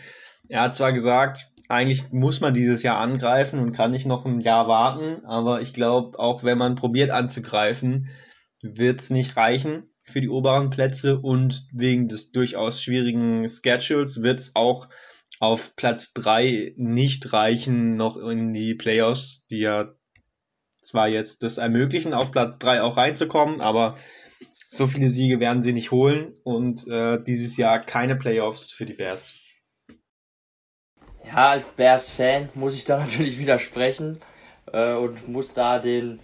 Er hat zwar gesagt, eigentlich muss man dieses Jahr angreifen und kann nicht noch ein Jahr warten, aber ich glaube, auch wenn man probiert anzugreifen, wird es nicht reichen für die oberen Plätze und wegen des durchaus schwierigen Schedules wird es auch auf Platz drei nicht reichen, noch in die Playoffs, die ja zwar jetzt das ermöglichen, auf Platz drei auch reinzukommen, aber so viele Siege werden sie nicht holen und äh, dieses Jahr keine Playoffs für die Bears. Ja, als Bears-Fan muss ich da natürlich widersprechen äh, und muss da den,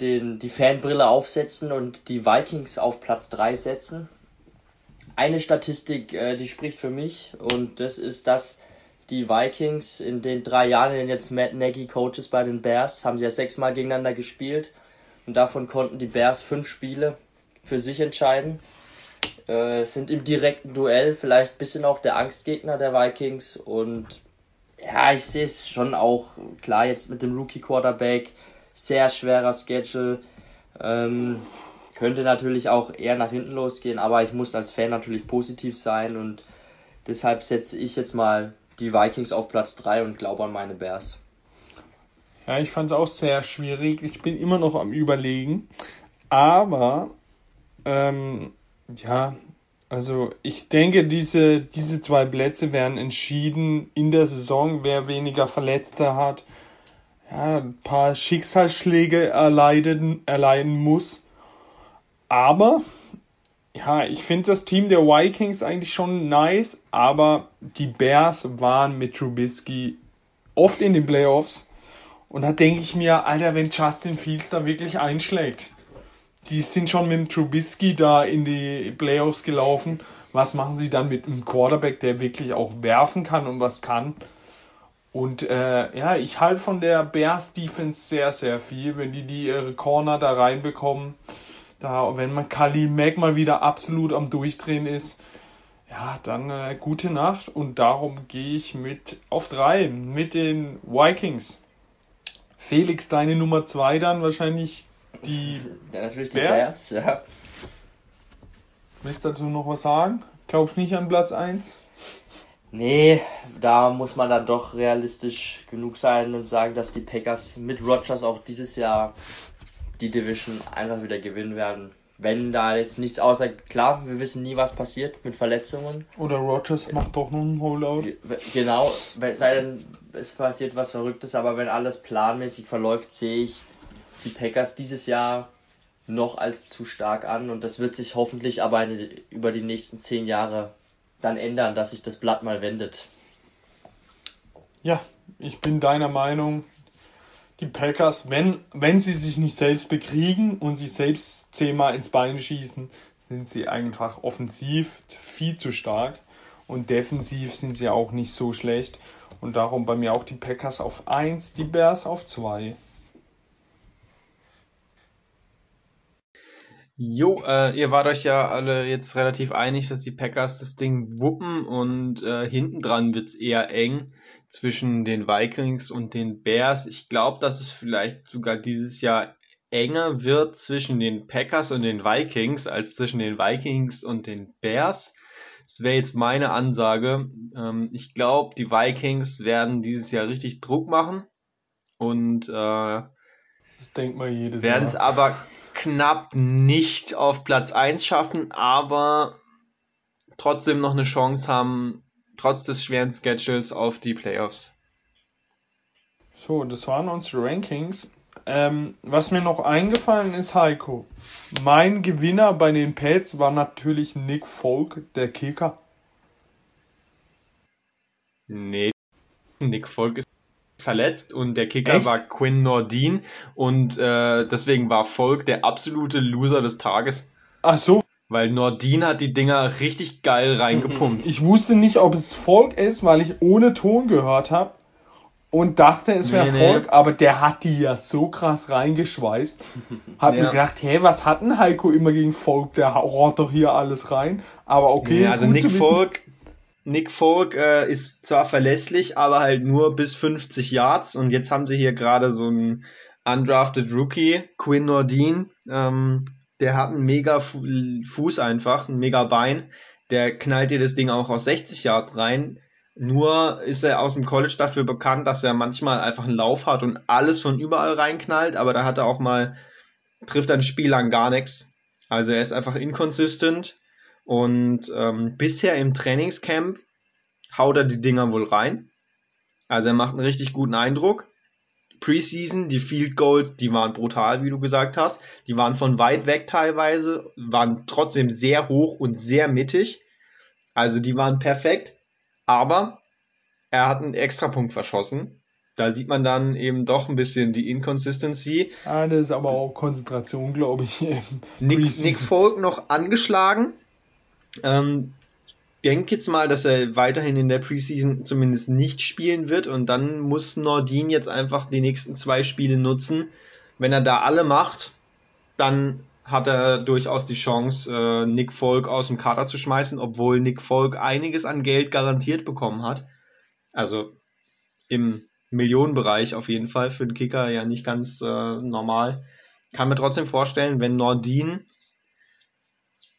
den, die Fanbrille aufsetzen und die Vikings auf Platz 3 setzen. Eine Statistik, äh, die spricht für mich und das ist, dass die Vikings in den drei Jahren, in denen jetzt Matt Nagy Coaches bei den Bears, haben sie ja sechsmal gegeneinander gespielt. Und davon konnten die Bears fünf Spiele für sich entscheiden. Äh, sind im direkten Duell vielleicht ein bisschen auch der Angstgegner der Vikings. Und ja, ich sehe es schon auch klar jetzt mit dem Rookie Quarterback, sehr schwerer Schedule. Ähm, könnte natürlich auch eher nach hinten losgehen, aber ich muss als Fan natürlich positiv sein und deshalb setze ich jetzt mal die Vikings auf Platz 3 und glaube an meine Bears. Ja, ich fand es auch sehr schwierig. Ich bin immer noch am Überlegen. Aber ähm, ja, also ich denke, diese, diese zwei Plätze werden entschieden in der Saison, wer weniger Verletzte hat, ja, ein paar Schicksalsschläge erleiden, erleiden muss. Aber, ja, ich finde das Team der Vikings eigentlich schon nice, aber die Bears waren mit Trubisky oft in den Playoffs. Und da denke ich mir, Alter, wenn Justin Fields da wirklich einschlägt, die sind schon mit dem Trubisky da in die Playoffs gelaufen. Was machen sie dann mit einem Quarterback, der wirklich auch werfen kann und was kann? Und äh, ja, ich halte von der Bears Defense sehr, sehr viel, wenn die, die ihre Corner da reinbekommen. Da, wenn man Kali Mack mal wieder absolut am Durchdrehen ist, ja, dann äh, gute Nacht. Und darum gehe ich mit auf drei mit den Vikings. Felix, deine Nummer 2 dann wahrscheinlich die Ja, natürlich die Bears? Bears, ja. Willst du dazu noch was sagen? Glaubst nicht an Platz 1? Nee, da muss man dann doch realistisch genug sein und sagen, dass die Packers mit Rodgers auch dieses Jahr die Division einfach wieder gewinnen werden. Wenn da jetzt nichts außer, klar, wir wissen nie, was passiert mit Verletzungen. Oder Rogers macht doch noch einen Holdout? Genau, es sei denn, es passiert was Verrücktes, aber wenn alles planmäßig verläuft, sehe ich die Packers dieses Jahr noch als zu stark an und das wird sich hoffentlich aber in, über die nächsten zehn Jahre dann ändern, dass sich das Blatt mal wendet. Ja, ich bin deiner Meinung. Die Packers, wenn, wenn sie sich nicht selbst bekriegen und sich selbst zehnmal ins Bein schießen, sind sie einfach offensiv viel zu stark. Und defensiv sind sie auch nicht so schlecht. Und darum bei mir auch die Packers auf 1, die Bears auf 2. Jo, äh, ihr wart euch ja alle jetzt relativ einig, dass die Packers das Ding wuppen und äh, hinten dran wird's eher eng zwischen den Vikings und den Bears. Ich glaube, dass es vielleicht sogar dieses Jahr enger wird zwischen den Packers und den Vikings als zwischen den Vikings und den Bears. Das wäre jetzt meine Ansage. Ähm, ich glaube, die Vikings werden dieses Jahr richtig Druck machen und äh, Das denkt man jedes werden es Jahr. aber knapp nicht auf Platz 1 schaffen, aber trotzdem noch eine Chance haben, trotz des schweren Schedules auf die Playoffs. So, das waren unsere Rankings. Ähm, was mir noch eingefallen ist, Heiko. Mein Gewinner bei den Pets war natürlich Nick Folk, der Kicker. Nee, Nick Folk ist verletzt und der Kicker Echt? war Quinn Nordin und äh, deswegen war Folk der absolute Loser des Tages, Ach so, weil Nordin hat die Dinger richtig geil reingepumpt. ich wusste nicht, ob es Folk ist, weil ich ohne Ton gehört habe und dachte, es wäre Nee, nee. Folk, aber der hat die ja so krass reingeschweißt. Hab Ja. mir gedacht, hä, was hat denn Heiko immer gegen Folk? Der haut doch hier alles rein. Aber okay, Nee, also Nick. Folk, Nick Folk äh, ist zwar verlässlich, aber halt nur bis 50 Yards. Und jetzt haben sie hier gerade so einen undrafted Rookie, Quinn Nordin, ähm, der hat einen mega Fu Fuß einfach, ein mega Bein, der knallt dir das Ding auch aus 60 Yard rein. Nur ist er aus dem College dafür bekannt, dass er manchmal einfach einen Lauf hat und alles von überall reinknallt, aber dann hat er auch mal, trifft ein Spiel lang gar nichts. Also er ist einfach inconsistent. Und ähm, bisher im Trainingscamp haut er die Dinger wohl rein. Also er macht einen richtig guten Eindruck. Preseason, die Field Goals, die waren brutal, wie du gesagt hast. Die waren von weit weg teilweise, waren trotzdem sehr hoch und sehr mittig. Also die waren perfekt. Aber er hat einen Extrapunkt verschossen. Da sieht man dann eben doch ein bisschen die Inconsistency. Ah, das ist aber auch Konzentration, glaube ich. Nick. Nick Folk noch angeschlagen. Ähm, denke jetzt mal, dass er weiterhin in der Preseason zumindest nicht spielen wird und dann muss Nordin jetzt einfach die nächsten zwei Spiele nutzen. Wenn er da alle macht, dann hat er durchaus die Chance, äh, Nick Folk aus dem Kader zu schmeißen, obwohl Nick Folk einiges an Geld garantiert bekommen hat. Also im Millionenbereich auf jeden Fall für den Kicker ja nicht ganz äh, normal. Kann mir trotzdem vorstellen, wenn Nordin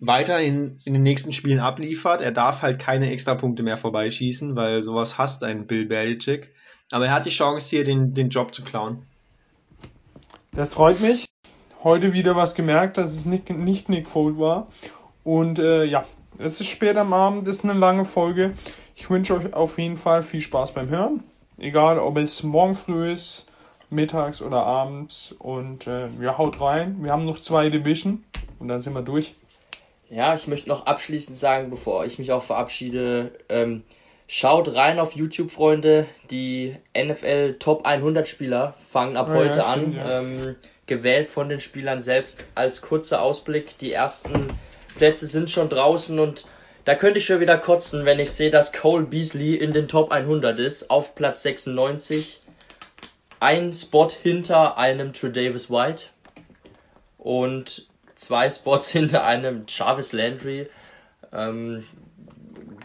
weiterhin in den nächsten Spielen abliefert, er darf halt keine Extrapunkte mehr vorbeischießen, weil sowas hasst ein Bill Belichick. Aber er hat die Chance hier den, den Job zu klauen. Das freut mich. Heute wieder was gemerkt, dass es nicht, nicht Nick Folk war. Und äh, ja, es ist spät am Abend, ist eine lange Folge. Ich wünsche euch auf jeden Fall viel Spaß beim Hören. Egal, ob es morgen früh ist, mittags oder abends. Und äh, ja, haut rein. Wir haben noch zwei Division und dann sind wir durch. Ja, ich möchte noch abschließend sagen, bevor ich mich auch verabschiede, ähm, schaut rein auf YouTube, Freunde. Die NFL Top 100 Spieler fangen ab Ah, heute ja, an. ja. Ähm, gewählt von den Spielern selbst als kurzer Ausblick. Die ersten Plätze sind schon draußen und da könnte ich schon wieder kotzen, wenn ich sehe, dass Cole Beasley in den Top 100 ist, auf Platz 96. Ein Spot hinter einem True Davis White und zwei Spots hinter einem Jarvis Landry. Ähm,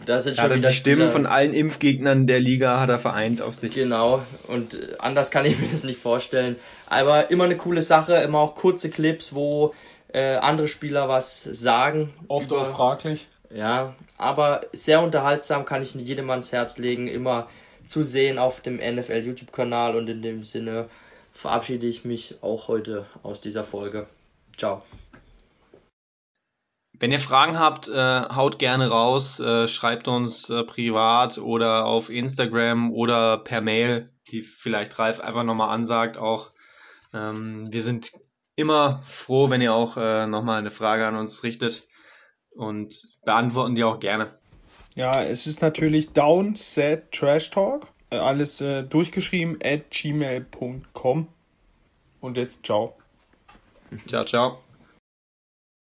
da sind schon hat er wieder die Stimmen von allen Impfgegnern der Liga hat er vereint auf sich. Genau, und anders kann ich mir das nicht vorstellen. Aber immer eine coole Sache, immer auch kurze Clips, wo äh, andere Spieler was sagen. Oft über- auch fraglich. Ja, aber sehr unterhaltsam, kann ich jedem ans Herz legen, immer zu sehen auf dem NFL YouTube-Kanal und in dem Sinne verabschiede ich mich auch heute aus dieser Folge. Ciao. Wenn ihr Fragen habt, äh, haut gerne raus, äh, schreibt uns äh, privat oder auf Instagram oder per Mail, die vielleicht Ralf einfach nochmal ansagt auch. Ähm, wir sind immer froh, wenn ihr auch äh, nochmal eine Frage an uns richtet und beantworten die auch gerne. Ja, es ist natürlich Downset Trash Talk. Äh, Alles äh, durchgeschrieben at gmail.com. Und jetzt ciao. Ciao, ciao.